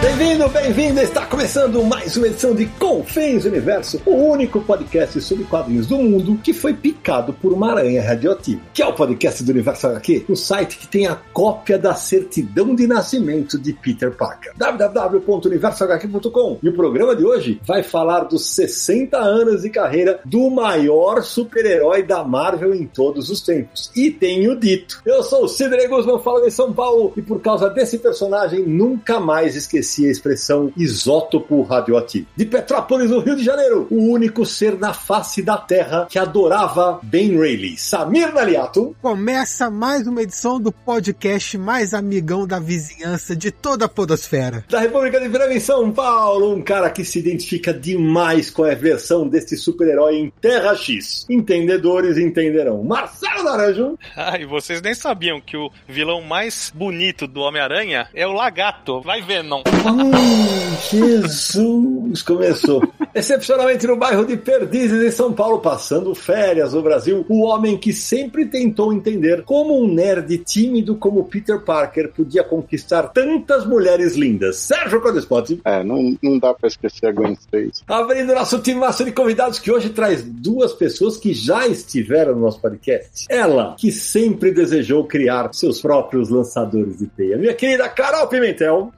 Bem-vindo, bem-vinda! Está começando mais uma edição de Confins Universo, o único podcast sobre quadrinhos do mundo que foi picado por uma aranha radioativa. Que é o podcast do Universo HQ, o site que tem a cópia da certidão de nascimento de Peter Parker. www.universohq.com E o programa de hoje vai falar dos 60 anos de carreira do maior super-herói da Marvel em todos os tempos. E tenho dito, eu sou o Sidney Guzman, falo em São Paulo, e por causa desse personagem nunca mais esqueci a expressão isótopo radioativo. De Petrópolis, no Rio de Janeiro, o único ser na face da Terra que adorava Ben Reilly, Samir Naliato. Começa mais uma edição do podcast mais amigão da vizinhança de toda a podosfera. Da República de Breve em São Paulo, um cara que se identifica demais com a versão deste super-herói em Terra X. Entendedores entenderão. Marcelo Naranjo. Ah, e vocês nem sabiam que o vilão mais bonito do Homem-Aranha é o Lagarto. Vai ver, não. Oh, Jesus! Começou. Excepcionalmente no bairro de Perdizes, em São Paulo, passando férias no Brasil, o homem que sempre tentou entender como um nerd tímido como Peter Parker podia conquistar tantas mulheres lindas. Sérgio Codespot. É, não, não dá pra esquecer a Gwen Stacy. Abrindo nosso time massa de convidados, que hoje traz duas pessoas que já estiveram no nosso podcast. Ela, que sempre desejou criar seus próprios lançadores de teia. Minha querida Carol Pimentel.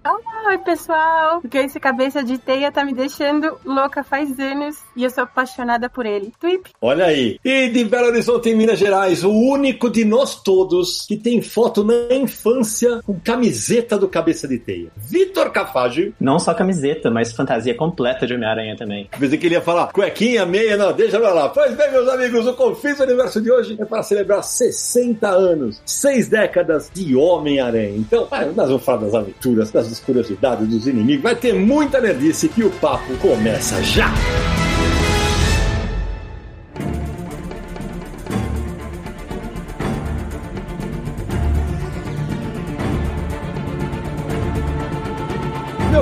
Oi, pessoal! Porque esse cabeça de teia tá me deixando louca faz anos e eu sou apaixonada por ele. Tweep! Olha aí! E de Belo Horizonte, em Minas Gerais, o único de nós todos que tem foto na infância com camiseta do cabeça de teia. Vitor Cafage. Não só camiseta, mas fantasia completa de Homem-Aranha também. Pensei que ele ia falar cuequinha, meia, não, deixa pra lá. Pois bem, meus amigos, o Confis Universo de hoje é para celebrar 60 anos, 6 décadas de Homem-Aranha. Então, nós vamos falar das aventuras, das curiosidades, dos inimigos. Vai ter muita nerdice e o papo começa já!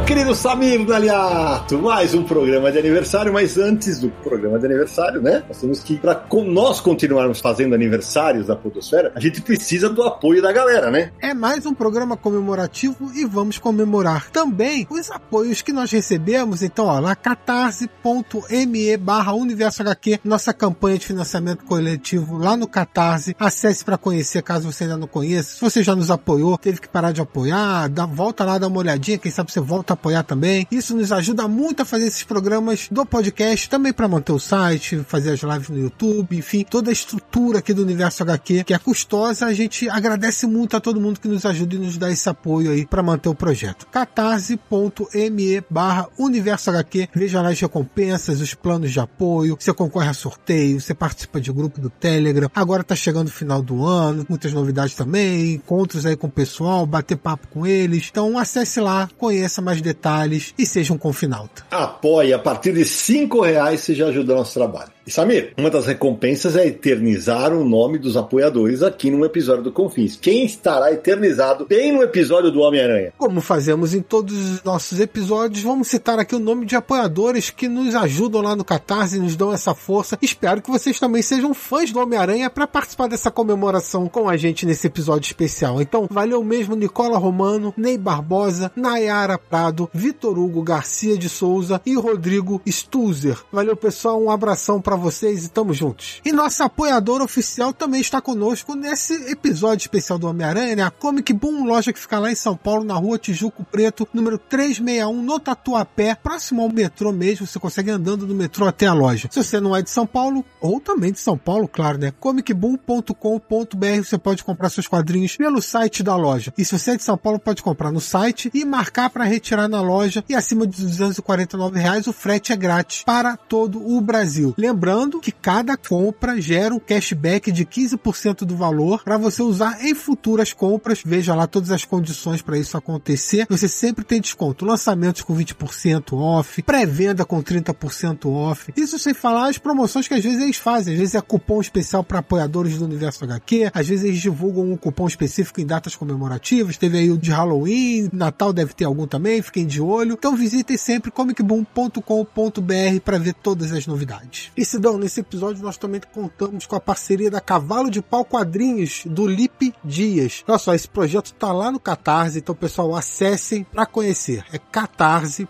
Querido Samir Daliato, mais um programa de aniversário, mas antes do programa de aniversário, né? Nós temos que, para nós continuarmos fazendo aniversários da Podosfera, a gente precisa do apoio da galera, né? É mais um programa comemorativo e vamos comemorar também os apoios que nós recebemos. Então, ó, lá catarse.me barra Universo HQ, nossa campanha de financiamento coletivo lá no Catarse. Acesse para conhecer, caso você ainda não conheça. Se você já nos apoiou, teve que parar de apoiar, dá, volta lá, dá uma olhadinha, quem sabe você volta apoiar também. Isso nos ajuda muito a fazer esses programas do podcast, também para manter o site, fazer as lives no YouTube, enfim, toda a estrutura aqui do Universo HQ, que é custosa. A gente agradece muito a todo mundo que nos ajuda e nos dá esse apoio aí para manter o projeto. catarse.me barra Universo HQ. Veja lá as recompensas, os planos de apoio, você concorre a sorteio, você participa de grupo do Telegram. Agora tá chegando o final do ano, muitas novidades também, encontros aí com o pessoal, bater papo com eles. Então acesse lá, conheça mais detalhes e seja um confinalta. Apoie a partir de cinco reais você já ajuda o nosso trabalho. E Samir, uma das recompensas é eternizar o nome dos apoiadores aqui no episódio do Confins. Quem estará eternizado bem no episódio do Homem-Aranha? Como fazemos em todos os nossos episódios, vamos citar aqui o nome de apoiadores que nos ajudam lá no Catarse nos dão essa força. Espero que vocês também sejam fãs do Homem-Aranha para participar dessa comemoração com a gente nesse episódio especial. Então, valeu mesmo Nicola Romano, Ney Barbosa, Nayara Prado, Vitor Hugo Garcia de Souza e Rodrigo Stuzer. Valeu, pessoal, um abração para vocês e tamo juntos. E nossa apoiadora oficial também está conosco nesse episódio especial do Homem-Aranha, né? A Comic Boom, loja que fica lá em São Paulo, na rua Tijuco Preto, número 361, no Tatuapé, próximo ao metrô mesmo. Você consegue andando do metrô até a loja. Se você não é de São Paulo, ou também de São Paulo, claro, né? comicboom.com.br você pode comprar seus quadrinhos pelo site da loja. E se você é de São Paulo, pode comprar no site e marcar para retirar na loja. E acima de 249 reais, o frete é grátis para todo o Brasil. Lembrando Lembrando que cada compra gera um cashback de 15% do valor para você usar em futuras compras. Veja lá todas as condições para isso acontecer. Você sempre tem desconto. Lançamentos com 20% off, pré-venda com 30% off. Isso sem falar as promoções que às vezes eles fazem. Às vezes é cupom especial para apoiadores do Universo HQ. Às vezes eles divulgam um cupom específico em datas comemorativas. Teve aí o de Halloween, Natal deve ter algum também. Fiquem de olho. Então visitem sempre comicboom.com.br para ver todas as novidades. E Sidão, nesse episódio nós também contamos com a parceria da Cavalo de Pau Quadrinhos do Lipe Dias. Olha só, esse projeto tá lá no Catarse, então pessoal, acessem para conhecer. É catarse.me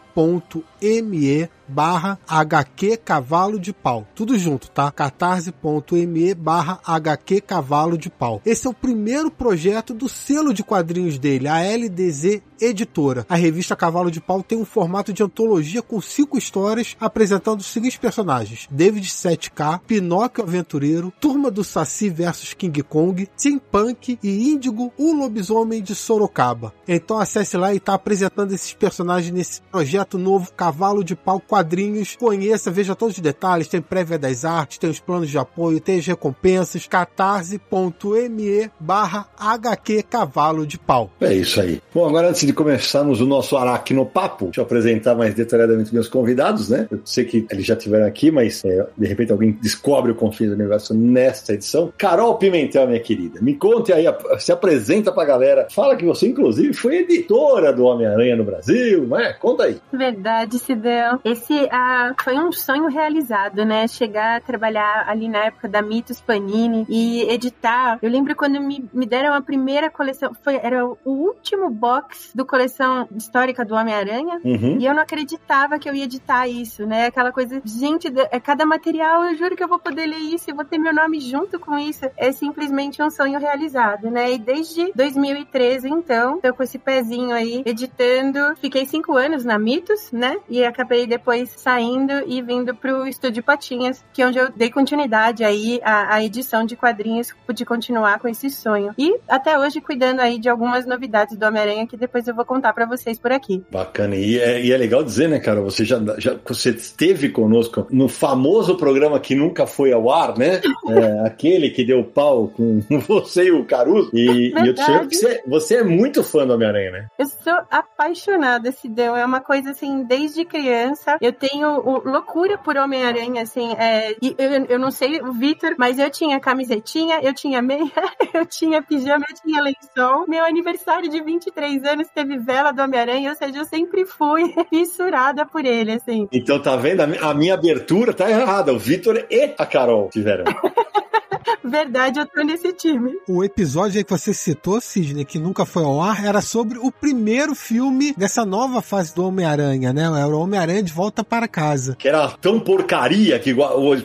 barra HQ Cavalo de Pau. Tudo junto, tá? catarse.me barra HQ Cavalo de Pau. Esse é o primeiro projeto do selo de quadrinhos dele, a LDZ Editora. A revista Cavalo de Pau tem um formato de antologia com cinco histórias apresentando os seguintes personagens: David 7K, Pinóquio Aventureiro, Turma do Saci versus King Kong, Tim Punk e Índigo, o Lobisomem de Sorocaba. Então acesse lá e tá apresentando esses personagens nesse projeto novo Cavalo de Pau quadrinhos, conheça, veja todos os detalhes, tem prévia das artes, tem os planos de apoio, tem as recompensas, catarse.me barra HQ Cavalo de Pau. É isso aí. Bom, agora antes de começarmos o nosso Aracnopapo, deixa eu apresentar mais detalhadamente meus convidados, né? Eu sei que eles já estiveram aqui, mas é, de repente alguém descobre o Confins do Universo nesta edição. Carol Pimentel, minha querida, me conte aí, se apresenta pra galera. Fala que você, inclusive, foi editora do Homem-Aranha no Brasil, não é? Conta aí. Verdade, Sidão. Esse ah, foi um sonho realizado, né? Chegar a trabalhar ali na época da Mitos Panini e editar. Eu lembro quando me, me deram a primeira coleção, foi, era o último box do coleção histórica do Homem-Aranha. Uhum. E eu não acreditava que eu ia editar isso, né? Aquela coisa, gente, é cada material, eu juro que eu vou poder ler isso e vou ter meu nome junto com isso. É simplesmente um sonho realizado, né? E desde 2013, então, tô com esse pezinho aí editando. Fiquei cinco anos na Mitos, né? E acabei depois saindo e vindo pro Estúdio Patinhas, que é onde eu dei continuidade aí à, à edição de quadrinhos, pude continuar com esse sonho. E até hoje cuidando aí de algumas novidades do Homem-Aranha que depois eu vou contar para vocês por aqui. Bacana. E é, e é, legal dizer, né, cara? Você já, já você esteve conosco no famoso programa que nunca foi ao ar, né? É, aquele que deu pau com você e o Caruso. E, e eu sei que você, você é muito fã do Homem-Aranha, né? Eu sou apaixonada, Sidão. É uma coisa assim, desde criança. Eu tenho o, loucura por Homem-Aranha, assim. É, eu, eu não sei o Vitor, mas eu tinha camisetinha, eu tinha meia, eu tinha pijama, eu tinha lençol. Meu aniversário de 23 anos teve vela do Homem-Aranha, ou seja, eu sempre fui fissurada por ele, assim. Então tá vendo? A minha abertura tá errada. O Vitor e a Carol tiveram. Verdade, eu tô nesse time. O episódio aí que você citou, Sidney, que nunca foi ao ar, era sobre o primeiro filme dessa nova fase do Homem-Aranha, né? Era o Homem-Aranha de volta para casa. Que era tão porcaria que,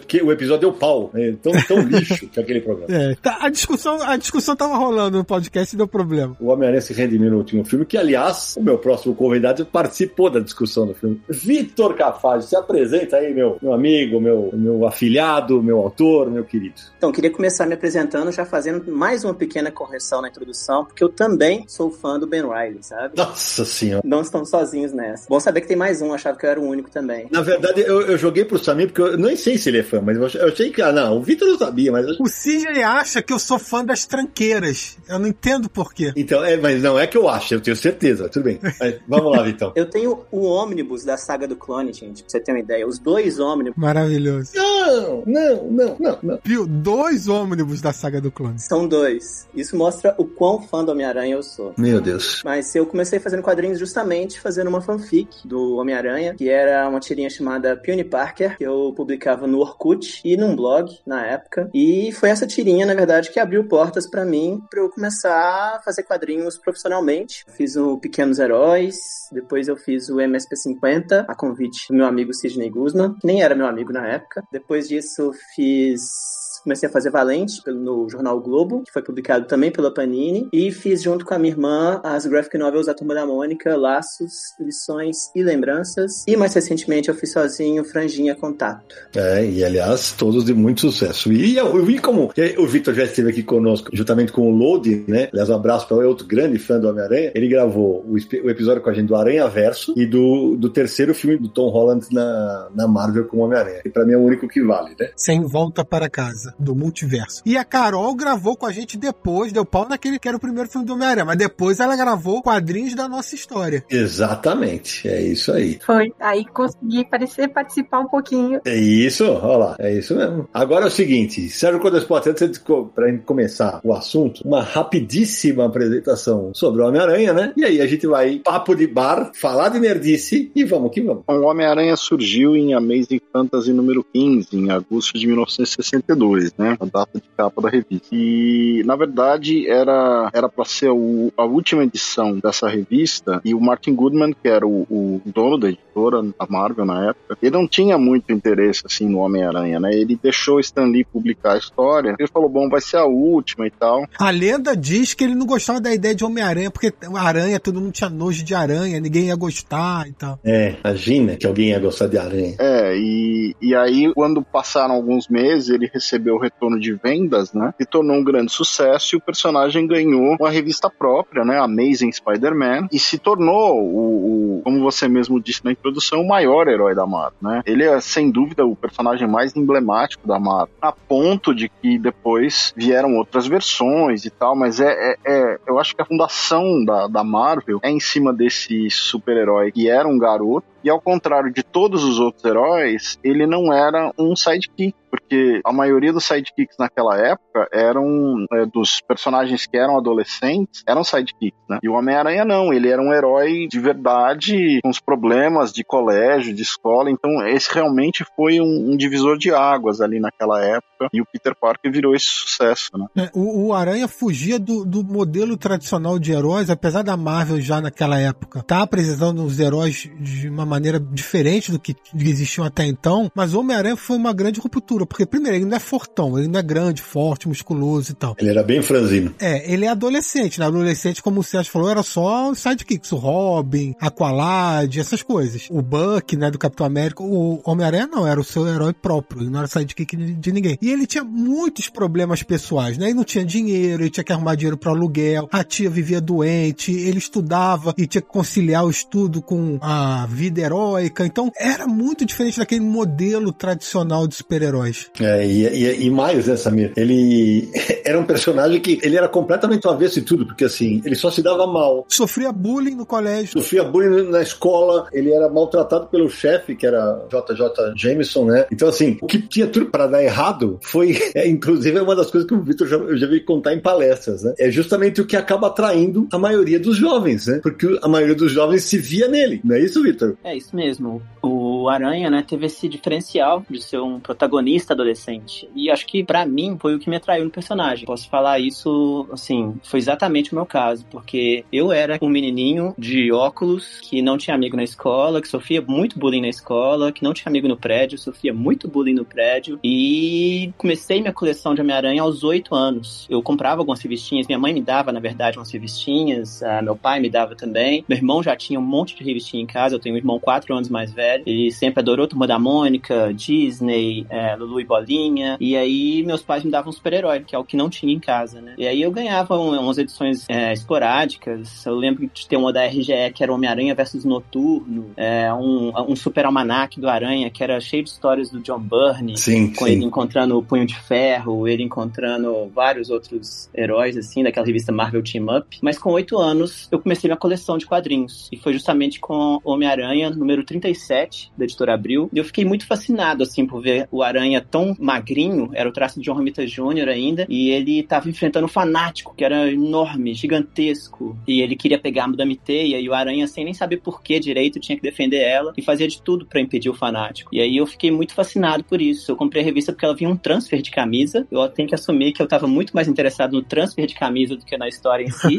que o episódio deu pau. Né? Tão, tão lixo que aquele programa. É, tá, a, discussão, a discussão tava rolando no podcast e deu problema. O Homem-Aranha se redimiu no último filme, que, aliás, o meu próximo convidado participou da discussão do filme. Vitor Cafage, se apresenta aí, meu, meu amigo, meu, meu afilhado, meu autor, meu querido. Então, queria começar me apresentando, já fazendo mais uma pequena correção na introdução, porque eu também sou fã do Ben Riley, sabe? Nossa senhora. Não estão sozinhos nessa. Bom saber que tem mais um, achava que eu era o único também. Na verdade, eu, eu joguei pro Samir, porque eu nem sei se ele é fã, mas eu, eu sei que. Ah, não, o Vitor não sabia, mas. Eu... O Sidney acha que eu sou fã das tranqueiras. Eu não entendo por quê. Então, é, mas não é que eu acho, eu tenho certeza. Tudo bem. Mas, vamos lá, Vitão. eu tenho o ônibus da saga do clone, gente, pra você ter uma ideia. Os dois ônibus. Maravilhoso. Não, não, não, não, não. Viu? Dois ônibus da saga do clone. São dois. Isso mostra o quão fã do Homem-Aranha eu sou. Meu Deus. Mas eu comecei fazendo quadrinhos justamente fazendo uma fanfic do Homem-Aranha, que era uma tirinha chamada Peony Parker, que eu publicava no Orkut e num blog na época. E foi essa tirinha, na verdade, que abriu portas para mim para eu começar a fazer quadrinhos profissionalmente. Fiz o Pequenos Heróis, depois eu fiz o MSP50, a convite do meu amigo Sidney Guzman, que nem era meu amigo na época. Depois disso, fiz comecei a fazer Valente no jornal Globo, que foi publicado também pela Panini, e fiz junto com a minha irmã as graphic novels da Turma da Mônica, Laços, Lições e Lembranças. E mais recentemente eu fiz sozinho Franjinha Contato. É, e aliás, todos de muito sucesso. E eu vi como o Victor já esteve aqui conosco, juntamente com o Load, né? Aliás, um abraço para o outro grande fã do Homem-Aranha. Ele gravou o, o, episódio com a gente do Aranha Verso e do, do terceiro filme do Tom Holland na, na Marvel como Homem-Aranha. E pra mim é o único que vale, né? Sem volta para casa, do multiverso. E a Carol gravou com a gente depois, deu pau naquele que era o primeiro filme do Homem-Aranha, mas depois ela gravou quadrinhos da nossa história. Exatamente, é isso aí. Foi, aí consegui parecer participar um pouquinho. É isso, olha lá, é isso mesmo. Agora é o seguinte, Sérgio Codespot, antes de pra gente começar o assunto, uma rapidíssima apresentação sobre o Homem-Aranha, né? E aí a gente vai, papo de bar, falar de nerdice e vamos que vamos. O Homem-Aranha surgiu em Amazing Fantasy número 15, em agosto de 1962, né? A data de capa da revista. E, na verdade, era era para ser o, a última edição dessa revista e o Martin Goodman, que era o, o dono da editora, a Marvel na época, ele não tinha muito interesse, assim, no Homem-Aranha, né? Ele deixou Stan Lee publicar a história, ele falou, bom, vai ser a última e tal. A lenda diz que ele não gostava da ideia de Homem-Aranha, porque aranha, todo mundo tinha nojo de aranha, ninguém ia gostar e tal. É, imagina que alguém ia gostar de aranha. É, e, e aí, quando passaram alguns meses, ele recebeu o retorno de vendas, né? E tornou um grande sucesso e o personagem ganhou uma revista própria, né? Amazing Spider-Man, e se tornou o, o, como você mesmo disse na introdução, o maior herói da Marvel, né? Ele é, sem dúvida, o personagem mais emblemático da Marvel, a ponto de que depois vieram outras versões e tal, mas é, é, é eu acho que a fundação da, da Marvel é em cima desse super-herói que era um garoto, e ao contrário de todos os outros heróis, ele não era um sidekick, porque a maioria dos sidekicks naquela época eram é, dos personagens que eram adolescentes, eram sidekicks, né? E o Homem-Aranha não, ele era um herói de verdade, com os problemas de colégio, de escola, então esse realmente foi um, um divisor de águas ali naquela época, e o Peter Parker virou esse sucesso, né? É, o, o, Aranha fugia do, do, modelo tradicional de heróis, apesar da Marvel já naquela época tá apresentando os heróis de uma maneira diferente do que existiam até então, mas o Homem-Aranha foi uma grande ruptura, porque primeiro, ele não é fortão, ele não é grande, forte, musculoso e tal. Ele era bem franzino. É, ele é adolescente, né? Adolescente, como o Sérgio falou, era só os sidekicks, o Robin, Aqualad, essas coisas. O Buck, né, do Capitão América, o Homem-Aranha não, era o seu herói próprio, ele não era sidekick de, de ninguém. E ele tinha muitos problemas pessoais, né? Ele não tinha dinheiro, ele tinha que arrumar dinheiro para aluguel, a tia vivia doente, ele estudava e tinha que conciliar o estudo com a vida heróica. Então, era muito diferente daquele modelo tradicional de super-heróis. É, e, e, e, mais, né, Samir? Ele era um personagem que ele era completamente avesso de tudo, porque assim, ele só se dava mal. Sofria bullying no colégio. Sofria bullying na escola, ele era maltratado pelo chefe, que era JJ Jameson, né? Então, assim, o que tinha tudo para dar errado foi, é, inclusive, é uma das coisas que o Victor já, eu já vi contar em palestras, né? É justamente o que acaba atraindo a maioria dos jovens, né? Porque a maioria dos jovens se via nele, não é isso, Victor? É isso mesmo. O Aranha, né, teve esse diferencial de ser um protagonista adolescente. E acho que para mim foi o que me atraiu no personagem. Posso falar isso, assim, foi exatamente o meu caso, porque eu era um menininho de óculos que não tinha amigo na escola, que sofria muito bullying na escola, que não tinha amigo no prédio, sofria muito bullying no prédio e comecei minha coleção de Homem-Aranha aos oito anos. Eu comprava algumas revistinhas, minha mãe me dava, na verdade, umas revistinhas, uh, meu pai me dava também. Meu irmão já tinha um monte de revistinha em casa, eu tenho um irmão quatro anos mais velho, ele sempre adorou Turma da Mônica, Disney, é, Lulu e Bolinha, e aí meus pais me davam um super-herói, que é o que não tinha em casa, né? E aí eu ganhava um, umas edições é, esporádicas, eu lembro de ter uma da RGE que era Homem-Aranha versus Noturno, é, um, um super almanac do Aranha que era cheio de histórias do John Byrne, sim, com sim. ele encontrando o Punho de Ferro, ele encontrando vários outros heróis, assim, daquela revista Marvel Team Up. Mas com oito anos, eu comecei minha coleção de quadrinhos, e foi justamente com Homem-Aranha, número 37, da editora Abril, e eu fiquei muito fascinado, assim, por ver o Aranha tão magrinho, era o traço de John Romita Jr. ainda, e ele estava enfrentando o Fanático, que era enorme, gigantesco, e ele queria pegar a Madame Teia, e o Aranha, sem nem saber por que direito, tinha que defender ela, e fazia de tudo para impedir o Fanático. E aí eu fiquei muito fascinado por isso. Eu comprei a revista porque ela vinha um transfer de camisa, eu tenho que assumir que eu estava muito mais interessado no transfer de camisa do que na história em si.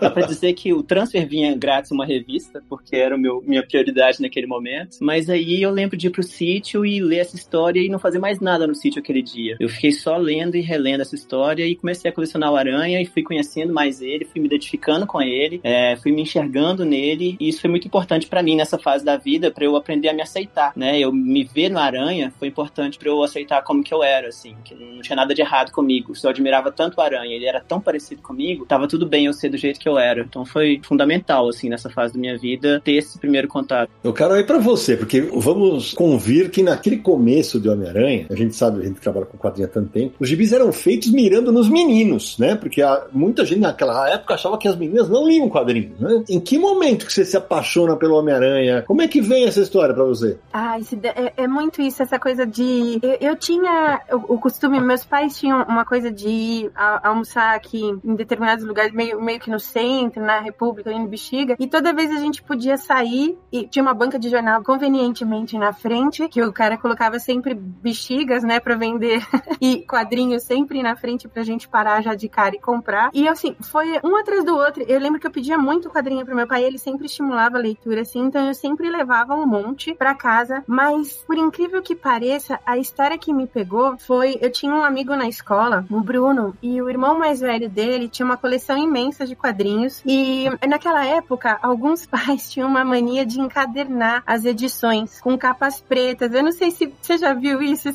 Dá pra dizer que o transfer vinha grátis uma revista, porque era o meu, minha prioridade naquele momento, mas aí aí eu lembro de ir pro sítio e ler essa história e não fazer mais nada no sítio aquele dia. Eu fiquei só lendo e relendo essa história e comecei a colecionar o Aranha e fui conhecendo mais ele, fui me identificando com ele, é, fui me enxergando nele e isso foi muito importante para mim nessa fase da vida, para eu aprender a me aceitar, né? Eu me ver no Aranha foi importante para eu aceitar como que eu era, assim, que não tinha nada de errado comigo. Se eu admirava tanto o Aranha, ele era tão parecido comigo, tava tudo bem eu ser do jeito que eu era. Então foi fundamental, assim, nessa fase da minha vida, ter esse primeiro contato. Eu quero ir para você, porque vamos convir que naquele começo de Homem-Aranha, a gente sabe, a gente trabalha com quadrinho há tanto tempo, os gibis eram feitos mirando nos meninos, né? Porque a, muita gente naquela época achava que as meninas não liam quadrinhos, né? Em que momento que você se apaixona pelo Homem-Aranha? Como é que vem essa história para você? Ah, é, é, muito isso, essa coisa de. Eu, eu tinha o, o, costume, meus pais tinham uma coisa de ir almoçar aqui em determinados lugares, meio, meio que no centro, na República, ali no Bexiga, e toda vez a gente podia sair e tinha uma banca de jornal convenientemente na frente, que o cara colocava sempre bexigas, né, para vender e quadrinhos sempre na frente pra gente parar já de cara e comprar. E assim, foi um atrás do outro. Eu lembro que eu pedia muito quadrinho pro meu pai, ele sempre estimulava a leitura assim, então eu sempre levava um monte para casa, mas por incrível que pareça, a história que me pegou foi, eu tinha um amigo na escola, o Bruno, e o irmão mais velho dele tinha uma coleção imensa de quadrinhos e naquela época alguns pais tinham uma mania de encadernar as edições com capas pretas. Eu não sei se você já viu isso.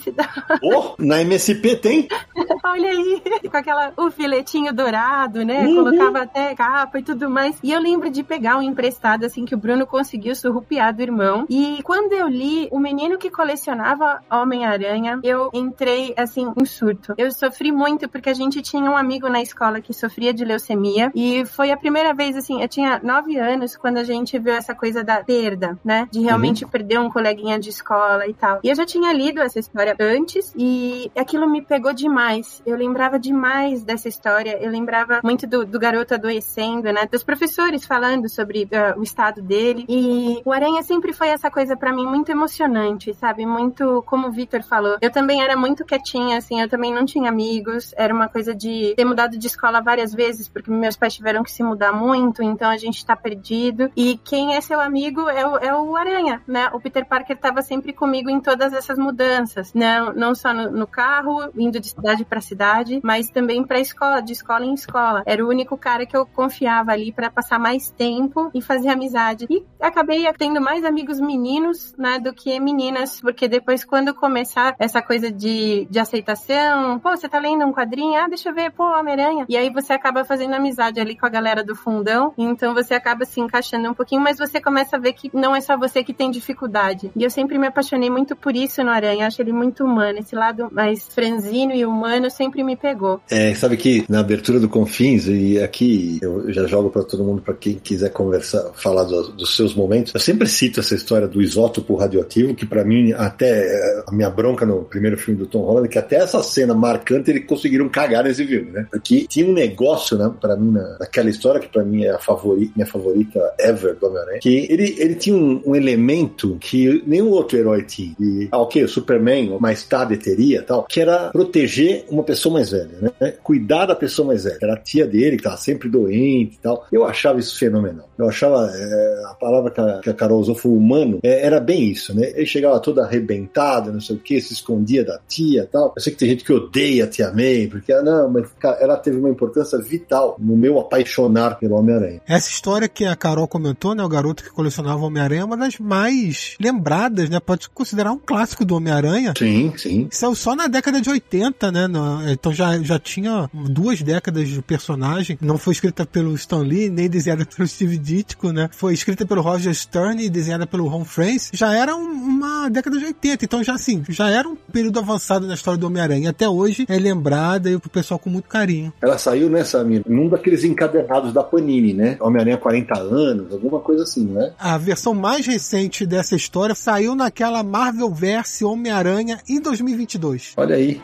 Oh, na MSP tem? Olha aí, com aquela o filetinho dourado, né? Uhum. Colocava até capa e tudo mais. E eu lembro de pegar um emprestado assim que o Bruno conseguiu surrupiar do irmão. E quando eu li O Menino que Colecionava Homem-Aranha, eu entrei assim em surto. Eu sofri muito porque a gente tinha um amigo na escola que sofria de leucemia e foi a primeira vez assim, eu tinha nove anos quando a gente viu essa coisa da perda, né? De realmente uhum. perder um coleguinha de escola e tal. E eu já tinha lido essa história antes e aquilo me pegou demais. Eu lembrava demais dessa história. Eu lembrava muito do, do garoto adoecendo, né? Dos professores falando sobre uh, o estado dele. E o Aranha sempre foi essa coisa para mim muito emocionante, sabe? Muito, como o Vitor falou. Eu também era muito quietinha, assim. Eu também não tinha amigos. Era uma coisa de ter mudado de escola várias vezes, porque meus pais tiveram que se mudar muito. Então a gente tá perdido. E quem é seu amigo é o, é o Aranha, né? O Peter Parker estava sempre comigo em todas essas mudanças, né? Não só no, no carro, indo de cidade para cidade, mas também para escola, de escola em escola. Era o único cara que eu confiava ali para passar mais tempo e fazer amizade. E acabei tendo mais amigos meninos, né, do que meninas, porque depois quando começar essa coisa de, de aceitação, pô, você tá lendo um quadrinho, ah, deixa eu ver, pô, Homem-Aranha. E aí você acaba fazendo amizade ali com a galera do fundão, então você acaba se encaixando um pouquinho, mas você começa a ver que não é só você que tem dificuldade. E eu sempre me apaixonei muito por isso no Aranha, acho ele muito humano, esse lado mais franzino e humano sempre me pegou. É, sabe que na abertura do Confins, e aqui eu já jogo para todo mundo, para quem quiser conversar, falar do, dos seus momentos, eu sempre cito essa história do isótopo radioativo, que para mim, até a minha bronca no primeiro filme do Tom Holland, que até essa cena marcante eles conseguiram cagar nesse filme, né? Porque tinha um negócio, né, para mim, na, naquela história, que para mim é a favorita, minha favorita ever do Homem-Aranha, que ele, ele tinha um, um, elemento que nenhum outro herói tinha. E, ah, ok, o Superman mais tarde teria tal, que era proteger uma pessoa mais velha, né? Cuidar da pessoa mais velha. Era a tia dele que tava sempre doente e tal. Eu achava isso fenomenal. Eu achava, é, a palavra que a, que a Carol usou foi humano, é, era bem isso, né? Ele chegava todo arrebentado, não sei o que, se escondia da tia e tal. Eu sei que tem gente que odeia a tia May, porque, ah, não, mas ela teve uma importância vital no meu apaixonar pelo Homem-Aranha. Essa história que a Carol comentou, né? O garoto que colecionava Homem-Aranha é uma das mais lembradas, né? Pode considerar um clássico do Homem-Aranha. Sim, sim. Saiu só na década de 80, né? Então já, já tinha duas décadas de personagem. Não foi escrita pelo Stan Lee, nem desenhada pelo Steve Ditko, né? Foi escrita pelo Roger Stern e desenhada pelo Ron Frenz. Já era um, uma década de 80. Então já assim, já era um período avançado na história do Homem-Aranha. Até hoje é lembrada e pro pessoal com muito carinho. Ela saiu, né, Samir? Num daqueles encadernados da Panini, né? Homem-Aranha 40 anos, alguma coisa assim, né? A versão mais recente dessa história saiu naquela Marvel Verse Homem-Aranha em 2022. Olha aí.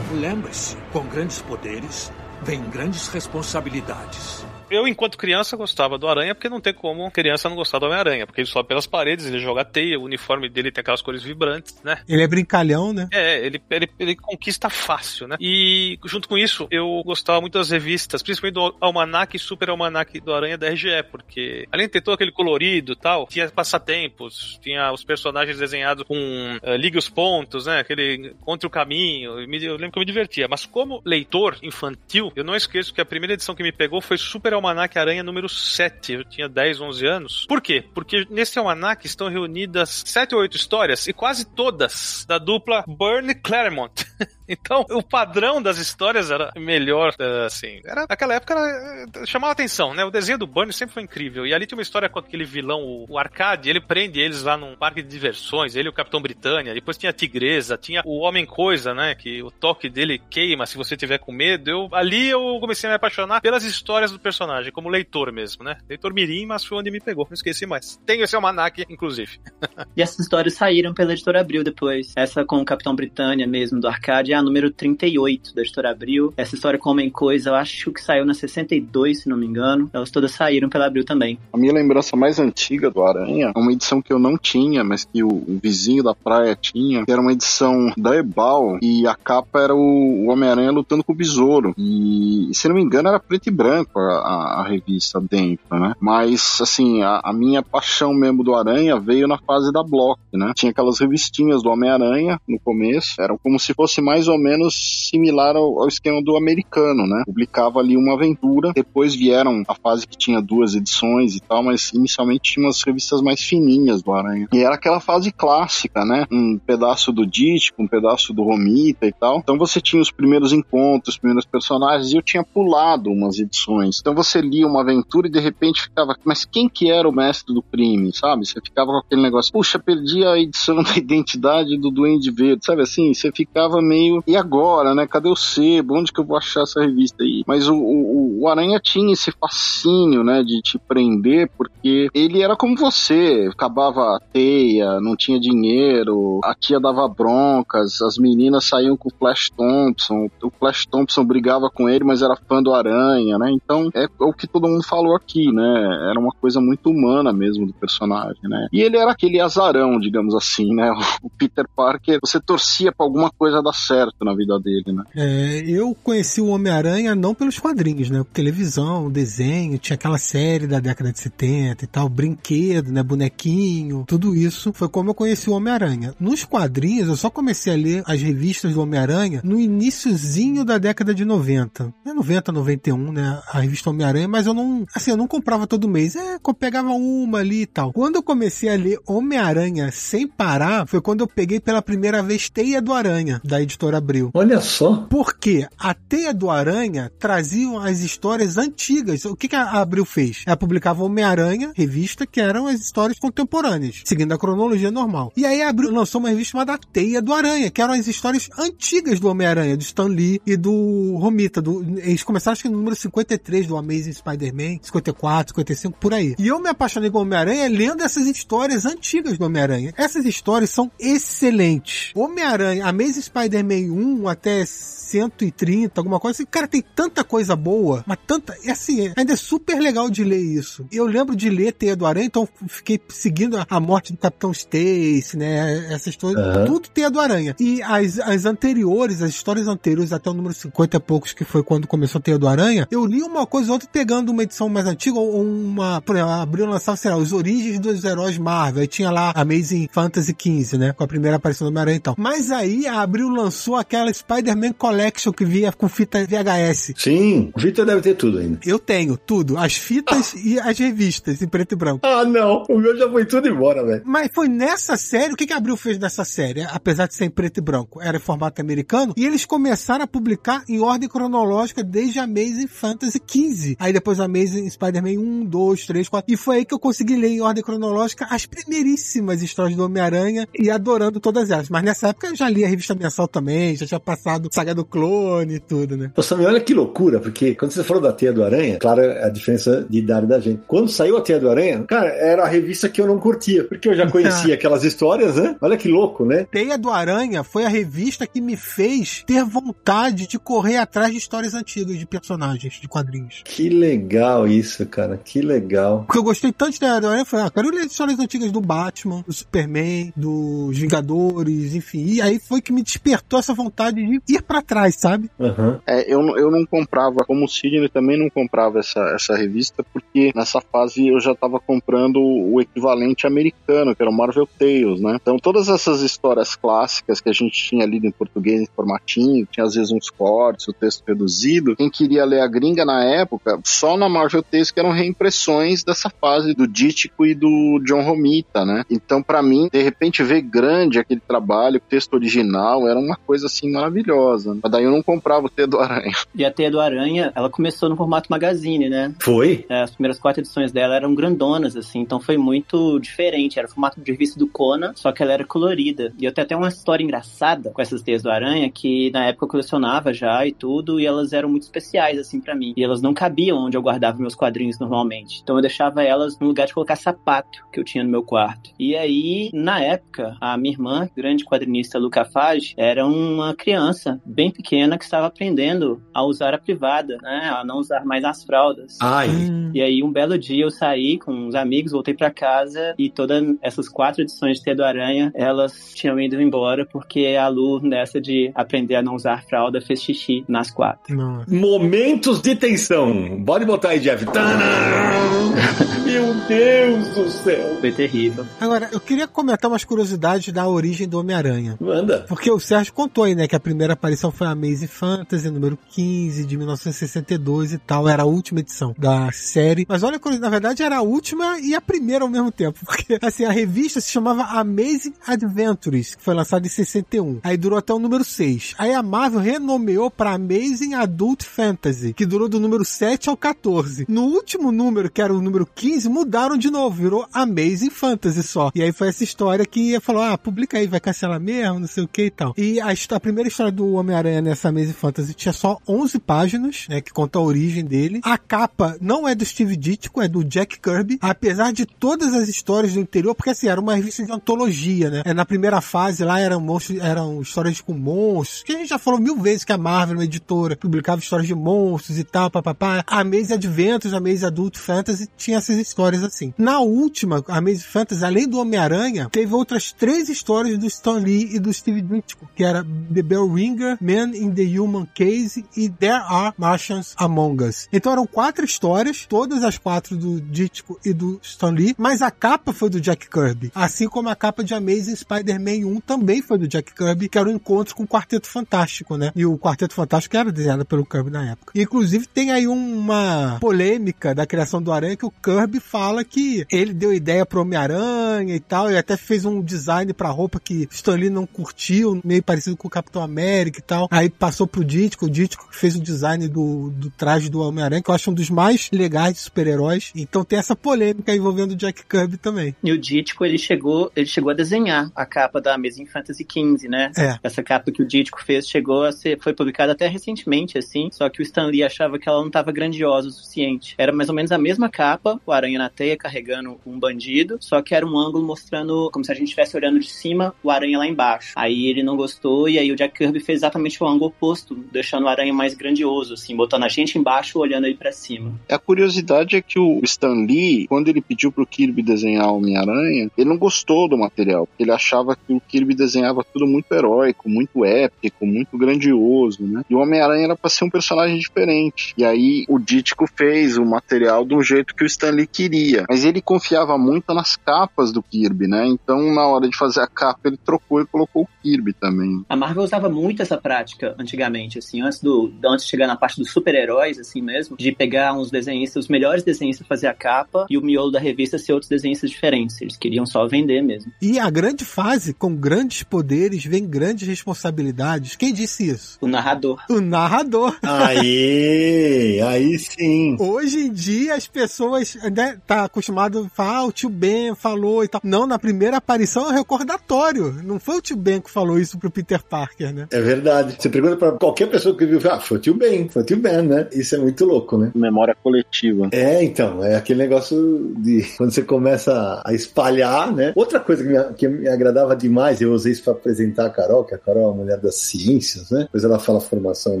Lembre-se, com grandes poderes vem grandes responsabilidades. Eu, enquanto criança, gostava do Aranha, porque não tem como criança não gostar do Homem-Aranha, porque ele sobe pelas paredes, ele joga teia, o uniforme dele tem aquelas cores vibrantes, né? Ele é brincalhão, né? É, ele, ele, ele conquista fácil, né? E junto com isso, eu gostava muito das revistas, principalmente do Almanac e Super Almanac do Aranha da RGE, porque além de ter todo aquele colorido e tal, tinha passatempos, tinha os personagens desenhados com uh, ligue os pontos, né? Aquele contra o caminho. Eu lembro que eu me divertia. Mas como leitor infantil, eu não esqueço que a primeira edição que me pegou foi Super Almanac Aranha número 7. Eu tinha 10, 11 anos. Por quê? Porque nesse almanac estão reunidas 7 ou 8 histórias e quase todas da dupla Burn Claremont. Então, o padrão das histórias era melhor, eh, assim. Era, naquela época era, eh, chamava atenção, né? O desenho do Bunny sempre foi incrível. E ali tem uma história com aquele vilão, o, o Arcade, ele prende eles lá num parque de diversões, ele e o Capitão Britânia. Depois tinha a Tigresa, tinha o Homem Coisa, né? Que o toque dele queima se você tiver com medo. Eu, ali eu comecei a me apaixonar pelas histórias do personagem, como leitor mesmo, né? Leitor mirim, mas foi onde me pegou. Não esqueci mais. Tenho esse almanac, inclusive. e essas histórias saíram pela editora Abril depois. Essa com o Capitão Britânia mesmo, do Arcade, a número 38 da Editora Abril. Essa história com Homem Coisa, eu acho que saiu na 62, se não me engano. Elas todas saíram pela Abril também. A minha lembrança mais antiga do Aranha é uma edição que eu não tinha, mas que o, vizinho da praia tinha, que era uma edição da Ebal, e a capa era o, o Homem-Aranha lutando com o Besouro. E, se não me engano, era preto e branco a, a, a revista dentro, né? Mas, assim, a, a, minha paixão mesmo do Aranha veio na fase da Block, né? Tinha aquelas revistinhas do Homem-Aranha no começo, eram como se fosse mais ou menos similar ao, ao, esquema do americano, né? Publicava ali uma aventura, depois vieram a fase que tinha duas edições e tal, mas inicialmente tinha umas revistas mais fininhas do Aranha. E era aquela fase clássica, né? Um pedaço do Dítico, um pedaço do Romita e tal. Então você tinha os primeiros encontros, os primeiros personagens, e eu tinha pulado umas edições. Então você lia uma aventura e de repente ficava, mas quem que era o mestre do crime, sabe? Você ficava com aquele negócio, puxa, perdi a edição da identidade do Duende Verde, sabe assim? Você ficava meio, e agora, né? Cadê o sebo? Onde que eu vou achar essa revista aí? Mas o, o, o Aranha tinha esse fascínio, né? De te prender, porque ele era como você, acabava a teia, não tinha dinheiro, a tia dava broncas, as meninas saíam com o Flash Thompson, o Flash Thompson brigava com ele, mas era fã do Aranha, né? Então é o que todo mundo falou aqui, né? Era uma coisa muito humana mesmo do personagem, né? E ele era aquele azarão, digamos assim, né? O Peter Parker, você torcia para alguma coisa dar certo na vida dele, né? É, eu conheci o Homem-Aranha não pelos quadrinhos, né? Televisão, desenho, tinha aquela série da década de 70 e tal, brinquedo, né? Bonequinho, tudo isso foi como eu conheci o Homem-Aranha. Nos quadrinhos, eu só comecei a ler as revistas do Homem-Aranha no iníciozinho da década de 90. É 90, 91, né? A revista Homem-Aranha, mas eu não, assim, eu não comprava todo mês. É, eu pegava uma ali e tal. Quando eu comecei a ler Homem-Aranha sem parar, foi quando eu peguei pela primeira vez Teia do Aranha, da editora Abril. Olha só. Porque a Teia do Aranha traziam as histórias antigas. O que, que a Abril fez? Ela publicava Homem-Aranha, revista, que eram as histórias contemporâneas, seguindo a cronologia normal. E aí a Abril lançou uma revista chamada Teia do Aranha, que eram as histórias antigas do Homem-Aranha, do Stan Lee e do Romita. Do, eles começaram acho que no número 53 do Amazing Spider-Man, 54, 55, por aí. E eu me apaixonei com Homem-Aranha lendo essas histórias antigas do Homem-Aranha. Essas histórias são excelentes. Homem-Aranha, Amazing Spider-Man 1 até 130, alguma coisa assim. Cara, tem tanta coisa boa, mas tanta. É assim, ainda é super legal de ler isso. Eu lembro de ler Teia do Aranha, então fiquei seguindo a morte do Capitão Stacy, né? Essas coisas. Uhum. Tudo Teia do Aranha. E as, as anteriores, as histórias anteriores, até o número 50 e poucos, que foi quando começou a Teia do Aranha, eu li uma coisa ou outra pegando uma edição mais antiga ou uma. Por exemplo, abriu lançava, sei lá, os origens dos heróis Marvel. Aí tinha lá Amazing Fantasy 15, né? Com a primeira aparição do Homem-Aranha e tal. Mas aí a Abril lançou aquela Spider-Man Collection que via com fita VHS. Sim, Vitor deve ter tudo ainda. Eu tenho tudo. As fitas e as revistas em preto e branco. Ah, não. O meu já foi tudo embora, velho. Mas foi nessa série. O que, que a Abril fez nessa série? Apesar de ser em preto e branco, era em formato americano. E eles começaram a publicar em ordem cronológica desde Amazing Fantasy 15. Aí depois Amazing Spider-Man 1, 2, 3, 4. E foi aí que eu consegui ler em ordem cronológica as primeiríssimas histórias do Homem-Aranha e adorando todas elas. Mas nessa época eu já li a revista mensal também já tinha passado Saga do Clone e tudo, né? Ô, Samir, olha que loucura, porque quando você falou da Teia do Aranha, claro, a diferença de idade da gente. Quando saiu a Teia do Aranha, cara, era a revista que eu não curtia, porque eu já conhecia aquelas histórias, né? Olha que louco, né? Teia do Aranha foi a revista que me fez ter vontade de correr atrás de histórias antigas de personagens, de quadrinhos. Que legal isso, cara, que legal. Porque eu gostei tanto de Teia do Aranha, eu falei, ah, quero ler histórias antigas do Batman, do Superman, dos Vingadores, enfim. E aí foi que me despertou essa vontade de ir pra trás, sabe? Aham. É, eu, não- eu não comprava, como o Sidney também não comprava essa, essa revista, porque nessa fase eu já estava comprando o equivalente americano, que era o Marvel Tales, né? Então todas essas histórias clássicas que a gente tinha lido em português em formatinho, tinha às vezes uns cortes, o texto reduzido, quem queria ler a gringa na época, só na Marvel Tales que eram reimpressões dessa fase do Dítico e do John Romita, né? Então para mim, de repente ver grande aquele trabalho, o texto original, era uma coisa assim maravilhosa. Mas daí eu não comprava o T do Aranha. E a Teia do Aranha, ela começou no formato magazine, né? Foi? É, As primeiras quatro edições dela eram grandonas, assim, então foi muito diferente. Era o formato de revista do Conan, só que ela era colorida. E eu tenho até uma história engraçada com essas teias do Aranha, que na época eu colecionava já e tudo, e elas eram muito especiais, assim, pra mim. E elas não cabiam onde eu guardava meus quadrinhos normalmente. Então eu deixava elas no lugar de colocar sapato que eu tinha no meu quarto. E aí, na época, a minha irmã, grande quadrinista Luca Fage, era uma criança bem pequena que estava aprendendo a usar a privada, né? A não usar mais as fraldas. Ai, Hum. E aí, um belo dia eu saí com uns amigos, voltei pra casa e todas essas quatro edições de Teia do Aranha, elas tinham ido embora porque a Lu, nessa de aprender a não usar fralda, fez xixi nas quatro. Nossa. momentos de tensão. Pode botar aí, Jeff. Meu Deus do céu. Foi terrível. Agora, eu queria comentar umas curiosidades da origem do Homem-Aranha. Manda. Porque o Sérgio contou aí, né, que a primeira aparição foi a Amazing Fantasy, número 15, de 1962 e tal. Era a última edição da série. Mas olha, na verdade era a última e a primeira ao mesmo tempo. Porque, assim, a revista se chamava Amazing Adventures, que foi lançada em 61. Aí durou até o número 6. Aí a Marvel renomeou pra Amazing Adult Fantasy, que durou do número 7 ao 14. No último número, que era o número 15, mudaram de novo, virou Amazing Fantasy só. E aí foi essa história que falou, ah, publica aí, vai cancelar mesmo, não sei o que e tal. E a primeira história do Homem-Aranha nessa Amazing Fantasy tinha só 11 páginas, né, que conta a origem dele. A capa não é do Steve Ditko, é do Jack Kirby, apesar de todas as histórias do interior, porque assim, era uma revista de antologia, né? É, na primeira fase lá eram monstros, eram histórias com monstros, que a gente já falou mil vezes que a Marvel, uma editora, publicava histórias de monstros e tal, papapá. A Maze Adventures, a Maze Adult Fantasy tinha essas histórias assim. Na última, a Maze Fantasy, além do Homem-Aranha, teve outras três histórias do Stan Lee e do Steve Ditko, que era The Bell Ringer, Man in the Human Case e There Are Martians Among Us. Então eram quatro histórias, todas as quatro do Ditko e do Stan Lee, mas a capa foi do Jack Kirby. Assim como a capa de Amazing Spider-Man 1 também foi do Jack Kirby, que era o encontro com o Quarteto Fantástico, né? E o Quarteto Fantástico era desenhado pelo Kirby na época. E, inclusive tem aí uma polêmica da criação do Aranha que o Kirby fala que ele deu ideia pro Homem-Aranha e tal, e até fez um design pra roupa que Stan Lee não curtiu, meio parecido com o Capitão América e tal. Aí passou pro Ditko, o Ditko que fez o design do, do traje do Homem-Aranha, que eu acho um dos mais legais de super-heróis. Então tem essa polêmica envolvendo o Jack Kirby também. E o Dítico, ele chegou, ele chegou a desenhar a capa da Amazing Fantasy XV, né? É. Essa capa que o Dítico fez chegou a ser, foi publicada até recentemente, assim, só que o Stan Lee achava que ela não estava grandiosa o suficiente. Era mais ou menos a mesma capa, o Aranha na teia carregando um bandido, só que era um ângulo mostrando como se a gente estivesse olhando de cima, o Aranha lá embaixo. Aí ele não gostou e aí o Jack Kirby fez exatamente o ângulo oposto, deixando o Aranha mais grandioso, assim, botando a gente embaixo olhando aí pra cima. A curiosidade é que o Stan Lee, quando ele pediu pro Kirby desenhar o Homem-Aranha, ele não gostou do material, ele achava que o Kirby desenhava tudo muito heróico, muito épico, muito grandioso, né? E o Homem-Aranha era pra ser um personagem diferente. E aí o Dítico fez o material do jeito que o Stan Lee queria. Mas ele confiava muito nas capas do Kirby, né? Então na hora de fazer a capa ele trocou e colocou o Kirby também. A Marvel usava muito essa prática antigamente, assim, antes do antes de chegar na parte dos super-heróis, assim mesmo, de pegar uns desenhistas, os melhores desenhistas fazer a capa e o miolo da revista ser outros desenhistas diferentes. Eles queriam só vender mesmo. E a grande fase, com grandes poderes, vem grandes responsabilidades. Quem disse isso? O narrador. O narrador. Aí, aí sim. Hoje em dia as pessoas né, tá acostumado a falar, ah, o tio Ben falou e tal. Não, na primeira aparição é um recordatório. Não foi o tio Ben que falou isso pro Peter Parker, né? É verdade. Você pergunta pra qualquer pessoa que viu, ah, foi o tio Ben, foi o tio Ben, né? Isso é muito louco, né? Memória coletiva. É, então, é aquele negócio de quando você começa a espalhar, né? Outra coisa que me, que me agradava demais, eu usei isso pra apresentar a Carol, que a Carol é uma mulher das ciências, né? Depois ela fala a formação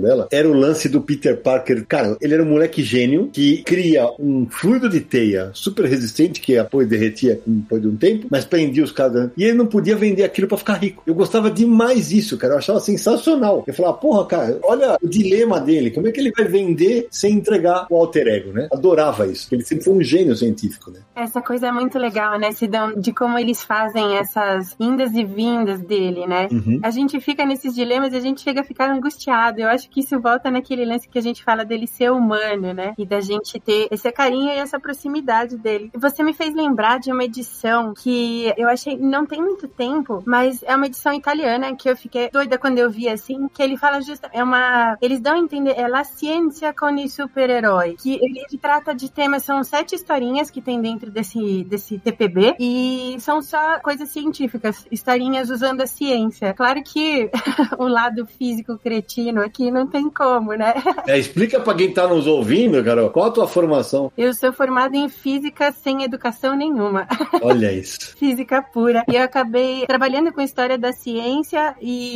dela. Era o lance do Peter Parker. Cara, ele era um moleque gênio que cria um fluido de teia super resistente, que depois derretia depois de um tempo, mas prendia os caras. E ele não podia vender aquilo pra ficar rico. Eu gostava demais disso, cara. Eu achava sensacional. Eu falava, porra, cara, olha o dilema dele. Como é que ele vai vender sem entregar o alter ego, né? Adorava isso. Ele sempre foi um gênio científico, né? Essa coisa é muito legal, né? Se dão, de como eles fazem essas indas e vindas dele, né? Uhum. A gente fica nesses dilemas e a gente chega a ficar angustiado. Eu acho que isso volta naquele lance que a gente fala dele ser humano, né? E da gente ter esse carinho e essa proximidade dele. Você me fez lembrar de uma edição que eu achei não tem muito tempo, mas é uma edição italiana que eu fiquei doida quando eu vi assim, que ele fala justo é uma eles dão a entender é la ciência com i super-herói, que ele, ele trata de temas são sete historinhas que tem dentro desse desse TPB e são só coisas científicas, historinhas usando a ciência. Claro que o lado físico cretino aqui não tem como, né? É, explica pra quem tá nos ouvindo, Carol, qual a tua formação? Eu sou formada em física sem educação nenhuma. Olha isso. física pura. E eu acabei trabalhando com história da ciência e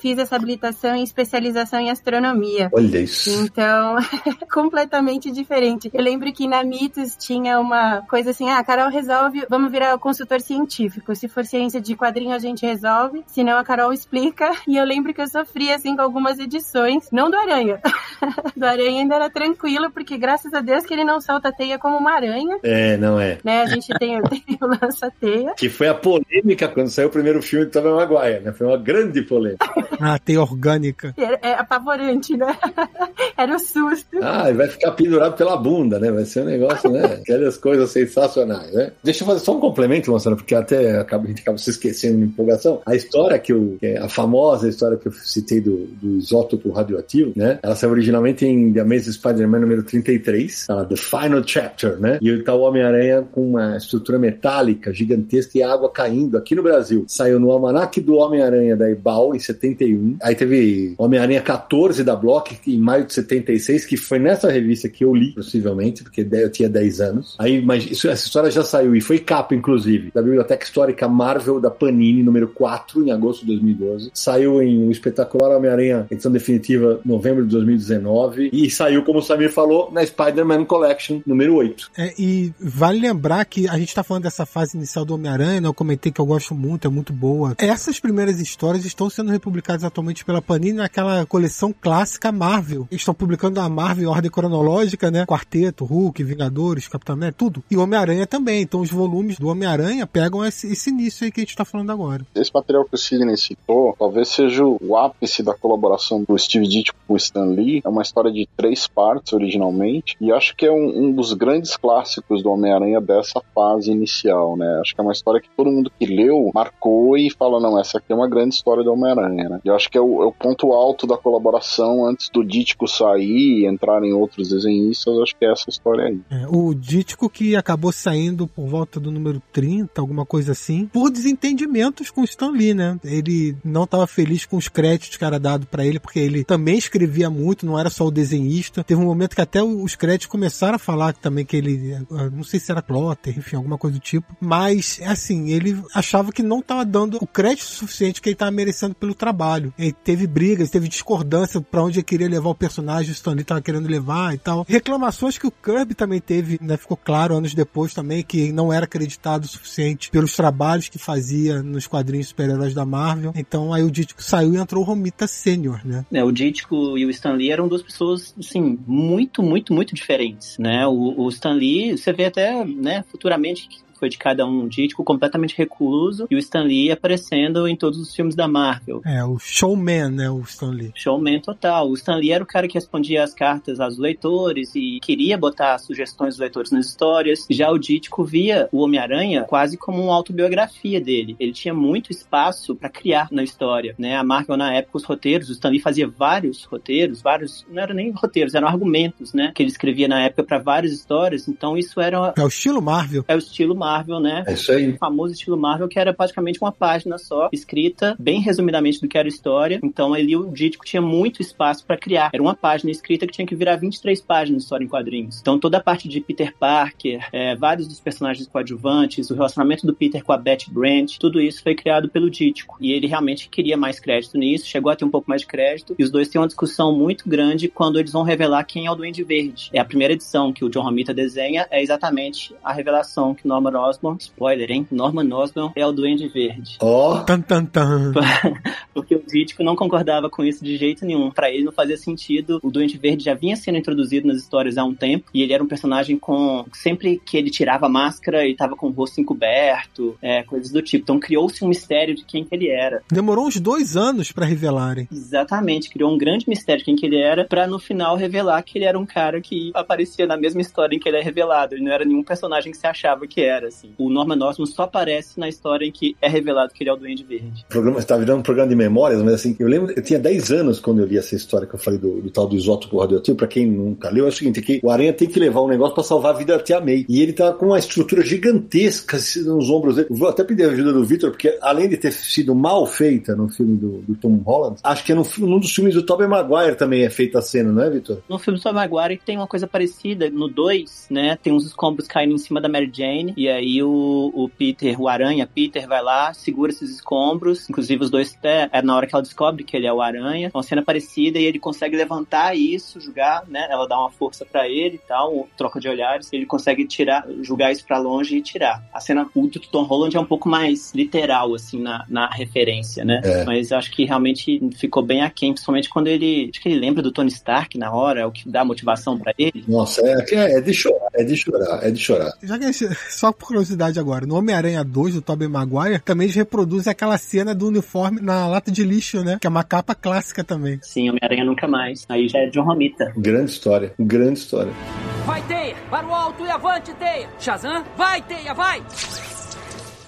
fiz essa habilitação em especialização em astronomia. Olha isso. Então, completamente diferente. Eu lembro que na Mitos tinha uma coisa assim: ah, a Carol resolve, vamos virar o consultor científico. Se for ciência de quadrinho, a gente resolve, senão a Carol explica. E eu lembro que eu sofri assim com algumas edições, não do Aranha. do Aranha ainda era tranquilo, porque graças a Deus que ele não solta teia como uma aranha. É, não é. Né? A gente tem, tem o lança-teia. Que foi a polêmica quando saiu o primeiro filme do Tobey Maguire, né? Foi uma grande polêmica. Ah, teia orgânica. É, é apavorante, né? Era o susto. Ah, ele vai ficar pendurado pela bunda, né? Vai ser um negócio, né? Aquelas coisas sensacionais, né? Deixa eu fazer só um complemento, Marcelo, porque até acaba- a gente acaba se esquecendo de empolgação. A história que eu, é a famosa história que eu citei do, do isótopo radioativo, né? Ela saiu originalmente em The Amazing Spider-Man número 33, tá? The Final Chapter, né? E tá o Homem-Aranha com uma estrutura metálica gigantesca e água caindo aqui no Brasil. Saiu no Almanac do Homem-Aranha da Ebal em 71. Aí teve Homem-Aranha 14 da Block em maio de 76, que foi nessa revista que eu li, possivelmente, porque eu tinha 10 anos. Aí, mas isso- essa história já saiu e foi capa, inclusive, da Biblioteca Histórica Marvel da Panini, número 4, em agosto de 2012. Saiu em O Espetacular Homem-Aranha, edição definitiva, novembro de 2019. E saiu, como o Samir falou, na Spider-Man Collection, número 8. É, e vale lembrar que a gente tá falando dessa fase inicial do Homem-Aranha, né? eu comentei que eu gosto muito, é muito boa. Essas primeiras histórias estão sendo republicadas atualmente pela Panini naquela coleção clássica Marvel. Eles estão publicando a Marvel em ordem cronológica, né? Quarteto, Hulk, Vingadores, Capitão América, tudo. E Homem-Aranha também. Então os volumes do Homem-Aranha pegam esse, esse início aí que a gente tá falando agora. Esse material que o Sidney citou, talvez seja o ápice da colaboração do Steve Ditko com o Stan Lee. Uma história de três partes originalmente, e acho que é um, um dos grandes clássicos do Homem-Aranha dessa fase inicial, né? Acho que é uma história que todo mundo que leu marcou e fala, não, essa aqui é uma grande história do Homem-Aranha, né? E eu acho que é o, é o ponto alto da colaboração antes do Ditko sair e entrar em outros desenhistas, acho que é essa história aí. É, o Dítico que acabou saindo por volta do número 30, alguma coisa assim, por desentendimentos com o Stan Lee, né? Ele não estava feliz com os créditos que era dado para ele, porque ele também escrevia muito, não era só o desenhista. Teve um momento que até os créditos começaram a falar também que ele, eh, não sei se era plotter, enfim, alguma coisa do tipo, mas assim, ele achava que não estava dando o crédito suficiente que ele estava merecendo pelo trabalho. Ele teve brigas, teve discordância para onde ele queria levar o personagem, o Stan Lee estava querendo levar e tal. Reclamações que o Kirby também teve, né? Ficou claro anos depois também que não era acreditado o suficiente pelos trabalhos que fazia nos quadrinhos super-heróis da Marvel. Então aí o Dítico saiu e entrou o Romita Sênior, né? É, o Ditko e o Stan Lee eram duas pessoas, assim, muito, muito, muito diferentes, né? O, o Stan Lee, você vê até, né, futuramente foi de cada um, Ditko completamente recluso e o Stan Lee aparecendo em todos os filmes da Marvel. É, o showman, né? O Stan Lee. Showman total. O Stan Lee era o cara que respondia as cartas aos leitores e queria botar sugestões dos leitores nas histórias. Já o Ditko via o Homem-Aranha quase como uma autobiografia dele. Ele tinha muito espaço para criar na história, né? A Marvel na época os roteiros, o Stan Lee fazia vários roteiros, vários, não eram nem roteiros, eram argumentos, né? Que ele escrevia na época para várias histórias. Então isso era É o estilo Marvel. é o estilo Marvel. Marvel, né? É isso aí. O famoso estilo Marvel, que era praticamente uma página só, escrita bem resumidamente do que era a história. Então ali o Dítico tinha muito espaço para criar. Era uma página escrita que tinha que virar 23 páginas de história em quadrinhos. Então toda a parte de Peter Parker, é, vários dos personagens coadjuvantes, o relacionamento do Peter com a Betty Brant, tudo isso foi criado pelo Dítico. E ele realmente queria mais crédito nisso, chegou a ter um pouco mais de crédito. E os dois têm uma discussão muito grande quando eles vão revelar quem é o Duende Verde. É a primeira edição que o John Romita desenha, é exatamente a revelação que Norman Osborn, spoiler, hein? Norman Osborn é o Duende Verde. Ó, Tan, tan, tan. Porque o Dítico não concordava com isso de jeito nenhum. Pra ele não fazia sentido. O Duende Verde já vinha sendo introduzido nas histórias há um tempo e ele era um personagem com sempre que ele tirava a máscara, ele tava com o rosto encoberto, é, coisas do tipo. Então criou-se um mistério de quem que ele era. Demorou uns dois anos pra revelarem. Exatamente, criou um grande mistério de quem que ele era, pra no final revelar que ele era um cara que aparecia na mesma história em que ele é revelado. Ele não era nenhum personagem que se achava que era, assim. O Norman Osborn só aparece na história em que é revelado que ele é o Duende Verde. o programa está virando um programa de memórias, mas assim, eu lembro, eu tinha 10 anos quando eu li essa história que eu falei do, do tal do isótopo radioativo. Pra quem nunca leu, é o seguinte: que o Aranha tem que levar um negócio pra salvar a vida da Tia May. E ele tá com uma estrutura gigantesca nos ombros dele. Vou até pedir a ajuda do Victor, porque além de ter sido mal feita no filme do, do Tom Holland, acho que é no, num dos filmes do Tobey Maguire também é feita a cena, não é, Victor? No filme do Tom Maguire tem uma coisa parecida. No 2, né, tem uns escombros caindo em cima da Mary Jane. E aí o, o Peter, o Aranha, Peter, vai lá, segura esses escombros. Inclusive os dois, até, é na hora que ela descobre que ele é o Aranha. Então, uma cena parecida e ele consegue levantar isso, jogar, né? Ela dá uma força pra ele e tal, troca de olhares. Ele consegue tirar, jogar isso pra longe e tirar. A cena do Tom Holland é um pouco mais literal, assim, na, na referência, né? É. Mas eu acho que realmente ficou bem aquém, principalmente quando ele. Acho que ele lembra do Tony Stark na hora, é o que dá motivação pra ele. Nossa, é, é, é de chorar, é de chorar, é de chorar. Já que a gente, só por curiosidade agora, no Homem-Aranha 2 do Tobey Maguire, também eles reproduzem aquela cena do uniforme na lata de lixo, né? Que é uma capa clássica também. Sim, Homem-Aranha nunca mais. Aí já é John Romita. Grande história, grande história. Vai, Teia! Para o alto e avante, Teia! Shazam! Vai, Teia, vai!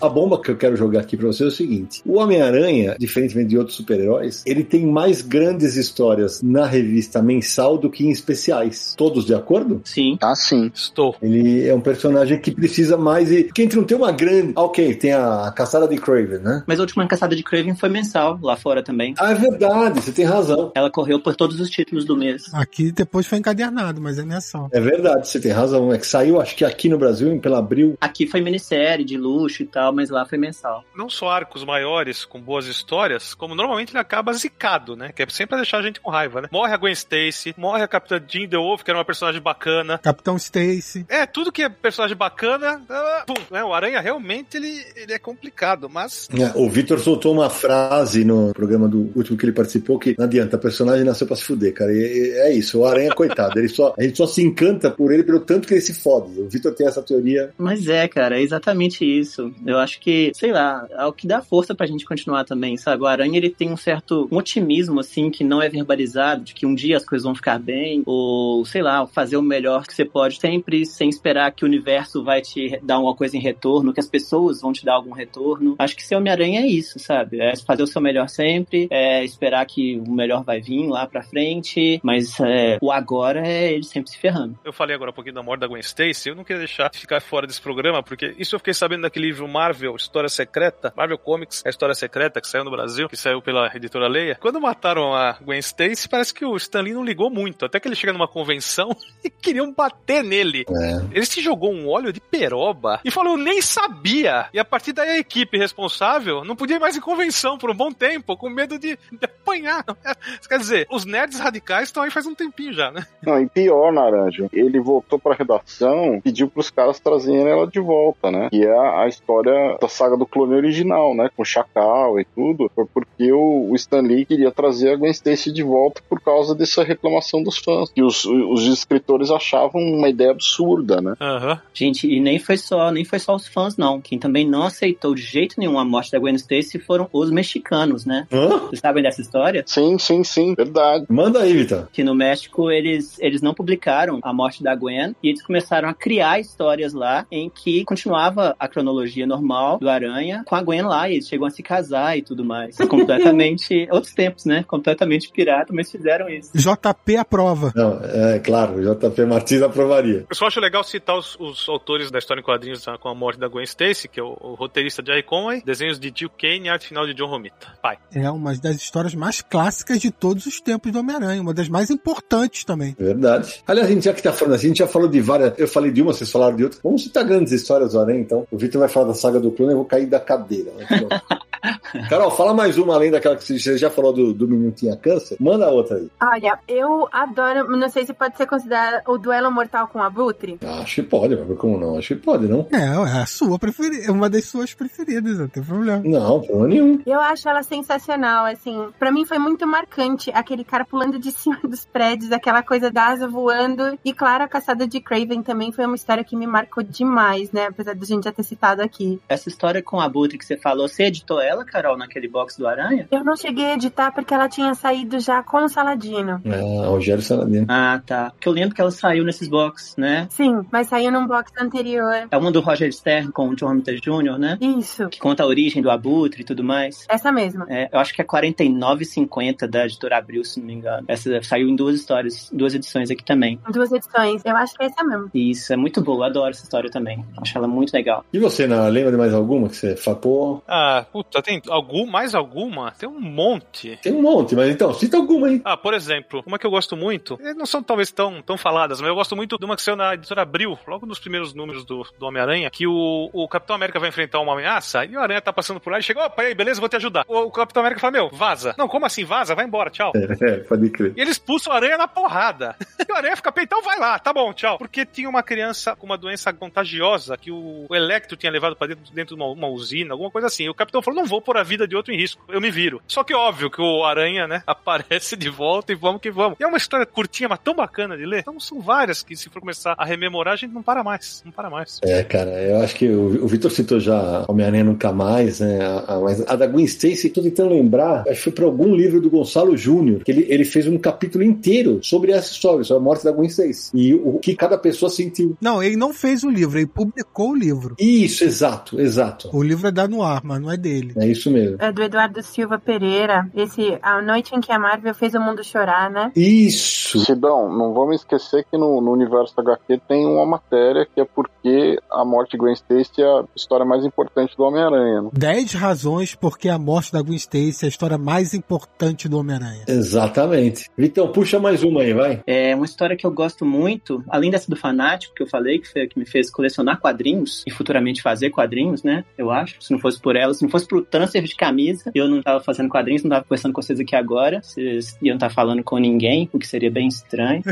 A bomba que eu quero jogar aqui pra você é o seguinte: o Homem-Aranha, diferentemente de outros super-heróis, ele tem mais grandes histórias na revista mensal do que em especiais. Todos de acordo? Sim. Ah, sim. Estou. Ele é um personagem que precisa mais e. Porque entre não tem uma grande. Ah, Ok, tem a caçada de Craven, né? Mas a última caçada de Craven foi mensal, lá fora também. Ah, é verdade, você tem razão. Ela correu por todos os títulos do mês. Aqui depois foi encadernado, mas é mensal. É verdade, você tem razão. É que saiu, acho que aqui no Brasil, pela Abril. Aqui foi minissérie de luxo e tal, mas lá foi mensal. Não só arcos maiores com boas histórias, como normalmente ele acaba zicado, né? Que é sempre pra deixar a gente com raiva, né? Morre a Gwen Stacy, morre a Capitã Jean The Wolf, que era uma personagem bacana. Capitão Stacy. É, tudo que é personagem bacana, ah, pum, né? O Aranha realmente ele, ele é complicado, mas É, O Vitor soltou uma frase no programa do último que ele participou que não adianta, o personagem nasceu pra se fuder, cara. E, e- é isso, o Aranha, coitado, ele só, a gente só se encanta por ele pelo tanto que ele se fode. O Vitor tem essa teoria. Mas é, cara, é exatamente isso. Eu acho que, sei lá, é o que dá força pra gente continuar também, sabe? O Aranha, ele tem um certo otimismo, assim, que não é verbalizado, de que um dia as coisas vão ficar bem, ou, sei lá, fazer o melhor que você pode sempre, sem esperar que o universo vai te dar alguma coisa em retorno, que as pessoas vão te dar algum retorno. Acho que ser Homem-Aranha é isso, sabe? É fazer o seu melhor sempre, é esperar que o melhor vai vir lá pra frente, mas é, o agora é ele sempre se ferrando. eu falei agora um pouquinho da morte da Gwen Stacy, eu não queria deixar de ficar fora desse programa, porque isso eu fiquei sabendo daquele livro Marvel, História Secreta, Marvel Comics, a História Secreta, que saiu no Brasil, que saiu pela editora Leia. Quando mataram a Gwen Stacy, parece que o Stan Lee não ligou muito, até que ele chega numa convenção e queriam bater nele. É. Ele se jogou um óleo de peroba e falou, eu nem sabia. E a partir daí a equipe responsável não podia ir mais em convenção por um bom tempo, com medo de, de apanhar. Quer dizer, os nerds radicais estão aí faz um tempinho já, né? Não, e pior, Naranja, ele voltou pra redação, pediu pros caras trazerem ela de volta, né? E é a história da saga do clone original, né? Com o Chacal e tudo. Foi porque o, o Stan Lee queria trazer a Gwen Stacy de volta por causa dessa reclamação dos fãs. Que os, os escritores achavam uma ideia absurda, né? Aham. Gente, e nem foi só, nem foi só os fãs, não. Quem também não aceitou de jeito nenhum a morte da Gwen Stacy foram os mexicanos, né? Hã? Vocês sabem dessa história? Sim, sim, sim, verdade. Manda aí, Vitor. Que no México eles, eles não publicaram a morte da Gwen e eles começaram a criar histórias lá em que continuava a cronologia normal normal do Aranha com a Gwen lá, e eles chegam a se casar e tudo mais. Completamente. outros tempos, né? Completamente pirata, mas fizeram isso. JP aprova. Não, é claro, o JP Martins aprovaria. Eu só acho legal citar os, os autores da história em quadrinhos tá, com a morte da Gwen Stacy, que é o, o roteirista Jerry Conway, desenhos de Jill Kane e arte final de John Romita. Pai. É uma das histórias mais clássicas de todos os tempos do Homem-Aranha, uma das mais importantes também. Verdade. Aliás, a gente já que tá falando a gente já falou de várias. Eu falei de uma, vocês falaram de outra. Vamos citar grandes histórias do Aranha, então. O Vitor vai falar da saga do clone, eu vou cair da cadeira. né? Carol, fala mais uma além daquela que você já falou do, do menino que tinha câncer. Manda outra aí. Olha, eu adoro, não sei se pode ser considerado o duelo mortal com o Abutre. Acho que pode, mas como não? Acho que pode, não? É, é a sua preferida, é uma das suas preferidas, não tem problema. Não, problema nenhum. Eu acho ela sensacional, assim. Pra mim foi muito marcante aquele cara pulando de cima dos prédios, aquela coisa da asa voando. E claro, a caçada de Craven também foi uma história que me marcou demais, né? Apesar da gente já ter citado aqui. Essa história com a Abutre que você falou, você editou ela, Carol, naquele box do Aranha? Eu não cheguei a editar porque ela tinha saído já com o Saladino. Ah, Rogério Saladino. Ah, tá. Porque eu lembro que ela saiu nesses box, né? Sim, mas saiu num box anterior. É uma do Roger Stern com o John Romita Jr., né? Isso, Que conta a origem do Abutre e tudo mais. essa mesma. É, eu acho que é 49,50 da editora Abril, se não me engano. Essa saiu em duas histórias, duas edições aqui também. Duas edições. Eu acho que é essa mesmo. Isso é muito boa, eu adoro essa história também. Acho ela muito legal. E você, Nara, lembra de mais alguma que você facou? Ah, puta, tem algum, mais alguma? Tem um monte. Tem um monte, mas então, cita alguma aí. Ah, por exemplo, uma que eu gosto muito, eh, não são talvez tão, tão faladas, mas eu gosto muito de uma que saiu na editora Abril, logo nos primeiros números do, do Homem-Aranha, que o, o Capitão América vai enfrentar uma ameaça e o Aranha tá passando por lá e chega, opa, aí, beleza, vou te ajudar. O, o Capitão América fala, meu, vaza. Não, como assim, vaza? Vai embora, tchau. É, pode crer. E eles expulsam o Aranha na porrada. E o Aranha fica, então vai lá, tá bom, tchau. Porque tinha uma criança com uma doença contagiosa que o, o Electro tinha levado pra dentro, dentro de uma, uma usina, alguma coisa assim. E o Capitão falou, não vou pôr a vida de outro em risco, eu me viro. Só que óbvio que o Aranha, né, aparece de volta e vamos que vamos. E é uma história curtinha, mas tão bacana de ler. Então são várias que se for começar a rememorar, a gente não para mais, não para mais. É, cara, eu acho que o, o Vitor citou já Homem-Aranha Nunca Mais, né? A, a, mas a da Gwen Stacy, tô tentando lembrar, acho que foi pra algum livro do Gonçalo Júnior, que ele, ele fez um capítulo inteiro sobre essa história, sobre a morte da Gwen Stacy. E o que cada pessoa sentiu. Não, ele não fez o livro, ele publicou o livro. Isso, exato, exato. O livro é da Noir, mas não é dele. É isso mesmo. É do Eduardo Silva Pereira. Esse A Noite em que a Marvel fez o mundo chorar, né? Isso! Sidão, não vamos esquecer que no, no universo HQ tem uma matéria que é porque a morte de Gwen Stacy é a história mais importante do Homem-Aranha. Né? 10 razões porque a morte da Gwen Stacy é a história mais importante do Homem-Aranha. Exatamente. Vitão, puxa mais uma aí, vai. É uma história que eu gosto muito, além dessa do Fanático, que eu falei, que foi a que me fez colecionar quadrinhos e futuramente fazer quadrinhos, né? Eu acho. Se não fosse por ela, se não fosse pro transfer de camisa, eu não tava fazendo quadrinhos, não tava conversando com vocês aqui agora. Vocês iam estar falando com ninguém, o que seria bem estranho.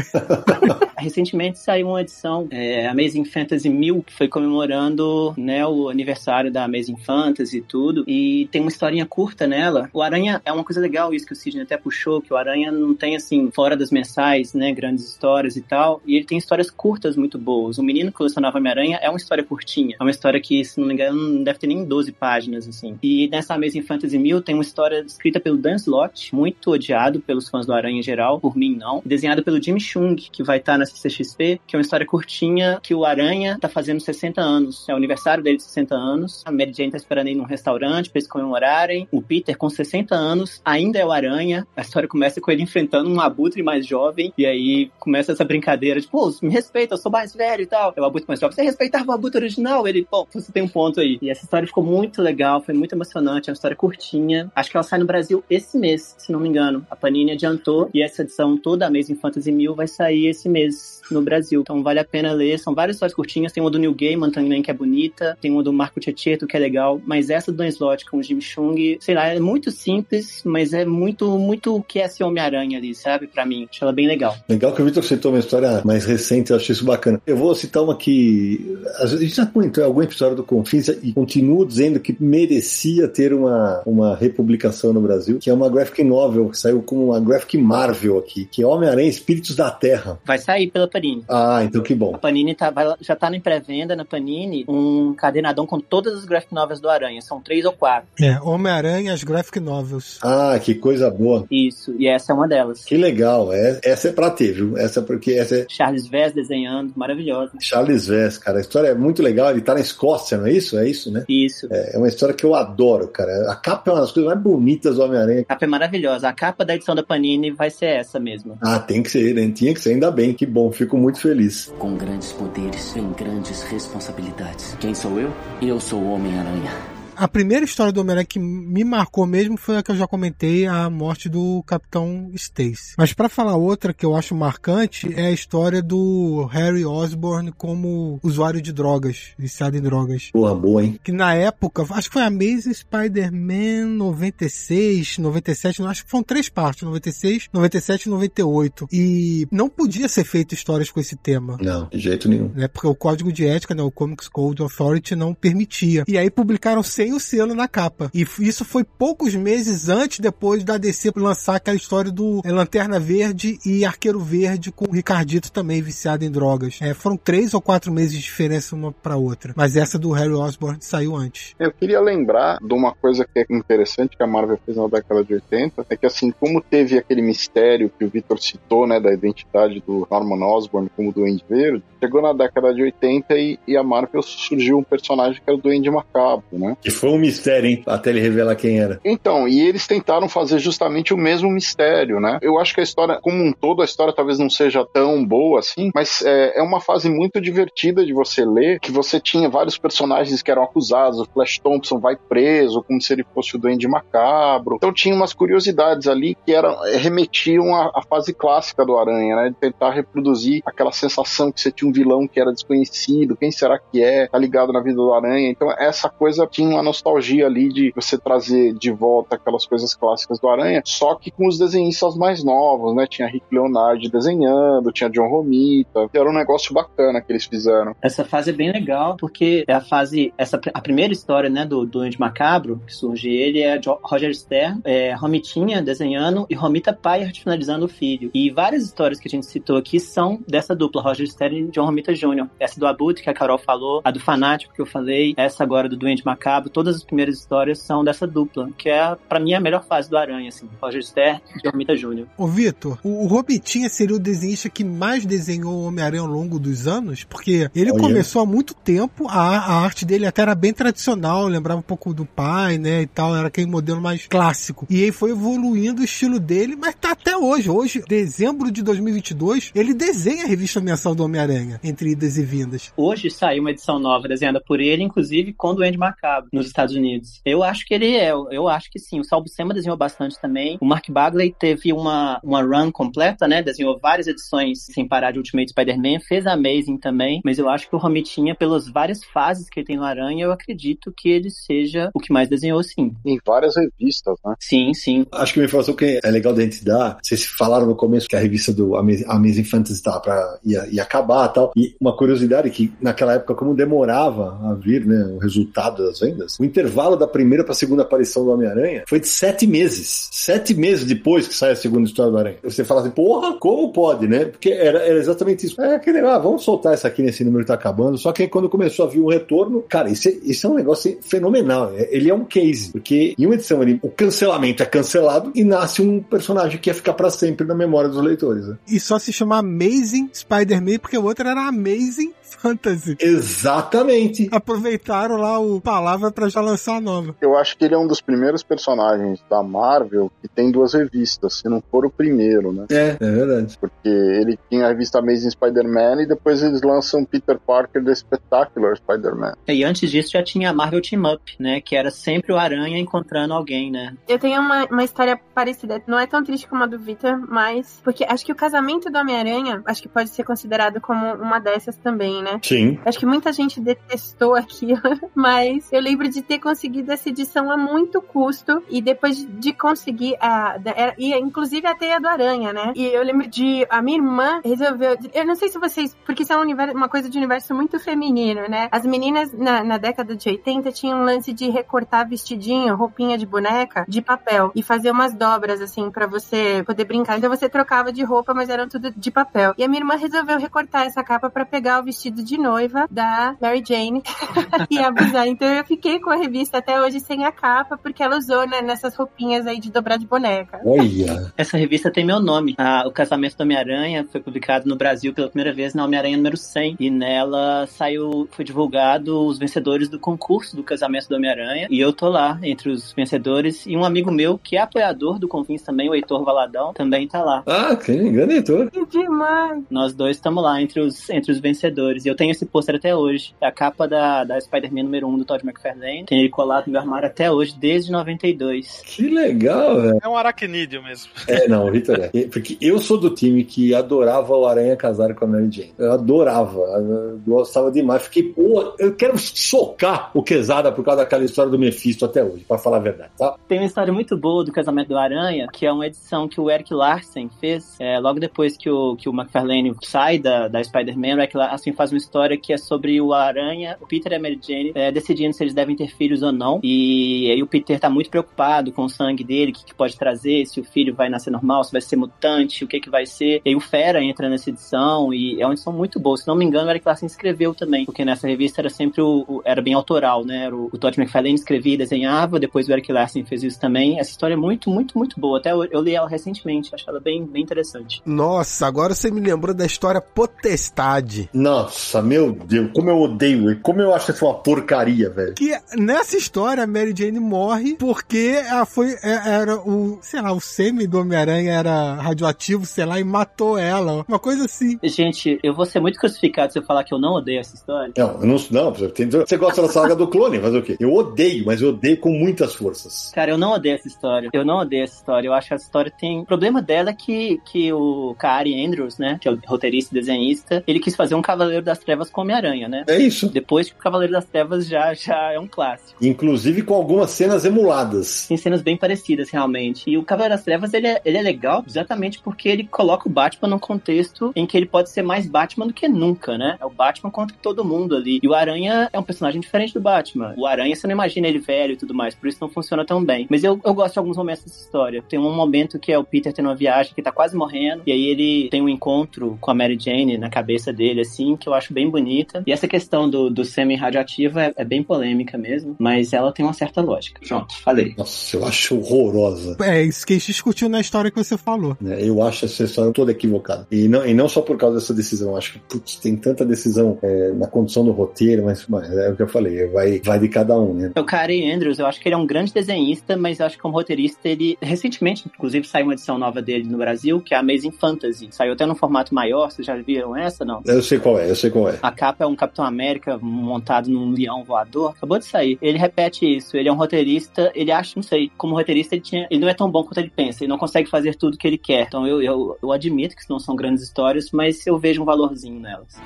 Recentemente saiu uma edição, é, Amazing Fantasy 1000, que foi comemorando né, o aniversário da Amazing Fantasy e tudo. E tem uma historinha curta nela. O Aranha é uma coisa legal, isso que o Sidney até puxou, que o Aranha não tem, assim, fora das mensais, né, grandes histórias e tal. E ele tem histórias curtas muito boas. O Menino que Colecionava Homem-Aranha é uma história curtinha. É uma história que, se não me engano, não deve ter nem 12 páginas, assim. E nessa Amazing Fantasy 1000 tem uma história escrita pelo Dan Slott, muito odiado pelos fãs do Aranha em geral, por mim não. Desenhada pelo Jimmy Chung, que vai estar na CCXP, que é uma história curtinha que o Aranha tá fazendo 60 anos. É o aniversário dele de 60 anos. A Mary Jane tá esperando ele num restaurante pra eles comemorarem. O Peter, com 60 anos, ainda é o Aranha. A história começa com ele enfrentando um abutre mais jovem. E aí começa essa brincadeira de, pô, me respeita, eu sou mais velho e tal. É o abutre mais jovem. Você respeitava o abutre original? Ele, pô, você tem um ponto aí. E essa história ficou muito legal, foi muito emocionante. É uma história curtinha. Acho que ela sai no Brasil esse mês, se não me engano. A Panini adiantou. E essa edição toda, a Amazing Fantasy 1000, vai sair esse mês no Brasil. Então vale a pena ler. São várias histórias curtinhas. Tem uma do New Gaiman também, que é bonita. Tem uma do Marco Tietcheto, que é legal. Mas essa do Dan Slott com o Jimmy Chung, sei lá, é muito simples, mas é muito, muito o que é ser Homem-Aranha ali, sabe? Pra mim. Acho ela bem legal. Legal que o Vitor citou uma história mais recente, eu achei isso bacana. Eu vou citar uma que a gente já comentou em algum episódio do Confins e continuo dizendo que merecia merecia ter uma, uma republicação no Brasil, que é uma graphic novel, que saiu como uma graphic Marvel aqui, que é Homem-Aranha Espíritos da Terra. Vai sair pela Panini. Ah, então que bom. A Panini tá, vai- já tá em pré-venda na Panini um cadenadão com todas as graphic novels do Aranha. São três ou quatro. É, Homem-Aranha, as graphic novels. Ah, que coisa boa. Isso, e essa é uma delas. Que legal. É, essa é pra ter, viu? Essa é porque essa é Charles Vess desenhando, maravilhosa. Charles Vess, cara. A história é muito legal. Ele tá na Escócia, não é isso? É isso, né? Isso. É uma história que eu adoro, cara. A capa é uma das coisas mais bonitas do Homem-Aranha. A capa é maravilhosa. A capa da edição da Panini vai ser essa mesmo. Ah, tem que ser, né? Tinha que ser, ainda bem. Que bom, fico muito feliz. Com grandes poderes vem grandes responsabilidades. Quem sou eu? Eu sou o Homem-Aranha. A primeira história do Homem-Aranha que me marcou mesmo foi a que eu já comentei, a morte do Capitão Stacy. Mas pra falar outra que eu acho marcante é a história do Harry Osborn como usuário de drogas, viciado em drogas. Porra, boa, hein? Que na época, acho que foi a Amazing Spider-Man 96, 97, não, acho que foram três partes, 96, 97 e 98. E não podia ser feito histórias com esse tema. Não, de jeito nenhum. Né, porque o código de ética, né, o Comics Code Authority não permitia. E aí publicaram sem o selo na capa. E isso foi poucos meses antes, depois da DC lançar aquela história do é, Lanterna Verde e Arqueiro Verde com o Ricardito também viciado em drogas. É, foram três ou quatro meses de diferença uma pra outra. Mas essa do Harry Osborn saiu antes. Eu queria lembrar de uma coisa que é interessante que a Marvel fez na década de 80, é que assim, como teve aquele mistério que o Victor citou, né, da identidade do Norman Osborn como Duende Verde, chegou na década de 80 e, e a Marvel surgiu um personagem que era o Duende Macabro, né? Que foi um mistério, hein? Até ele revelar quem era. Então, e eles tentaram fazer justamente o mesmo mistério, né? Eu acho que a história, como um todo, a história talvez não seja tão boa assim, mas é, é uma fase muito divertida de você ler, que você tinha vários personagens que eram acusados, o Flash Thompson vai preso, como se ele fosse o Duende Macabro. Então tinha umas curiosidades ali que eram, eh, remetiam à, à fase clássica do Aranha, né? De tentar reproduzir aquela sensação que você tinha um vilão que era desconhecido, quem será que é, tá ligado na vida do Aranha. Então essa coisa tinha uma nostalgia ali de você trazer de volta aquelas coisas clássicas do Aranha, só que com os desenhistas mais novos, né? Tinha Rick Leonardi desenhando, tinha John Romita, era um negócio bacana que eles fizeram. Essa fase é bem legal, porque é a fase, essa, a primeira história, né, do Duende Macabro, que surge ele, é Roger Stern, é, Romitinha desenhando e Romita Payart finalizando o filho. E várias histórias que a gente citou aqui são dessa dupla, Roger Stern e John Romita Jr. Essa do Abutre, que a Carol falou, a do Fanático, que eu falei, essa agora do Duende Macabro, todas as primeiras histórias são dessa dupla, que é, pra mim, a melhor fase do Aranha, assim, Roger Stern e Romita Jr. Ô Vitor, o, o Robitinha seria o desenhista que mais desenhou o Homem-Aranha ao longo dos anos, porque ele Olha. começou há muito tempo, a, a arte dele até era bem tradicional, lembrava um pouco do pai, né, e tal, era aquele modelo mais clássico. E aí foi evoluindo o estilo dele, mas tá até hoje. Hoje, dezembro de 2022, ele desenha a revista mensal do Homem-Aranha, entre idas e vindas. Hoje saiu uma edição nova desenhada por ele, inclusive com o Duende Macabro, nos Estados Unidos. Eu acho que ele é, eu acho que sim. O Sal Buscema desenhou bastante também. O Mark Bagley teve uma, uma run completa, né? Desenhou várias edições sem parar de Ultimate Spider-Man, fez a Amazing também, mas eu acho que o Romitinha, pelas várias fases que ele tem no Aranha, eu acredito que ele seja o que mais desenhou, sim. Em várias revistas, né? Sim, sim. Acho que uma informação que é legal da gente dar, vocês falaram no começo que a revista do Amazing, Amazing Fantasy tá pra, ia, ia acabar e tal. E uma curiosidade é que naquela época, como demorava a vir né, o resultado das vendas, o intervalo da primeira pra segunda aparição do Homem-Aranha foi de sete meses. Sete meses depois que sai a segunda história do Aranha. Você fala assim, porra, como pode, né? Porque era, era exatamente isso. É aquele, ah, vamos soltar essa aqui nesse número que tá acabando. Só que aí quando começou a vir o retorno, cara, isso é, isso é um negócio fenomenal. É- Ele é um case, porque em uma edição ele, o cancelamento é cancelado e nasce um personagem que ia ficar pra sempre na memória dos leitores. né? E só se chama Amazing Spider-Man, porque o outro era Amazing Fantasy. Exatamente. Aproveitaram lá o palavra pra já lançar a nova. Eu acho que ele é um dos primeiros personagens da Marvel que tem duas revistas, se não for o primeiro, né? É, é verdade. Porque ele tinha a revista Amazing Spider-Man e depois eles lançam Peter Parker The Spectacular Spider-Man. E antes disso já tinha a Marvel Team Up, né? Que era sempre o Aranha encontrando alguém, né? Eu tenho uma, uma história parecida. Não é tão triste como a do Victor, mas. Porque acho que o casamento do Homem-Aranha, acho que pode ser considerado como uma dessas também. Assim, né? Sim. Acho que muita gente detestou aquilo, mas eu lembro de ter conseguido essa edição a muito custo e depois de conseguir a, e inclusive a teia do aranha, né? E eu lembro de a minha irmã resolveu, eu não sei se vocês, porque isso é um universo, uma coisa de universo muito feminino, né? As meninas na, na década de 80 tinham um lance de recortar vestidinho, roupinha de boneca de papel e fazer umas dobras assim para você poder brincar. Então você trocava de roupa, mas eram tudo de papel. E a minha irmã resolveu recortar essa capa para pegar o vestido de noiva da Mary Jane e abusar. Então eu fiquei com a revista até hoje sem a capa, porque ela usou né, nessas roupinhas aí de dobrar de boneca. Olha! Essa revista tem meu nome. Ah, o Casamento do Homem-Aranha foi publicado no Brasil pela primeira vez na Homem-Aranha número 100. E nela saiu, foi divulgado os vencedores do concurso do Casamento do Homem-Aranha. E eu tô lá entre os vencedores. E um amigo meu, que é apoiador do Confins também, o Heitor Valadão, também tá lá. Ah, que grande Heitor. Que demais! Nós dois estamos lá entre os, entre os vencedores. E eu tenho esse pôster até hoje. É a capa da, da Spider-Man número 1 do Todd McFarlane. Tem ele colado no meu armário até hoje, desde 92. Que legal, velho. É um aracnídeo mesmo. É, não, Vitor é. Porque eu sou do time que adorava o Aranha casar com a Mary Jane. Eu adorava. Eu gostava demais. Fiquei, pô, eu quero socar o Quesada por causa daquela história do Mephisto até hoje, pra falar a verdade, tá? Tem uma história muito boa do casamento do Aranha, que é uma edição que o Eric Larsen fez é, logo depois que o, que o McFarlane sai da, da Spider-Man. O Eric Larsen faz uma história que é sobre o Aranha, o Peter e a Mary Jane é, decidindo se eles devem ter filhos ou não. E aí o Peter tá muito preocupado com o sangue dele, o que, que pode trazer, se o filho vai nascer normal, se vai ser mutante, o que, que vai ser. E aí o Fera entra nessa edição e é uma edição muito boa. Se não me engano, o Eric Larsen escreveu também, porque nessa revista era sempre o, o era bem autoral, né? Era o, o Todd McFarlane escrevia e desenhava, depois o Eric Larsen fez isso também. Essa história é muito, muito, muito boa. Até eu, eu li ela recentemente, acho ela bem, bem interessante. Nossa, agora você me lembrou da história Potestade. Nossa, meu Deus, como eu odeio, como eu acho essa uma porcaria, velho. Que nessa história a Mary Jane morre porque ela foi, é, era o, sei lá, o sêmen do Homem-Aranha era radioativo, sei lá, e matou ela. Uma coisa assim. Gente, eu vou ser muito crucificado se eu falar que eu não odeio essa história. Não, eu não, não você gosta da saga do clone, mas o quê? Eu odeio, mas eu odeio com muitas forças. Cara, eu não odeio essa história. Eu não odeio essa história. Eu acho que essa história tem. O problema dela é que, que o Kari Andrews, né, que é o roteirista e desenhista, ele quis fazer um Cavaleiro das Trevas com Homem-Aranha, né? É isso. Depois que o Cavaleiro das Trevas já, já é um clássico. Inclusive com algumas cenas emuladas. Tem cenas bem parecidas, realmente. E o Cavaleiro das Trevas, ele é, ele é legal exatamente porque ele coloca o Batman num contexto em que ele pode ser mais Batman do que nunca, né? É o Batman contra todo mundo ali. E o Aranha é um personagem diferente do Batman. O Aranha, você não imagina ele velho e tudo mais, por isso não funciona tão bem. Mas eu, eu gosto de alguns momentos dessa história. Tem um momento que é o Peter tendo uma viagem que tá quase morrendo, e aí ele tem um encontro com a Mary Jane na cabeça dele, assim, que eu acho bem bonita. E essa questão do, do semi-radioativo é, é, bem polêmica mesmo, mas ela tem uma certa lógica. Pronto, falei. Nossa, eu acho horrorosa. É, isso que a gente discutiu na história que você falou. É, eu acho essa história toda equivocada. E não, e não só por causa dessa decisão. Acho que, putz, tem tanta decisão é, na condução do roteiro, mas, mas, é o que eu falei, vai, vai de cada um, né? O Karen Andrews, eu acho que ele é um grande desenhista, mas eu acho que como roteirista, ele, recentemente, inclusive, saiu uma edição nova dele no Brasil, que é a Amazing Fantasy. Saiu até num formato maior, vocês já viram essa, não? Eu sei qual é, eu sei qual é. A capa é um Capitão América montado num leão voador, acabou de sair. Ele repete isso, ele é um roteirista, ele acha, não sei, como roteirista ele, tinha, ele não é tão bom quanto ele pensa, ele não consegue fazer tudo que ele quer. Então eu, eu, eu admito que não são grandes histórias, mas eu vejo um valorzinho nelas.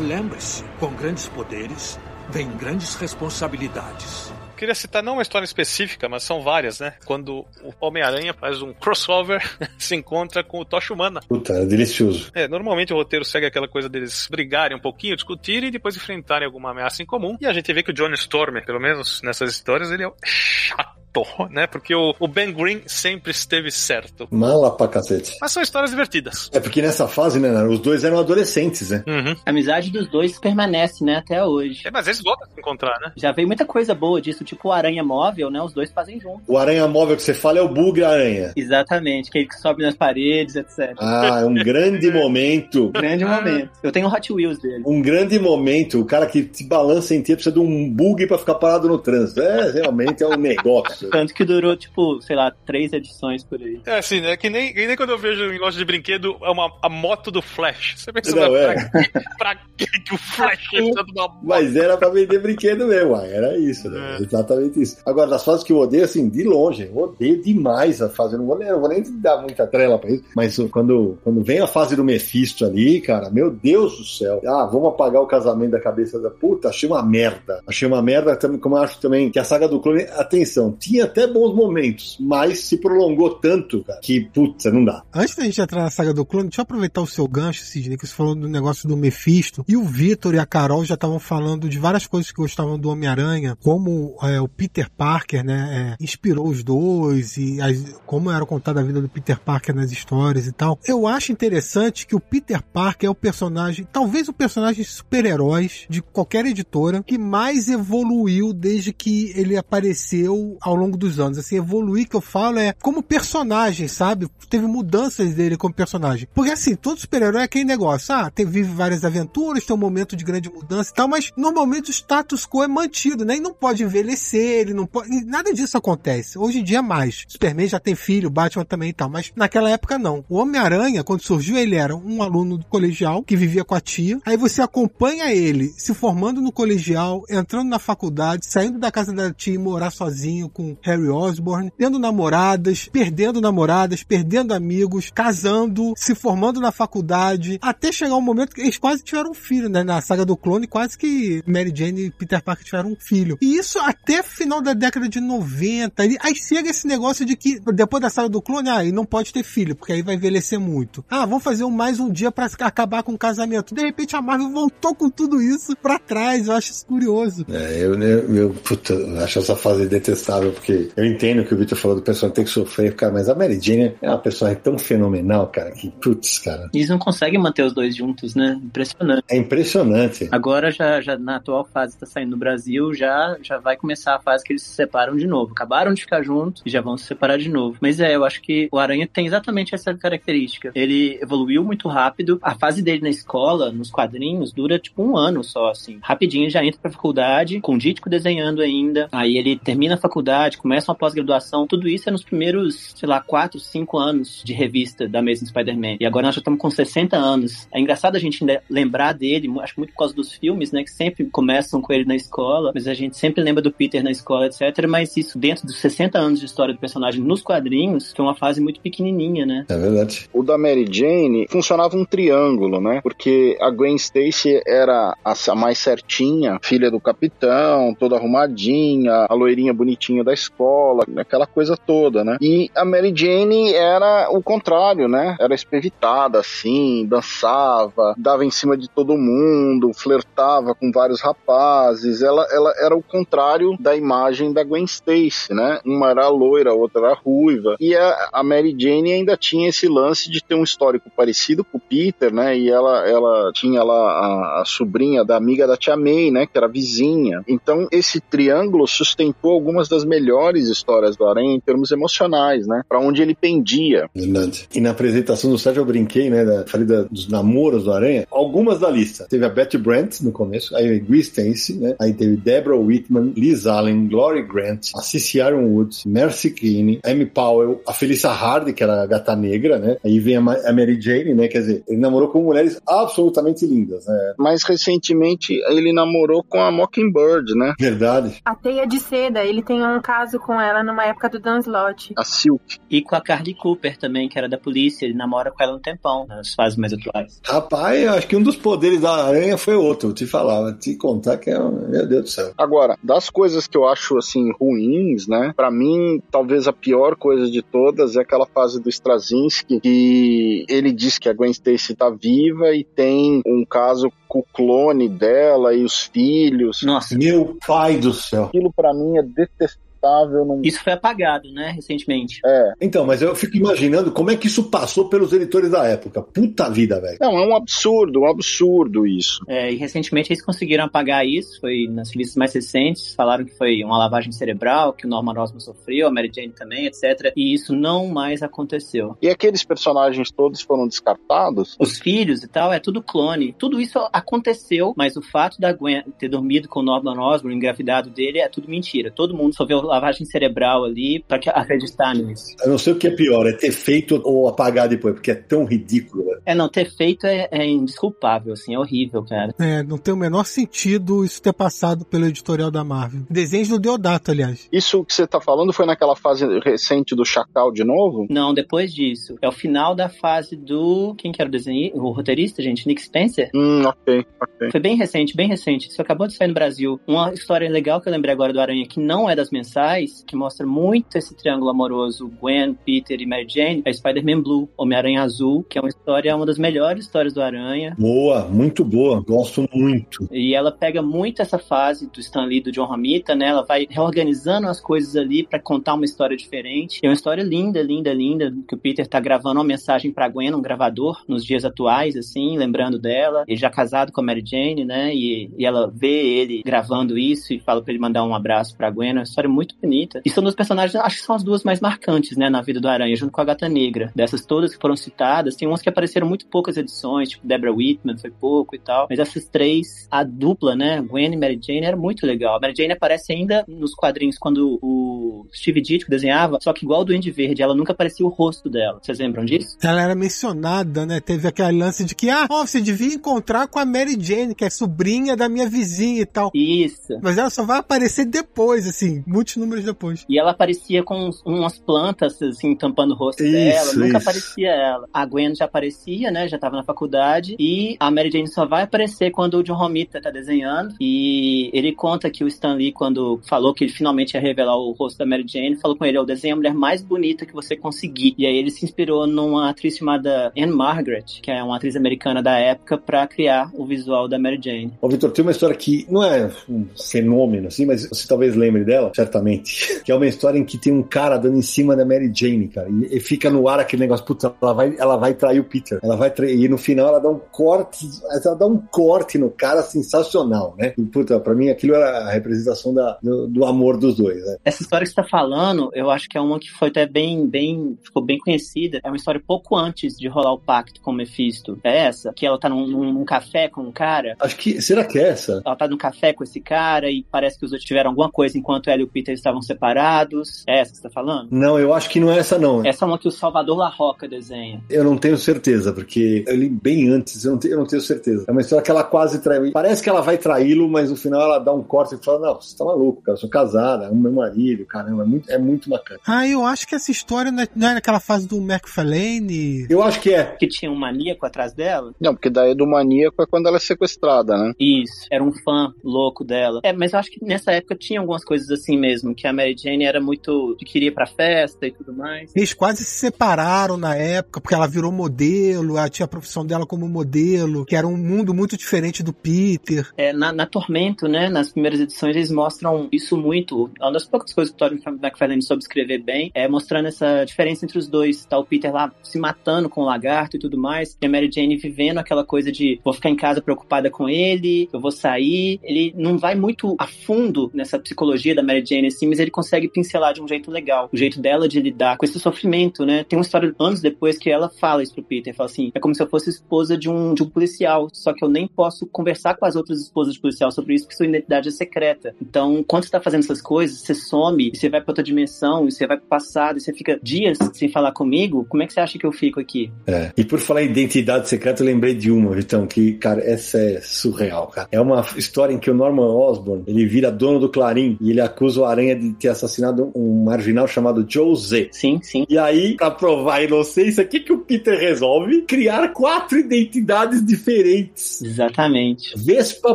Lembre-se, com grandes poderes vem grandes responsabilidades queria citar não uma história específica, mas são várias, né? Quando o Homem-Aranha faz um crossover, se encontra com o Tocha Humana. Puta, é delicioso. É, normalmente o roteiro segue aquela coisa deles brigarem um pouquinho, discutirem e depois enfrentarem alguma ameaça em comum. E a gente vê que o Johnny Storm, pelo menos nessas histórias, ele é chato né? Porque o, o, Ben Green sempre esteve certo. Mala pra cacete. Mas são histórias divertidas. É porque nessa fase, né, os dois eram adolescentes, né? Uhum. A amizade dos dois permanece, né, até hoje. É, mas eles voltam a se encontrar, né? Já veio muita coisa boa disso, tipo o Aranha Móvel, né? Os dois fazem junto. O Aranha Móvel que você fala é o Bug Aranha. Exatamente, aquele que sobe nas paredes, etc. Ah, é um grande momento. grande momento. Eu tenho um Hot Wheels dele. Um grande momento. O cara que te balança inteiro precisa de um bug pra ficar parado no trânsito. É, realmente é um negócio. Nossa. Tanto que durou, tipo, sei lá, três edições por aí. É assim, né? Que nem, que nem quando eu vejo em loja de brinquedo é uma, a moto do Flash. Você pensa, Não, pra, é. pra, que, que o Flash de uma moto? Mas era pra vender brinquedo mesmo, era isso, né? É. Exatamente isso. Agora, das fases que eu odeio, assim, de longe, eu odeio demais a fase. Eu não vou, nem- não vou nem dar muita trela pra isso, mas quando, quando vem a fase do Mephisto ali, cara, meu Deus do céu. Ah, vamos apagar o casamento da cabeça da puta, achei uma merda. Achei uma merda, como eu acho também que a saga do clone, atenção, tinha até bons momentos, mas se prolongou tanto, cara, que, puta, não dá. Antes da gente entrar na saga do clone, deixa eu aproveitar o seu gancho, Sidney, que você falou do negócio do Mephisto. E o Vitor e a Carol já estavam falando de várias coisas que gostavam do Homem-Aranha, como é, o Peter Parker, né, é, inspirou os dois e as- como era contada a vida do Peter Parker nas histórias e tal. Eu acho interessante que o Peter Parker é o personagem, talvez o personagem super-heróis de qualquer editora que mais evoluiu desde que ele apareceu ao longo dos anos. Assim, evoluir que eu falo é como personagem, sabe? Teve mudanças dele como personagem. Porque assim, todo super-herói é aquele negócio. Ah, tem, vive várias aventuras, tem um momento de grande mudança e tal, mas normalmente o status quo é mantido, né? E não pode envelhecer, ele não pode. Nada disso acontece. Hoje em dia mais. Superman já tem filho, Batman também e tal, mas naquela época não. O Homem-Aranha, quando surgiu, ele era um aluno do colegial que vivia com a tia. Aí você acompanha ele se formando no colegial, entrando na faculdade, saindo da casa da tia e morar sozinho com Harry Osborn, tendo namoradas, perdendo namoradas, perdendo amigos, casando, se formando na faculdade, até chegar um momento que eles quase tiveram um filho, né? Na saga do clone, quase que Mary Jane e Peter Parker tiveram um filho. E isso até final da década de 90. ali- Aí chega esse negócio de que depois da saga do clone, ah, e não pode ter filho, porque aí vai envelhecer muito. Ah, vamos fazer mais um dia pra acabar com o casamento. De repente a Marvel voltou com tudo isso pra trás. Eu acho isso curioso. É, eu, eu, eu, puta, acho essa fase detestável, porque eu entendo que o Victor falou do personagem tem que sofrer, cara, mas a Mary Jane é uma personagem tão fenomenal, cara, que, putz, cara, Eles não conseguem manter os dois juntos, né? Impressionante. é impressionante. Agora, já, já na atual fase que tá saindo no Brasil, já, já vai começar a fase que eles se separam de novo. Acabaram de ficar juntos e já vão se separar de novo. Mas é, eu acho que o Aranha tem exatamente essa característica. Ele evoluiu muito rápido. A fase dele na escola, nos quadrinhos, dura tipo um ano só, assim. Rapidinho já entra pra faculdade, com o Dítico desenhando ainda. Aí ele termina a faculdade, começa uma pós-graduação. Tudo isso é nos primeiros, sei lá, 4, 5 anos de revista da Amazing Spider-Man. E agora nós já estamos com 60 anos. É engraçado a gente ainda lembrar dele, acho que muito por causa dos filmes, né? Que sempre começam com ele na escola, mas a gente sempre lembra do Peter na escola, etc. Mas isso, dentro dos 60 anos de história do personagem nos quadrinhos, foi uma fase muito pequenininha, né? É verdade. O da Mary Jane funcionava um triângulo, né? Porque a Gwen Stacy era a a mais certinha, filha do capitão, toda arrumadinha, a loirinha bonitinha da escola, aquela coisa toda, né? E a Mary Jane era o contrário, né? Era espevitada, assim, dançava, dava em cima de todo mundo, flertava com vários rapazes. Ela, ela era o contrário da imagem da Gwen Stacy, né? Uma era loira, a outra era ruiva. E a, a Mary Jane ainda tinha esse lance de ter um histórico parecido com o Peter, né? E ela, ela tinha lá a, a sobrinha da amiga da Tia May, né? Que era vizinha. Então, esse triângulo sustentou algumas das melhores histórias do Aranha em termos emocionais, né? Pra onde ele pendia. Verdade. E na apresentação do site eu brinquei, né? Da, falei da- dos namoros do Aranha. Algumas da lista. Teve a Betty Brant no começo, aí a Gwen Stacy, né? Aí teve Deborah Whitman, Liz Allen, Glory Grant, a Cici Aaron Woods, Mercy Keane, Amy Powell, a Felissa Hardy, que era a gata negra, né? Aí vem a, Ma- a Mary Jane, né? Quer dizer, ele namorou com mulheres absolutamente lindas, né? Mais recentemente, ele namorou com a Mockingbird, né? Verdade. A Teia de Seda, ele tem um caso com ela numa época do Dan Slott. A Silk. E com a Carly Cooper também, que era da polícia, ele namora com ela um tempão, nas fases mais atuais. Rapaz, eu acho que um dos poderes da aranha foi outro, eu te falava, te contar que é. um- Meu Deus do céu. Agora, das coisas que eu acho assim ruins, né? Pra mim, talvez a pior coisa de todas é aquela fase do Straczynski que ele diz que a Gwen Stacy tá viva e tem um caso com o clone dela e os filhos. Nossa, Meu pai do céu. Aquilo pra mim é detestável. Não... isso foi apagado, né, recentemente. É. Então, mas eu fico imaginando como é que isso passou pelos editores da época. Puta vida, velho. Não, é um absurdo, um absurdo isso. É, e recentemente eles conseguiram apagar isso, foi nas revistas mais recentes, falaram que foi uma lavagem cerebral, que o Norman Osborn sofreu, a Mary Jane também, etc. E isso não mais aconteceu. E aqueles personagens todos foram descartados? Os filhos e tal, é tudo clone. Tudo isso aconteceu, mas o fato da Gwen ter dormido com o Norman Osborn, engravidado dele, é tudo mentira. Todo mundo só vê o lavagem cerebral ali pra que- acreditar nisso. Eu não sei o que é pior, é ter feito ou apagar depois, porque é tão ridículo. né? É, não, ter feito é, é indesculpável, assim, é horrível, cara. É, não tem o menor sentido isso ter passado pelo editorial da Marvel. Desenhos do Deodato, aliás. Isso que você tá falando foi naquela fase recente do Chacal de novo? Não, depois disso. É o final da fase do. Quem que era o desenhista? O roteirista, gente? Nick Spencer? Hum, ok, ok. Foi bem recente, bem recente. Isso acabou de sair no Brasil. Uma história legal que eu lembrei agora do Aranha, que não é das mensais, que mostra muito esse triângulo amoroso Gwen, Peter e Mary Jane, é Spider-Man Blue, Homem-Aranha Azul, que é uma história, uma das melhores histórias do Aranha. Boa, muito boa, gosto muito. E ela pega muito essa fase do Stan Lee e do John Romita, né? Ela vai reorganizando as coisas ali pra contar uma história diferente. É uma história linda, linda, linda, que o Peter tá gravando uma mensagem pra Gwen, um gravador, nos dias atuais, assim, lembrando dela. Ele já casado com a Mary Jane, né? E, e ela vê ele gravando isso e fala pra ele mandar um abraço pra Gwen. É uma história muito bonita. E são duas personagens, acho que são as duas mais marcantes, né? Na vida do Aranha, junto com a Gata Negra. Dessas todas que foram citadas, tem umas que apareceram muito poucas edições, tipo Deborah Whitman foi pouco e tal. Mas essas três, a dupla, né? Gwen e Mary Jane era muito legal. A Mary Jane aparece ainda nos quadrinhos quando o Steve Ditko desenhava, só que igual o Duende Verde, ela nunca aparecia o rosto dela. Vocês lembram disso? Ela era mencionada, né? Teve aquele lance de que, ah, ó, você devia encontrar com a Mary Jane, que é sobrinha da minha vizinha e tal. Isso. Mas ela só vai aparecer depois, assim, muitos números depois. E ela aparecia com uns- umas plantas, assim, tampando o rosto Isso, dela. Nunca isso. aparecia ela. A Gwen já aparecia, né? Já tava na faculdade. E a Mary Jane só vai aparecer quando o John Romita tá desenhando. E ele conta que o Stan Lee, quando falou que ele finalmente ia revelar o rosto da Mary Jane, falou com ele: Eu desenho a mulher mais bonita que você conseguir. E aí ele se inspirou numa atriz chamada Anne Margaret, que é uma atriz americana da época, pra criar o visual da Mary Jane. Ô, Vitor, tem uma história que não é um fenômeno, assim, mas você talvez lembre dela, certamente. Que é uma história em que tem um cara dando em cima da Mary Jane, cara. E, fica no ar aquele negócio, puta, ela vai, ela vai trair o Peter. Ela vai trair. E no final ela dá um corte, ela dá um corte no cara sensacional, né? E, puta, pra mim aquilo era a representação da, do, do amor dos dois, né? Essa história que você tá falando, eu acho que é uma que foi até bem, bem, ficou bem conhecida. É uma história pouco antes de rolar o pacto com o Mephisto. É essa? Que ela tá num, num- num café com um cara. Acho que. Será que é essa? Ela tá num café com esse cara e parece que os outros tiveram alguma coisa enquanto ela e o Peter estavam separados. É essa que você tá falando? Não, eu acho que não é essa, não. Essa é uma que o Salvador La Roca desenha. Eu não tenho certeza, porque eu li bem antes, eu não, tenho, eu não tenho certeza. É uma história que ela quase traiu. Parece que ela vai traí-lo, mas no final ela dá um corte e fala: Não, você tá maluco, cara, eu sou casada, é o meu marido, caramba, é muito, é muito bacana. Ah, eu acho que essa história não é, não é naquela fase do McFarlane. Eu acho que é. Que tinha um maníaco atrás dela. Não, porque daí do maníaco é quando ela é sequestrada, né? Isso, era um fã louco dela. É, mas eu acho que nessa época tinha algumas coisas assim mesmo, que a Mary Jane era muito. que queria ir pra festa e tudo mais. Eles quase se separaram na época, porque ela virou modelo, ela tinha a profissão dela como modelo, que era um mundo muito diferente do Peter. É, na, na Tormento, né, nas primeiras edições, eles mostram isso muito. É uma das poucas coisas que o Todd McFarlane soube escrever bem, é mostrando essa diferença entre os dois. Tá o Peter lá se matando com o lagarto e tudo mais, e a Mary Jane vivendo aquela coisa de vou ficar em casa preocupada com ele, eu vou sair. Ele não vai muito a fundo nessa psicologia da Mary Jane, assim, mas ele consegue pincelar de um jeito legal. O jeito dela de lidar com esse sofrimento, né? Tem uma história anos depois que ela fala isso pro Peter, fala assim, é como se eu fosse esposa de um, de um policial, só que eu nem posso conversar com as outras esposas de policial sobre isso, porque sua identidade é secreta. Então, quando você tá fazendo essas coisas, você some, e você vai pra outra dimensão, e você vai pro passado, e você fica dias sem falar comigo, como é que você acha que eu fico aqui? É. E por falar em identidade secreta, eu lembrei de uma, Vitão, que, cara, essa é surreal, cara. É uma história em que o Norman Osborn, ele vira dono do Clarim e ele acusa o Aranha de ter assassinado um marginal chamado José. Sim, sim. E aí, pra provar a inocência, o que, que o Peter resolve? Criar quatro identidades diferentes. Exatamente. Vespa,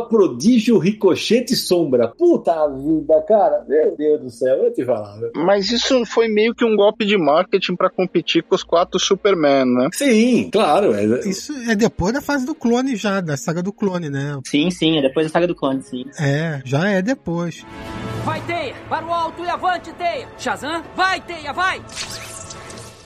Prodígio, Ricochete e Sombra. Puta vida, cara. Meu Deus do céu, eu vou te falar. Mas isso foi meio que um golpe de marketing pra competir com os quatro Superman, né? Sim, claro. É, Isso é depois da fase do clone já, da saga do clone, né? Sim, sim, é depois da saga do clone, sim. É, já é depois. Vai, Teia! Para o alto e avante, Teia! Shazam, vai, Teia, vai!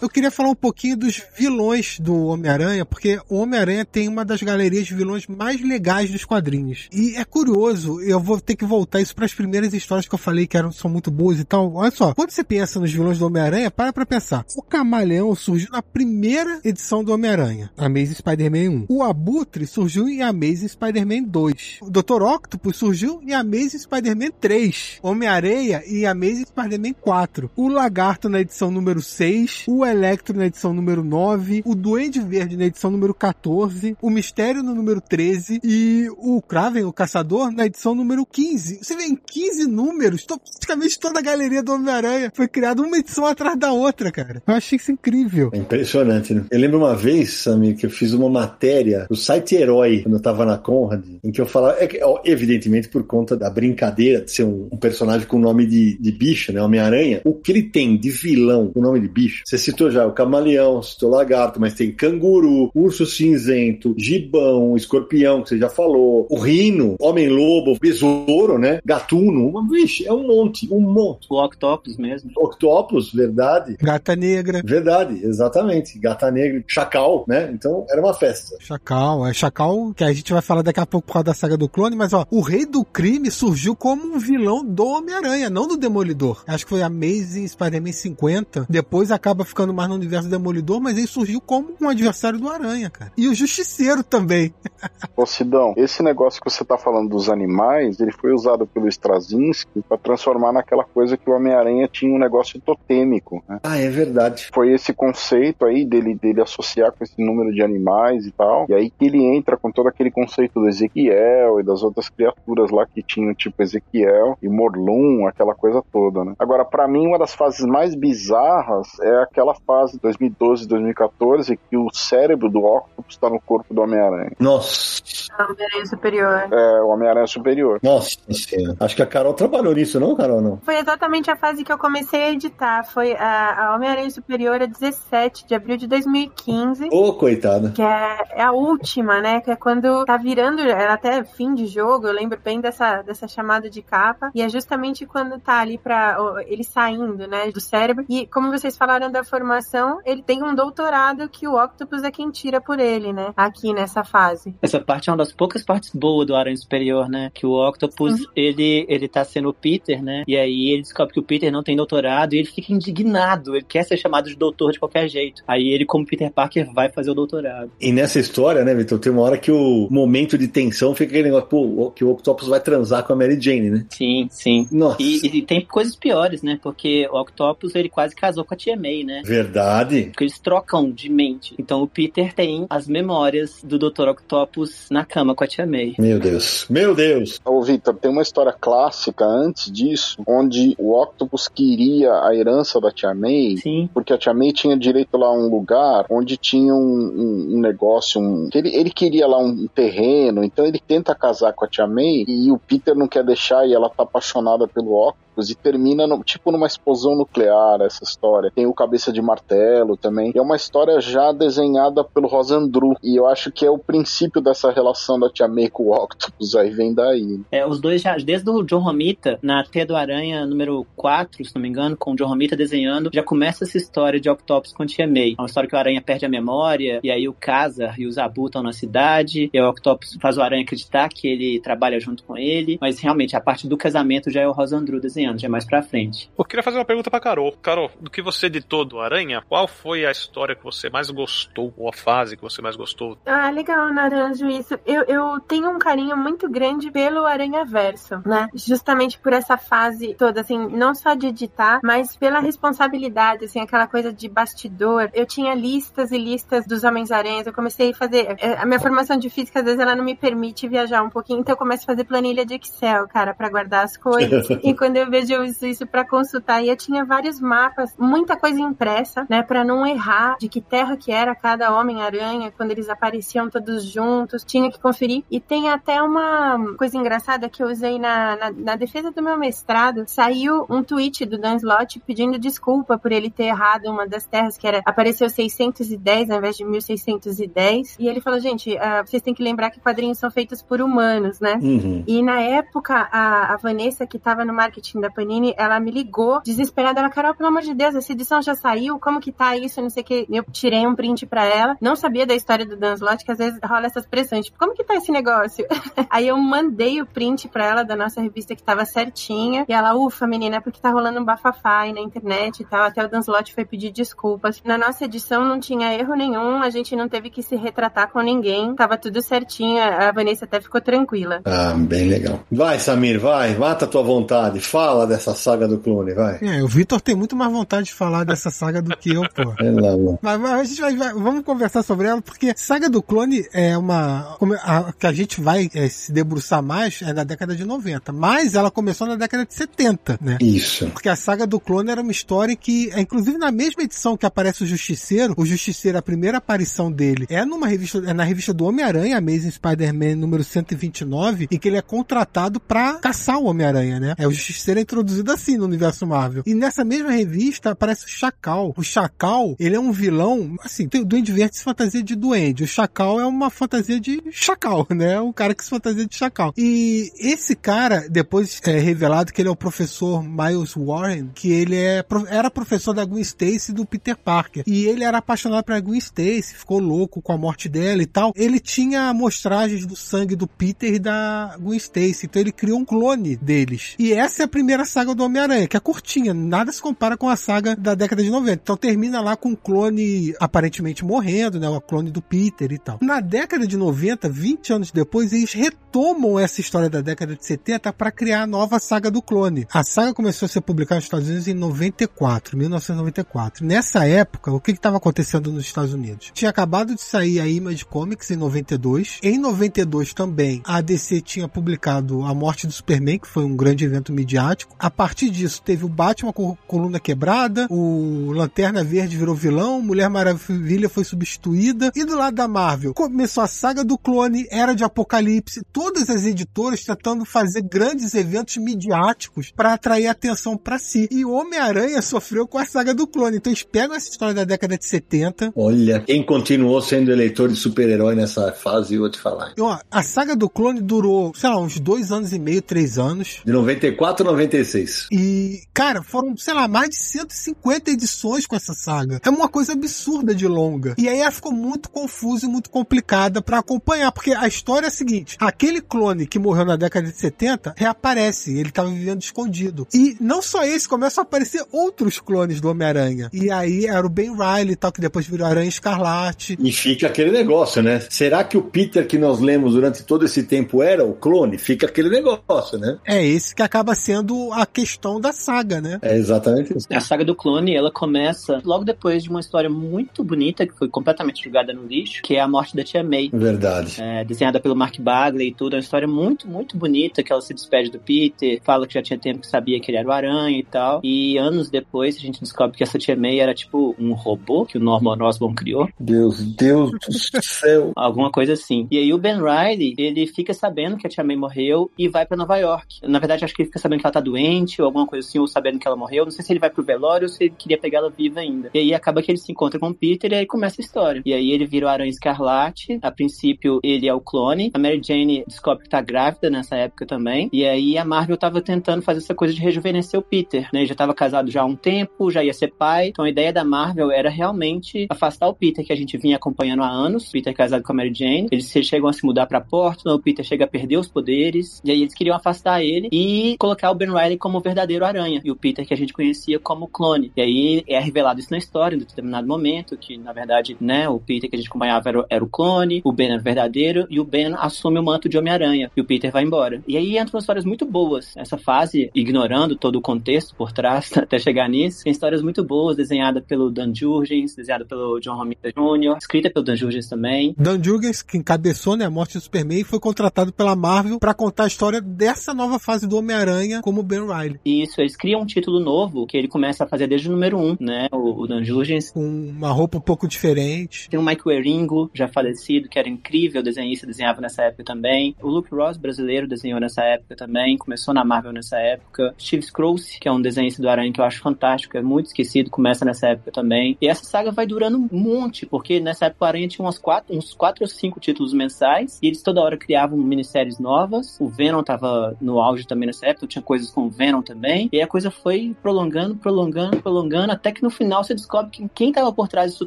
Eu queria falar um pouquinho dos vilões do Homem-Aranha, porque o Homem-Aranha tem uma das galerias de vilões mais legais dos quadrinhos. E é curioso, eu vou ter que voltar isso para as primeiras histórias que eu falei que eram, são muito boas e tal. Olha só, quando você pensa nos vilões do Homem-Aranha, para pra pensar. O Camaleão surgiu na primeira edição do Homem-Aranha, Amazing Spider-Man 1. O Abutre surgiu em Amazing Spider-Man 2. O Dr. Octopus surgiu em Amazing Spider-Man 3. Homem-Areia em Amazing Spider-Man 4. O Lagarto na edição número 6. O Electro na edição número 9. O Duende Verde na edição número 14. O Mistério no número 13. E o Kraven, o Caçador, na edição número 15. Você vê em 15 números, praticamente toda a galeria do Homem-Aranha foi criada uma edição atrás da outra, cara. Eu achei isso incrível. É impressionante, né? Eu lembro uma vez, Samir, que eu fiz uma matéria do site Herói, quando eu tava na Conrad, em que eu falava, é evidentemente por conta da brincadeira de ser um, um personagem com nome de, de bicho, né? Homem-Aranha, o que ele tem de vilão com nome de bicho? Você citou já o camaleão, citou o lagarto, mas tem canguru, urso cinzento, gibão, escorpião, que você já falou, o rino, homem-lobo, besouro, né? Gatuno, uma, vixe, é um monte, um monte. O Octopus mesmo. Octopus, verdade. Gata Negra. Verdade, exatamente. Gata Negra, Chacal, né? Então era uma festa. Chacal, é Chacal, que a gente vai falar daqui a pouco por causa da saga do clone, mas ó, o Rei do Crime surgiu como um vilão do Homem-Aranha, não do Demolidor. Acho que foi Amazing Spider-Man 50. Depois acaba ficando mais no universo do Demolidor, mas ele surgiu como um adversário do Aranha, cara. E o Justiceiro também. Ô Sidão, esse negócio que você tá falando dos animais, ele foi usado pelo Straczynski para transformar naquela coisa que o Homem-Aranha tinha um negócio totêmico, né? Ah, é verdade. Foi esse conceito aí dele, dele associar com esse número de animais e tal, e aí que ele entra com todo aquele conceito do Ezequiel e das outras criaturas lá que tinham tipo Ezequiel e Morlun, aquela coisa toda, né? Agora, para mim, uma das fases mais bizarras é aquela fase 2012, 2014 que o cérebro do Octopus está no corpo do Homem-Aranha. Nossa. Homem-Aranha Superior. É, o Homem-Aranha Superior. Nossa senhora. Acho que a Carol trabalhou nisso, não, Carol? Não. Foi exatamente a fase que eu comecei a editar. Foi a, a Homem-Aranha Superior a 17 de abril de 2015. Ô, oh, coitada. Que é, é, a última, né? Que é quando tá virando, era até fim de jogo, eu lembro bem dessa, dessa chamada de capa. E é justamente quando tá ali pra ele saindo, né, do cérebro. E como vocês falaram da formação, ele tem um doutorado que o Octopus é quem tira por ele, né? Aqui nessa fase. Essa parte é uma das poucas partes boas do Aranha Superior, né? Que o Octopus, ele, ele tá sendo o Peter, né? E aí ele descobre que o Peter não tem doutorado e ele fica indignado. Ele quer ser chamado de doutor de qualquer jeito. Aí ele, como Peter Parker, vai fazer o doutorado. E nessa história, né, Vitor, tem uma hora que o momento de tensão fica aquele negócio, pô, que o Octopus vai transar com a Mary Jane, né? Sim, sim. Nossa. E, e tem coisas piores, né? Porque o Octopus, ele quase casou com a Tia May, né? Verdade. Porque eles trocam de mente. Então o Peter tem as memórias do Dr. Octopus na cama com a Tia May. Meu Deus. Meu Deus. Ô, Vitor, tem uma história clássica antes disso, onde o Octopus queria a herança da Tia May, Sim. porque a Tia May tinha direito lá a um lugar onde tinha um, um, um negócio, um, ele, ele queria lá um terreno, então ele tenta casar com a Tia May e o Peter não quer deixar e ela tá apaixonada pelo Octopus e termina no, tipo numa explosão nuclear essa história. Tem o Cabeça de Martelo também. E é uma história já desenhada pelo Rosandru. E eu acho que é o princípio dessa relação da Tia May com o Octopus. Aí vem daí. É, os dois já, desde o John Romita, na Teia do Aranha número 4, se não me engano, com o John Romita desenhando, já começa essa história de Octopus com Tia May. É uma história que o Aranha perde a memória, e aí o Casa e o Zabu estão na cidade, e o Octopus faz o Aranha acreditar que ele trabalha junto com ele, mas realmente a parte do casamento já é o Rosandru desenhando desenhando, já é mais pra frente. Eu queria fazer uma pergunta pra Carol. Carol, do que você editou do Aranha, qual foi a história que você mais gostou, ou a fase que você mais gostou? Ah, legal, Naranjo, isso. Eu, eu tenho um carinho muito grande pelo Aranha Verso, né? Justamente por essa fase toda, assim, não só de editar, mas pela responsabilidade, assim, aquela coisa de bastidor. Eu tinha listas e listas dos Homens-Aranhas, eu comecei a fazer... É, a minha formação de física, às vezes, ela não me permite viajar um pouquinho, então eu começo a fazer planilha de Excel, cara, para guardar as coisas. e quando eu vejo eu uso isso para consultar e eu tinha vários mapas, muita coisa impressa, né, para não errar de que terra que era cada Homem-Aranha quando eles apareciam todos juntos, tinha que conferir. E tem até uma coisa engraçada que eu usei na, na, na defesa do meu mestrado, saiu um tweet do Dan Slott pedindo desculpa por ele ter errado uma das terras que era apareceu 610 ao invés de 1610 e ele falou gente uh, vocês têm que lembrar que quadrinhos são feitos por humanos né uhum. e na época a, a Vanessa que estava no marketing da Panini, ela me ligou, desesperada. Ela, Carol, pelo amor de Deus, essa edição já saiu? Como que tá isso? Não sei o que. Eu tirei um print pra ela. Não sabia da história do Dan Slott, que às vezes rola essas pressões. Tipo, como que tá esse negócio? Aí eu mandei o print pra ela da nossa revista que tava certinha. E ela, ufa, menina, porque tá rolando um bafafá aí na internet e tal. Até o Dan Slott foi pedir desculpas. Na nossa edição não tinha erro nenhum, a gente não teve que se retratar com ninguém. Tava tudo certinho. A Vanessa até ficou tranquila. Ah, bem legal. Vai, Samir, vai, mata a tua vontade. Fala dessa saga do clone, vai. É, o Vitor tem muito mais vontade de falar dessa saga do que eu, pô. Pelo amor. Mas, mas a gente vai, vai- vamos conversar sobre ela, porque Saga do Clone é uma. a- que a gente vai é, se debruçar mais é na década de 90. Mas ela começou na década de 70, né? Isso. Porque a saga do clone era uma história que, é, inclusive na mesma edição que aparece o Justiceiro, o Justiceiro, a primeira aparição dele é numa revista, é na revista do Homem-Aranha, Amazing Spider-Man número 129, e que ele é contratado pra caçar o Homem-Aranha, né? É o Justiceiro introduzido assim no universo Marvel. E nessa mesma revista aparece o Chacal. O Chacal, ele é um vilão, assim, tem- o Duende Verde se fantasia de duende. O Chacal é uma fantasia de chacal, né? Um cara que se fantasia de chacal. E esse cara, depois é revelado que ele é o professor Miles Warren, que ele é, era professor da Gwen Stacy do Peter Parker. E ele era apaixonado pela Gwen Stacy, ficou louco com a morte dela e tal. Ele tinha amostragens do sangue do Peter e da Gwen Stacy, então ele criou um clone deles. E essa é a primeira saga do Homem-Aranha, que é curtinha, nada se compara com a saga da década de 90. Então termina lá com um clone aparentemente morrendo, né, o clone do Peter e tal. Na década de 90, 20 anos depois, eles retomam essa história da década de 70 para criar a nova saga do clone. A saga começou a ser publicada nos Estados Unidos em 94, 1994. Nessa época, o que estava acontecendo nos Estados Unidos? Tinha acabado de sair a Image Comics em 92. Em 92 também, a DC tinha publicado A Morte do Superman, que foi um grande evento midiático. A partir disso, teve o Batman com coluna quebrada, o Lanterna Verde virou vilão, Mulher Maravilha foi substituída. E do lado da Marvel, começou a saga do clone, Era de Apocalipse, todas as editoras tentando fazer grandes eventos midiáticos para atrair atenção para si. E Homem-Aranha sofreu com a saga do clone. Então eles pegam essa história da década de 70, Olha, quem continuou sendo eleitor de super-herói nessa fase, eu vou te falar. Ó, a saga do clone durou, sei lá, uns dois anos e meio, três anos. De 94 a 96. E, cara, foram, sei lá, mais de 150 edições com essa saga. É uma coisa absurda de longa. E aí ela ficou muito confusa e muito complicada pra acompanhar, porque a história é a seguinte: aquele clone que morreu na década de 70 reaparece, ele tava vivendo escondido. E não só esse, começam a aparecer outros clones do Homem-Aranha. E aí era o Ben Riley e tal, que depois virou Aranha Escarlate. E fica aquele negócio, né? Será que o Peter que nós lemos durante todo esse tempo era o clone? Fica aquele negócio, né? É esse que acaba sendo a questão da saga, né? É exatamente isso. A saga do clone, ela começa logo depois de uma história muito bonita que foi completamente jogada no lixo, que é a morte da tia May. Verdade. É, desenhada pelo Mark Bagley e tudo, é uma história muito, muito bonita, que ela se despede do Peter, fala que já tinha tempo que sabia que ele era o Aranha e tal, e anos depois a gente descobre que essa tia May era tipo um robô que o Norman Osborn criou, Deus, Deus do céu. alguma coisa assim. E aí o Ben Riley, ele fica sabendo que a tia May morreu e vai pra Nova York. Na verdade, acho que ele fica sabendo que ela tá doente ou alguma coisa assim, ou sabendo que ela morreu, não sei se ele vai pro velório ou se ele queria pegar ela viva ainda. E aí acaba que ele se encontra com o Peter e aí começa a história. E aí ele vira o Aranha Escarlate, a princípio ele é o clone, a Mary Jane descobre que tá grávida nessa época também, e aí a Marvel tava tentando fazer essa coisa de rejuvenescer o Peter, né? Ele já tava casado já há um tempo, já ia ser pai, então a ideia da Marvel era realmente afastar o Peter, que a gente vinha acompanhando há anos, Peter casado com a Mary Jane, eles chegam a se mudar pra Portland, o Peter chega a perder os poderes, e aí eles queriam afastar ele e colocar o Ben Riley como o verdadeiro Aranha, e o Peter que a gente conhecia como clone. E aí é revelado isso na história, em determinado momento, que na verdade, né, o Peter que a gente acompanhava era, o- era o clone, o Ben era o verdadeiro, e o Ben assume o manto de Homem-Aranha, e o Peter vai embora. E aí entram histórias muito boas. Essa fase, ignorando todo o contexto por trás, até chegar nisso, tem histórias muito boas, desenhada pelo Dan Jurgens, desenhada pelo John Romita Jr., escrita pelo Dan Jurgens também. Dan Jurgens, que encabeçou né, a morte do Superman, foi contratado pela Marvel pra contar a história dessa nova fase do Homem-Aranha como Ben Riley. Isso, eles criam um título novo, que ele começa a fazer desde o número 1, um, né, o, o Dan Jurgens. Com uma roupa um pouco diferente. Tem o Mike Waringo, já falecido, que era incrível desenhista, desenhava nessa época também. O Luke Ross, brasileiro, desenhou nessa época também, começou na Marvel nessa época. Steve Scrooge, que é um desenhista do Aranha que eu acho fantástico, é muito esquecido, começa nessa época também. E essa saga vai durando um monte, porque nessa época o Aranha tinha umas quatro, uns quatro ou cinco títulos mensais, e eles toda hora criavam minisséries novas. O Venom tava no auge também nessa época, tinha coisas com Venom também. E a coisa foi prolongando, prolongando, prolongando, até que no final você descobre que quem estava por trás disso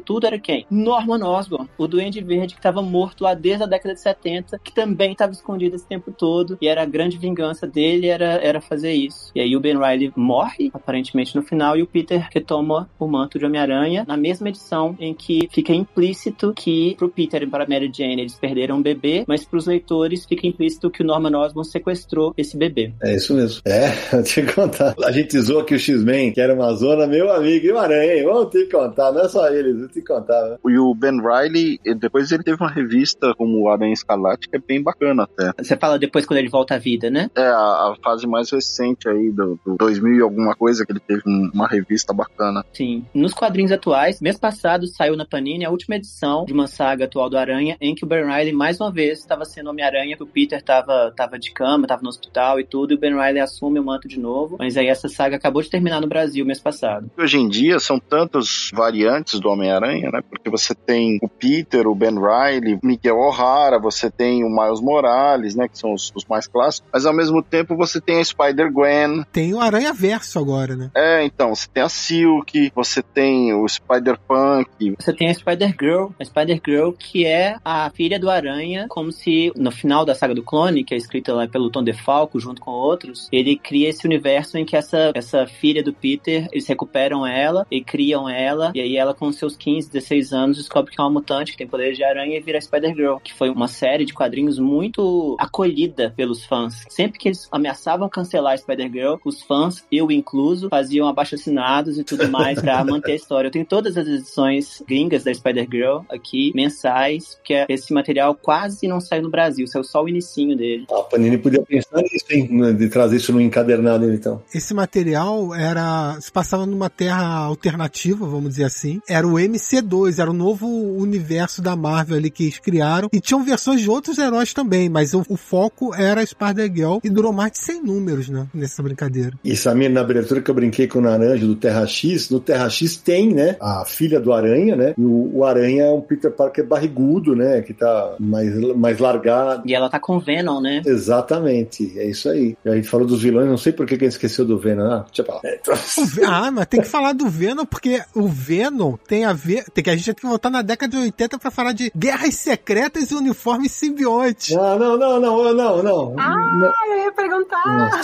tudo era quem? Norman Osborn, o Duende Verde que estava morto lá desde a década de 70, que também estava escondido esse tempo todo. E era a grande vingança dele, era, era fazer isso. E aí o Ben Riley morre, aparentemente no final, e o Peter retoma o manto de Homem-Aranha na mesma edição em que fica implícito que pro Peter e pra Mary Jane eles perderam um bebê, mas pros leitores fica implícito que o Norman Osborn sequestrou esse bebê. É isso mesmo. É, eu te contar. A gente zoou aqui o X-Men, que era uma zona, meu amigo, e o Aranha, vamos te contar, não é só eles, vou te contar. Né? E o Ben Riley, depois ele teve uma revista como o Aranha Escarlate, que é bem bacana até. Você fala depois quando ele volta à vida, né? É, a, a fase mais recente aí, do, do 2000 e alguma coisa, que ele teve um, uma revista bacana. Sim. Nos quadrinhos atuais, mês passado saiu na Panini a última edição de uma saga atual do Aranha, em que o Ben Riley mais uma vez estava sendo Homem-Aranha, que o Peter estava tava de cama, estava no hospital e tudo, e o Ben Riley assume o manto de novo. Mas aí essa saga acabou de terminar no Brasil mês passado. Hoje em dia são tantas variantes do Homem-Aranha, né? Porque você tem o Peter, o Ben Riley, Miguel O'Hara, você tem o Miles Morales, né? Que são os, os mais clássicos. Mas ao mesmo tempo você tem a Spider-Gwen. Tem o Aranha Verso agora, né? É, então, você tem a Silk, você tem o Spider-Punk. Você tem a Spider-Girl, a Spider-Girl que é a filha do Aranha, como se no final da saga do clone, que é escrita lá pelo Tom DeFalco junto com outros, ele cria esse universo em que essa, essa filha do Peter, eles recuperam ela e criam ela, e aí ela com seus 15, 16 anos descobre que é uma mutante que tem poderes de aranha e vira Spider-Girl, que foi uma série de quadrinhos muito acolhida pelos fãs. Sempre que eles ameaçavam cancelar Spider-Girl, os fãs, eu incluso, faziam abaixo-assinados e tudo mais pra manter a história. Eu tenho todas as edições gringas da Spider-Girl aqui, mensais, que é esse material quase não saiu no Brasil, saiu só o inicinho dele. A Panini podia pensar nisso, hein? De trazer isso no encadernado, então. Esse material era. se passava numa terra alternativa, vamos dizer assim. Era o MC2, era o novo universo da Marvel ali que eles criaram. E tinham versões de outros heróis também, mas o, o foco era Spider-Girl e durou mais de 100 números, né? Nessa brincadeira. E Samir, na abertura que eu brinquei com o Naranja do Terra X, no Terra X tem, né? A filha do Aranha, né? E o, o Aranha é um Peter Parker barrigudo, né? Que tá mais, mais largado. E ela tá com Venom, né? Exatamente, é isso aí. E a gente falou dos vilões, não sei por que a gente esqueceu do Venom. Ah, deixa eu falar. É, ah, mas tem que falar do Venom, porque o Venom tem a ver. Tem que a gente tem que voltar na década de 80 pra falar de guerras secretas e uniformes simbiontes. Não, não, não, não, não, não. Ah, eu ia perguntar.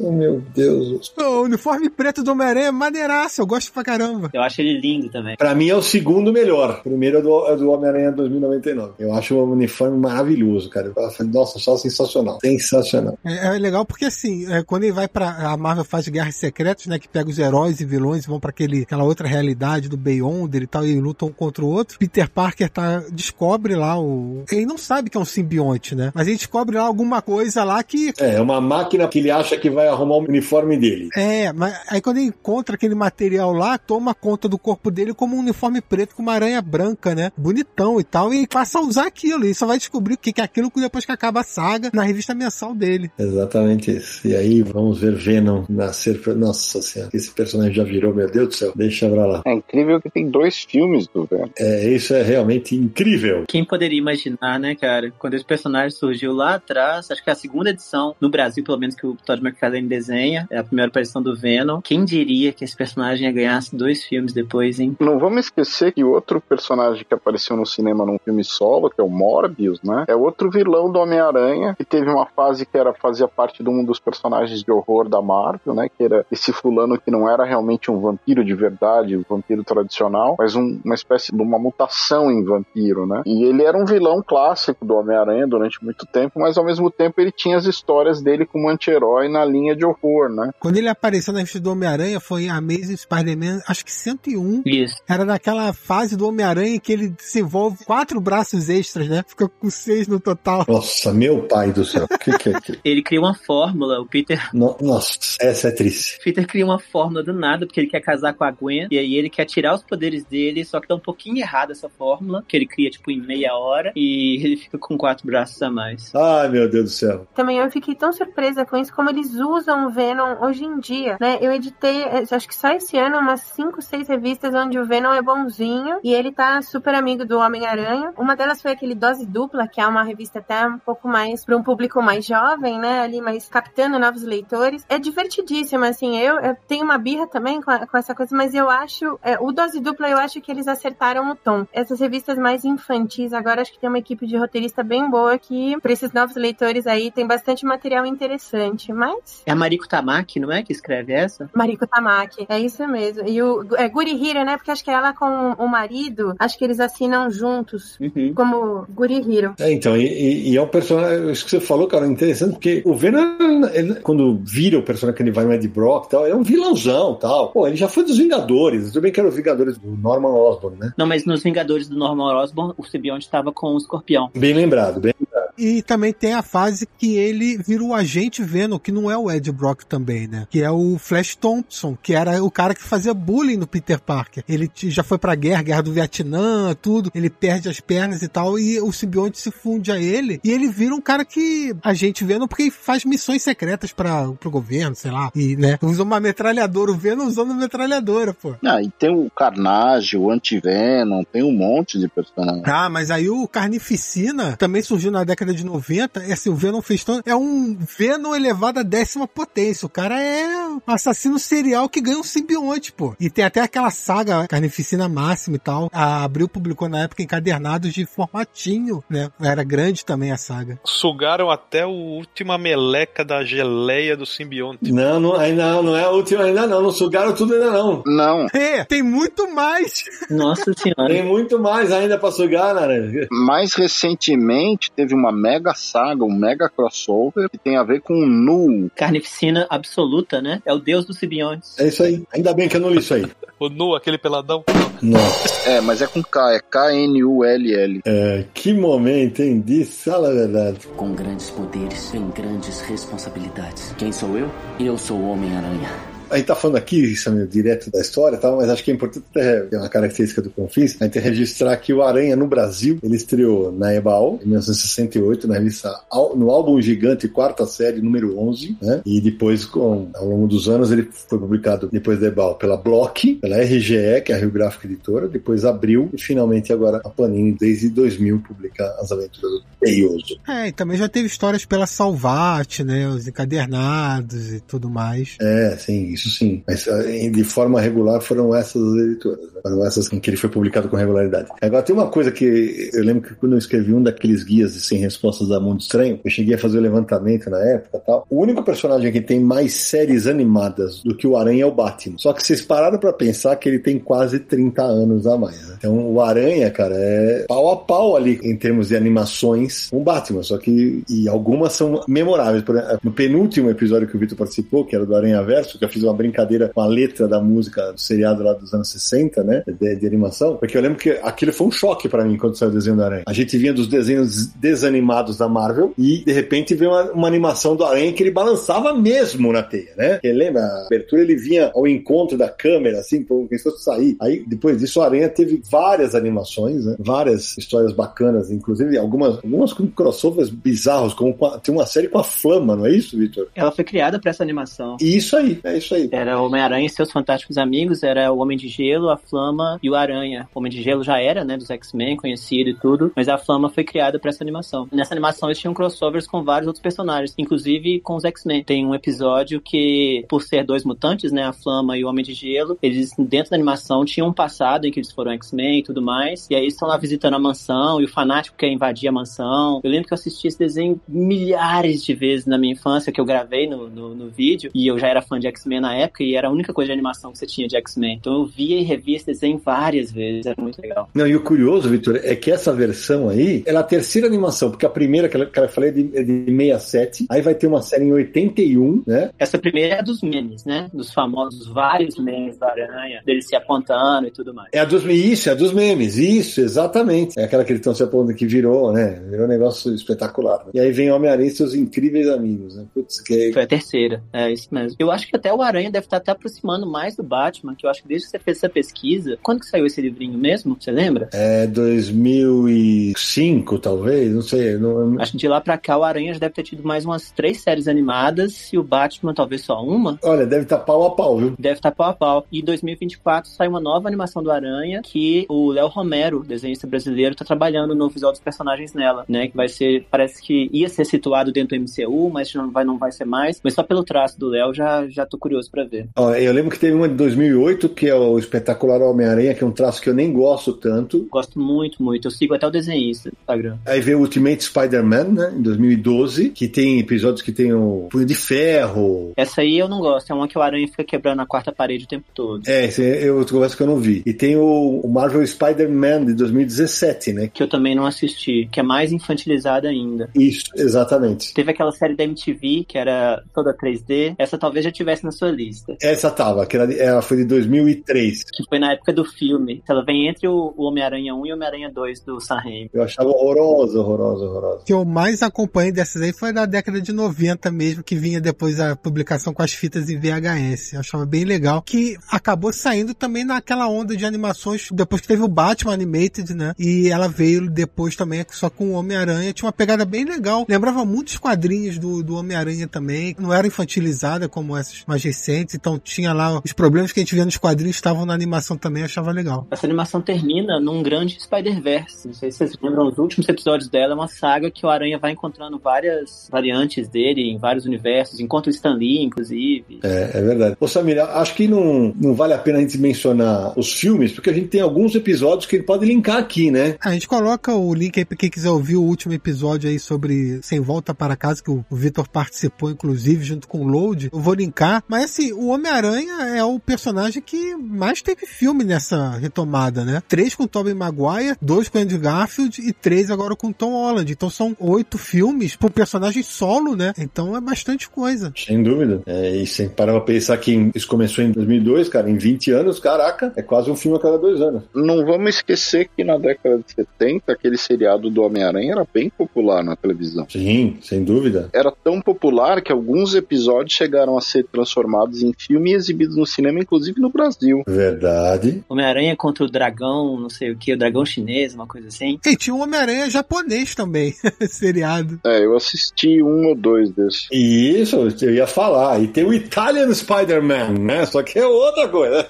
oh, meu Deus. O uniforme preto do Homem-Aranha é maneiraço, eu gosto pra caramba. Eu acho ele lindo também. Pra mim é o segundo melhor. O primeiro é do, é do Homem-Aranha 2099. Eu acho o uniforme maravilhoso, cara. Nossa, só sensacional. Sensacional. É, é legal porque, assim, é, quando ele vai pra. A Marvel faz guerras secretas, né? Que pega os heróis e vilões e vão pra aquele, aquela outra realidade do Beyonder e tal, e lutam um contra o outro. Peter Parker tá, descobre lá o. Ele não sabe que é um simbionte, né? Mas ele descobre lá alguma coisa lá que. É, uma máquina que ele acha que vai arrumar o uniforme dele. É, mas aí quando ele encontra aquele material lá, toma conta do corpo dele como um uniforme preto com uma aranha branca, né? Bonitão e tal, e passa a usar aquilo. E só vai descobrir o que é aquilo depois que acaba a saga na revista mensal dele. Exatamente isso. E aí vamos ver Venom nascer. Nossa senhora, esse personagem já virou, meu Deus do céu. Deixa pra lá. É incrível que tem dois filmes do Venom. É, isso é realmente incrível. Quem poderia imaginar, né, cara? Quando esse personagem surgiu lá atrás, acho que é a segunda edição, no Brasil, pelo menos, que o Todd McFarlane desenha, é a primeira aparição do Venom. Quem diria que esse personagem ia ganhar dois filmes depois, hein? Não vamos esquecer que outro personagem que apareceu no cinema num filme solo, que é o Morbius, né? É outro vilão do Homem-Aranha, que teve uma fase que era fazia parte de um dos personagens de horror da Marvel, né? Que era esse fulano que não era realmente um vampiro de verdade, um vampiro tradicional, mas um, uma espécie de uma mutação em vampiro, né? E ele era um vilão clássico do Homem-Aranha durante muito tempo, mas ao mesmo tempo ele tinha as histórias dele como anti-herói na linha de horror, né? Quando ele apareceu na revista do Homem-Aranha foi Amazing Spider-Man, acho que 101. Isso. Era naquela fase do Homem-Aranha que ele desenvolve quatro braços extras, né? Fica com seis no total. Nossa, meu pai do céu. O que, que é aquilo? Ele cria uma fórmula, o Peter. No, nossa, essa é triste. Peter cria uma fórmula do nada, porque ele quer casar com a Gwen, e aí ele quer tirar os poderes dele, só que dá um pouquinho errado essa fórmula, que ele cria, tipo, em meia hora, e ele fica com quatro braços a mais. Ai, meu Deus do céu. Também eu fiquei tão surpresa com isso, como eles usam o Venom hoje em dia, né? Eu editei, acho que só esse ano, umas 5, 6 revistas onde o Venom é bonzinho e ele tá super amigo do Homem-Aranha. Uma delas foi aquele Dose Dupla, que é uma revista até um pouco mais para um público mais jovem, né? Ali, mas captando novos leitores. É divertidíssima, assim, eu, eu tenho uma birra também com, a, com, essa coisa, mas eu acho, é, o Dose Dupla eu acho que eles acertaram no tom. Essas revistas mais infantis, agora acho que tem uma equipe de roteirista bem boa que, para esses novos leitores aí, tem bastante material interessante, mas... É a Mariko Tamaki, não é, que escreve essa? Mariko Tamaki, é isso mesmo. E o é, Guri Hiro, né, porque acho que ela com o marido, acho que eles assinam juntos, uhum. como Guri Hiro. É, então, e, e, é um personagem, isso que você falou, cara, interessante, porque o Venom, ele, quando vira o personagem que ele vai no Ed Brock e tal, é um vilãozão tal. Pô, ele já foi dos Vingadores, tudo bem que era os Vingadores do Norman Osborn, né? Não, mas nos Vingadores do Norman Osborn, o Sibionte estava com o Escorpião. Bem lembrado, bem lembrado. E também tem a fase que ele vira o agente Venom, que não é o Ed Brock também, né? Que é o Flash Thompson, que era o cara que fazia bullying no Peter Parker. Ele já foi pra guerra, guerra do Vietnã, tudo. Ele perde as pernas e tal, e o simbionte se funde a ele. E ele vira um cara que a gente Venom porque faz missões secretas para pro governo, sei lá. E, né, usa uma metralhadora. O Venom usando metralhadora, pô. Ah, e tem o Carnage, o Anti-Venom, tem um monte de personagens. Ah, mas aí o Carnificina também surgiu na década década de 90, é assim, o Venom fez tão, é um Venom elevado à décima potência. O cara é um assassino serial que ganha um simbionte, pô. E tem até aquela saga Carnificina Máxima e tal. A Abril publicou na época encadernados de formatinho, né? Era grande também a saga. Sugaram até o última meleca da geleia do simbionte. Não, não, ainda não é a última ainda não. Não sugaram tudo ainda não. Não. É, tem muito mais. Nossa senhora. Tem muito mais ainda pra sugar, né? Mais recentemente teve uma mega saga, um mega crossover que tem a ver com o Nu. Carnificina absoluta, né? É o deus dos simbiontes. É isso aí. Ainda bem que eu não li isso aí. O Nu, aquele peladão? Não. É, mas é com K, é K-N-U-L-L. É, que momento, hein? Diz, fala a verdade. Com grandes poderes vem grandes responsabilidades. Quem sou eu? Eu sou o Homem-Aranha. A gente tá falando aqui, Samir, direto da história tal, mas acho que é importante ter uma característica do Confins, a gente registrar que o Aranha no Brasil, ele estreou na Ebal, em 1968, na revista, no álbum gigante, quarta série, número 11, né? E depois, com, ao longo dos anos, ele foi publicado depois da Ebal pela Block, pela RGE, que é a Rio Gráfica Editora, depois abriu e finalmente agora a Panini, desde 2000, publica as aventuras do Teioso. É, e também já teve histórias pela Salvat, né? Os encadernados e tudo mais. É, sim, isso sim. Mas eh, de forma regular foram essas as editoras. Né? Foram essas em que ele foi publicado com regularidade. Agora tem uma coisa que eu lembro que quando eu escrevi um daqueles guias de sem respostas da Mundo Estranho, eu cheguei a fazer o levantamento na época tal. O único personagem que tem mais séries animadas do que o Aranha é o Batman. Só que vocês pararam para pensar que ele tem quase 30 anos a mais. Né? Então o Aranha, cara, é pau a pau ali em termos de animações com o Batman. Só que e algumas são memoráveis. Exemplo, no penúltimo episódio que o Vitor participou, que era do Aranha Verso, que eu fiz uma brincadeira com a letra da música do seriado lá dos anos 60, né? De, de animação. Porque eu lembro que aquilo foi um choque para mim quando saiu o desenho do Aranha. A gente vinha dos desenhos desanimados da Marvel e de repente veio uma, uma animação do Aranha que ele balançava mesmo na teia, né? Porque lembra? A abertura ele vinha ao encontro da câmera, assim, como se fosse sair. Aí depois disso o Aranha teve várias animações, né? Várias histórias bacanas, inclusive algumas, algumas com crossovers bizarros, como a, tem uma série com a Flama, não é isso, Victor? Ela foi criada para essa animação. Isso aí, é isso aí. Era o Homem-Aranha e seus fantásticos amigos, era o Homem de Gelo, a Flama e o Aranha. O Homem de Gelo já era, né, dos X-Men, conhecido e tudo, mas a Flama foi criada para essa animação. Nessa animação eles tinham crossovers com vários outros personagens, inclusive com os X-Men. Tem um episódio que, por ser dois mutantes, né, a Flama e o Homem de Gelo, eles dentro da animação tinham um passado em que eles foram X-Men e tudo mais, e aí eles estão lá visitando a mansão e o fanático quer invadir a mansão. Eu lembro que eu assisti esse desenho milhares de vezes na minha infância, que eu gravei no, no, no vídeo, e eu já era fã de X-Men na época, e era a única coisa de animação que você tinha de X-Men. Então eu via e revia esse desenho várias vezes, era muito legal. Não, e o curioso, Vitor, é que essa versão aí, ela é a terceira animação, porque a primeira que eu falei é de, é de 67, aí vai ter uma série em 81, né? Essa primeira é a dos memes, né? Dos famosos vários memes da aranha, dele se apontando e tudo mais. É a dos isso, é a dos memes, isso, exatamente. É aquela que eles estão se apontando que virou, né? Virou um negócio espetacular. Né? E aí vem Homem-Aranha e seus incríveis amigos, né? Putz, que... Foi a terceira, é isso mesmo. Eu acho que até o Aranha deve estar até aproximando mais do Batman, que eu acho que desde que você fez essa pesquisa, quando que saiu esse livrinho mesmo? Você lembra? É 2005, talvez, não sei. Não... Acho que de lá pra cá o Aranha já deve ter tido mais umas três séries animadas e o Batman talvez só uma. Olha, deve estar tá pau a pau, viu? Deve estar tá pau a pau. E em 2024 sai uma nova animação animação do Aranha, que o Léo Romero, desenhista brasileiro, tá trabalhando no visual dos personagens nela, né? Que vai ser, parece que ia ser situado dentro do MCU, mas não vai, não vai ser mais. Mas só pelo traço do Léo já, já tô curioso pra ver. Ó, eu lembro que teve uma de 2008, que é o espetacular Homem-Aranha, que é um traço que eu nem gosto tanto. Gosto muito, muito. Eu sigo até o desenhista do Instagram. Aí veio o Ultimate Spider-Man, né, em 2012, que tem episódios que tem o Punho de Ferro. Essa aí eu não gosto, é uma que o Aranha fica quebrando a quarta parede o tempo todo. É, eu confesso que eu não vi. E tem o, o Marvel Spider-Man de 2017, né? Que eu também não assisti, que é mais infantilizada ainda. Isso, exatamente. Teve aquela série da MTV, que era toda 3D. Essa talvez já tivesse na sua lista. Essa tava, que ela, ela foi de 2003. Que foi na época do filme. Ela vem entre o, o Homem-Aranha 1 e o Homem-Aranha 2 do Sam Raimi. Eu achava horrorosa, horrorosa, horrorosa. O que eu mais acompanhei dessas aí foi da década de 90 mesmo, que vinha depois a publicação com as fitas em VHS. Eu achava bem legal. Que acabou saindo também naquela onda de animações, depois que teve o Batman Animated, né? E ela veio depois também só com o Homem-Aranha. Tinha uma pegada bem legal. Lembrava muitos quadrinhos do, do Homem-Aranha também. Não era infantilizada como essas mais recentes. Então tinha lá os problemas que a gente via nos quadrinhos estavam na animação também. Achava legal. Essa animação termina num grande Spider-Verse. Não sei se vocês lembram, os últimos episódios dela é uma saga que o Aranha vai encontrando várias variantes dele em vários universos. Encontra o Stan Lee, inclusive. É, é verdade. Ô Samir, acho que não, não vale a pena a gente mencionar os filmes, porque a gente tem alguns episódios que ele pode linkar aqui, né? A gente coloca o link aí pra quem quiser ouvir o último episódio aí sobre Sem Volta para Casa, que o Vitor participou, inclusive, junto com o Load. Eu vou linkar. Mas assim, o Homem-Aranha é o personagem que mais teve filme nessa retomada, né? Três com Tobey Maguire, dois com Andrew Garfield e três agora com Tom Holland. Então são oito filmes pro personagem solo, né? Então é bastante coisa. Sem dúvida. É, e sem parar pra pensar que isso começou em 2002, cara, em 20 anos, caraca, é quase um filme a cada dois anos. Não vamos esquecer que na década de 70, aquele seriado do Homem-Aranha era bem popular na televisão. Sim, sem dúvida. Era tão popular que alguns episódios chegaram a ser transformados em filme e exibidos no cinema, inclusive no Brasil. Verdade. Homem-Aranha contra o dragão, não sei o que, o dragão chinês, uma coisa assim. E tinha um Homem-Aranha japonês também, seriado. É, eu assisti um ou dois desses. Isso, eu ia falar. E tem o Italian Spider-Man, né? Só que é outra coisa.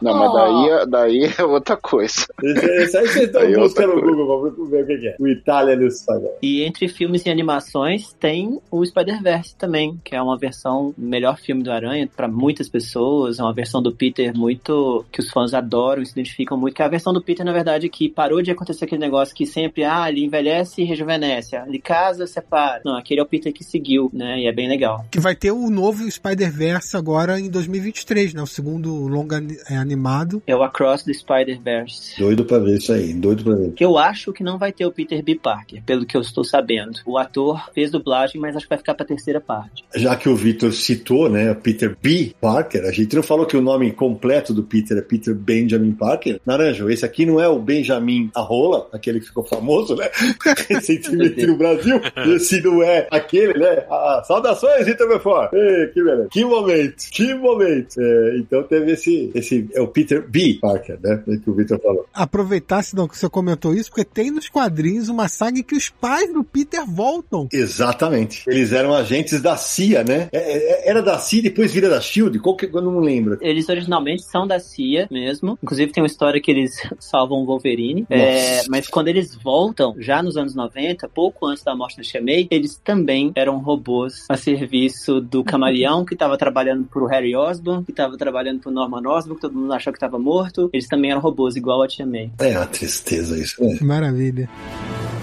Não, mas daí, é- daí é outra coisa. Isso aí vocês estão é buscando no Google pra ver o que que é. O Italian Spider-Man. E entre filmes e animações tem o Spider-Verse também, que é uma versão melhor filme do Aranha para muitas pessoas, é uma versão do Peter muito que os fãs adoram, se identificam muito, que é a versão do Peter na verdade que parou de acontecer aquele negócio que sempre ah, ele envelhece e rejuvenesce, ele casa, separa. Não, aquele é o Peter que seguiu, né? E é bem legal. Que vai ter o novo Spider-Verse agora em 2023, né? O segundo longa é, animado. É o Across the Spider-Verse. Doido pra ver isso aí, doido pra ver. Que eu acho que não vai ter o Peter B. Parker, pelo que eu estou sabendo. O ator fez dublagem, mas acho que vai ficar pra terceira parte. Já que o Victor citou, né, Peter B. Parker, a gente não falou que o nome completo do Peter é Peter Benjamin Parker. Naranjo, esse aqui não é o Benjamin Arrola, aquele que ficou famoso, né? Recentemente no Brasil. Esse não é aquele, né? Ah, saudações, Vitor Belfort. Que beleza. Que momento, que momento. É, então teve esse, esse, é o Peter B. Parker, né? Que o Victor falou. Aproveitar, não que você comentou isso, porque tem nos quadrinhos uma saga em que os pais do Peter voltam. Exatamente. Eles eram agentes da CIA, né? É, é, Era da CIA e depois vira da SHIELD? Qual que eu não lembro. Eles originalmente são da CIA mesmo. Inclusive tem uma história que eles salvam o Wolverine. É, mas quando eles voltam, já nos anos 90, pouco antes da morte do Chamei, eles também eram robôs a serviço do Camaleão, que estava trabalhando pro Harry Osborn, que estava trabalhando pro Norman Osborn, que todo mundo achou que estava morto. Eles também eram robôs, igual a Tia May. É uma tristeza isso, né? Maravilha.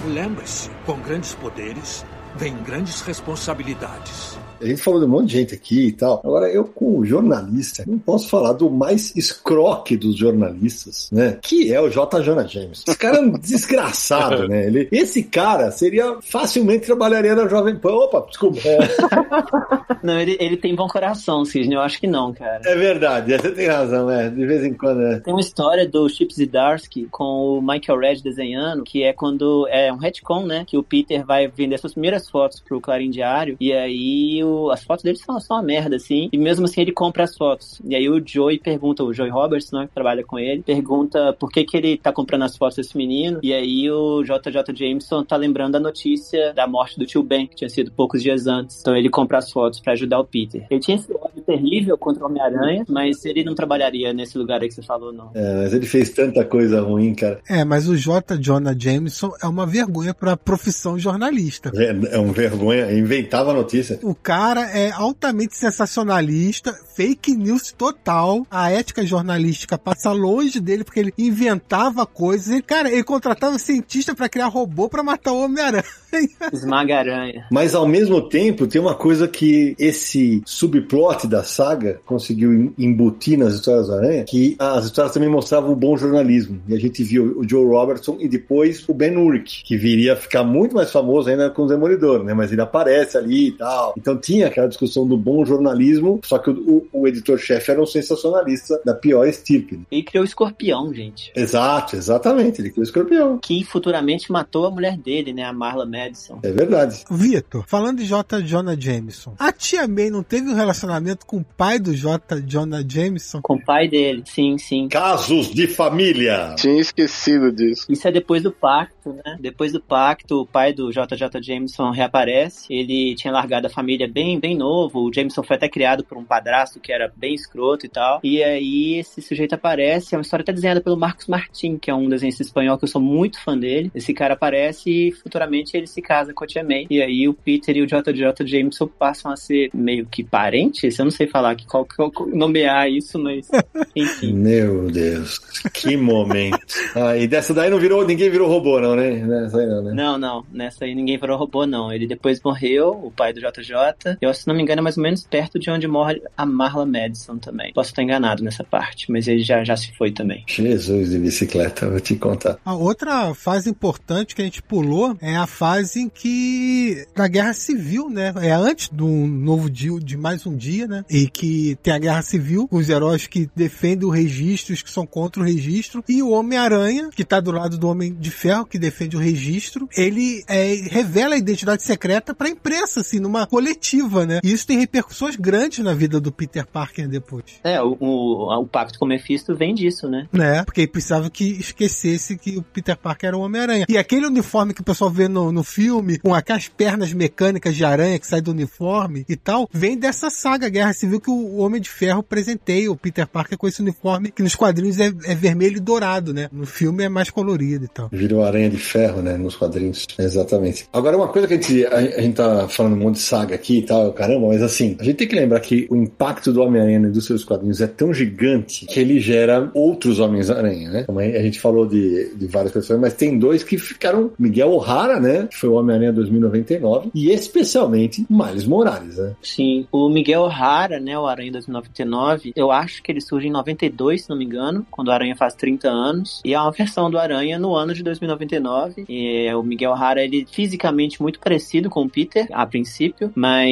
Lembre-se, com grandes poderes vem grandes responsabilidades. A gente falou de um monte de gente aqui e tal. Agora, eu, como jornalista, não posso falar do mais escroque dos jornalistas, né? Que é o J. Jonah James. Esse cara é um desgraçado, né? Ele, esse cara seria facilmente trabalharia na Jovem Pan. Opa, desculpa. É, Não, ele, ele tem bom coração, Cisne. Eu acho que não, cara. é verdade, você tem razão, é. De vez em quando é. Tem uma história do Chip Zdarsky com o Michael Red desenhando, que é quando é um retcon, né? Que o Peter vai vender suas primeiras fotos pro Clarim Diário, e aí as fotos dele são, são uma merda, assim, e mesmo assim ele compra as fotos. E aí o Joey pergunta, o Joey Roberts, né, que trabalha com ele, pergunta por que que ele tá comprando as fotos desse menino, e aí o JJ Jameson tá lembrando a notícia da morte do tio Ben, que tinha sido poucos dias antes. Então ele compra as fotos pra ajudar o Peter. Ele tinha esse ódio trabalho terrível contra o Homem-Aranha, mas ele não trabalharia nesse lugar aí que você falou, não. É, mas ele fez tanta coisa ruim, cara. É, mas o J. Jonah Jameson é uma vergonha pra profissão jornalista. É, é um vergonha, inventava a notícia. O cara é altamente sensacionalista, fake news total. A ética jornalística passa longe dele porque ele inventava coisas. E, cara, ele contratava cientista pra criar robô pra matar o Homem-Aranha. Esmaga-aranha. Mas ao mesmo tempo, tem uma coisa que esse subplot da saga conseguiu em- embutir nas histórias do Aranha, que as histórias também mostravam o bom jornalismo. E a gente viu o Joe Robertson e depois o Ben Urich, que viria a ficar muito mais famoso ainda com o Demolidor, né? Mas ele aparece ali e tal. Então tinha aquela discussão do bom jornalismo, só que o, o- o editor-chefe era um sensacionalista da pior estirpe. né? Ele criou o escorpião, gente. Exato, exatamente. Ele criou o escorpião. Que futuramente matou a mulher dele, né? A Marla Madison. É verdade. Vitor, falando de J. Jonah Jameson, a tia May não teve um relacionamento com o pai do J. Jonah Jameson? Com o pai dele, sim, sim. Casos de família. Tinha esquecido disso. Isso é depois do pacto, né? Depois do pacto, o pai do JJ Jameson reaparece. Ele tinha largado a família bem, bem novo. O Jameson foi até criado por um padrasto que era bem escroto e tal. E aí esse sujeito aparece. É uma história até desenhada pelo Marcos Martin, que é um desenhista espanhol que eu sou muito fã dele. Esse cara aparece e futuramente ele se casa com a Tia May. E aí o Peter e o JJ Jameson passam a ser meio que parentes. Eu não sei falar que qual, qual nomear isso, mas enfim. Meu Deus, que momento. Ah, e dessa daí não virou, ninguém virou robô, não, né? Nessa aí não, né? Não, não. Nessa aí ninguém virou robô, não. Ele depois morreu, o pai do JJ. Eu, se não me engano, é mais ou menos perto de onde morre a Marla Madison também. Posso estar enganado nessa parte, mas ele já, já se foi também. Jesus de bicicleta, vou te contar. A outra fase importante que a gente pulou é a fase em que da Guerra Civil, né? É antes do novo dia, de mais um dia, né? E que tem a Guerra Civil, com os heróis que defendem o registro, os que são contra o registro, e o Homem-Aranha, que tá do lado do Homem de Ferro, que defende o registro, ele é, revela a identidade secreta pra imprensa, assim, numa coletiva, né? E isso tem repercussões grandes na vida do Peter Parker depois. É, o, o, o pacto com o Mephisto vem disso, né? né? Porque ele precisava que esquecesse que o Peter Parker era o Homem-Aranha. E aquele uniforme que o pessoal vê no, no filme, com aquelas pernas mecânicas de aranha que sai do uniforme e tal, vem dessa saga Guerra Civil que o Homem de Ferro presenteia o Peter Parker com esse uniforme que nos quadrinhos é, é vermelho e dourado, né? No filme é mais colorido e tal. Virou aranha de ferro, né? Nos quadrinhos. Exatamente. Agora, uma coisa que a gente, a, a gente tá falando um monte de saga aqui e tal, caramba, mas assim, a gente tem que lembrar que o impacto do Homem-Aranha indústria dos quadrinhos é tão gigante que ele gera outros Homens-Aranha, né? Como a gente falou de, de várias pessoas, mas tem dois que ficaram. Miguel O'Hara, né? Que foi o Homem-Aranha 2099, e especialmente Miles Morales, né? Sim, o Miguel O'Hara, né, o Aranha 2099, eu acho que ele surge em 92, se não me engano, quando o Aranha faz 30 anos, e é uma versão do Aranha no ano de 2099, e o Miguel O'Hara, ele fisicamente muito parecido com o Peter, a princípio, mas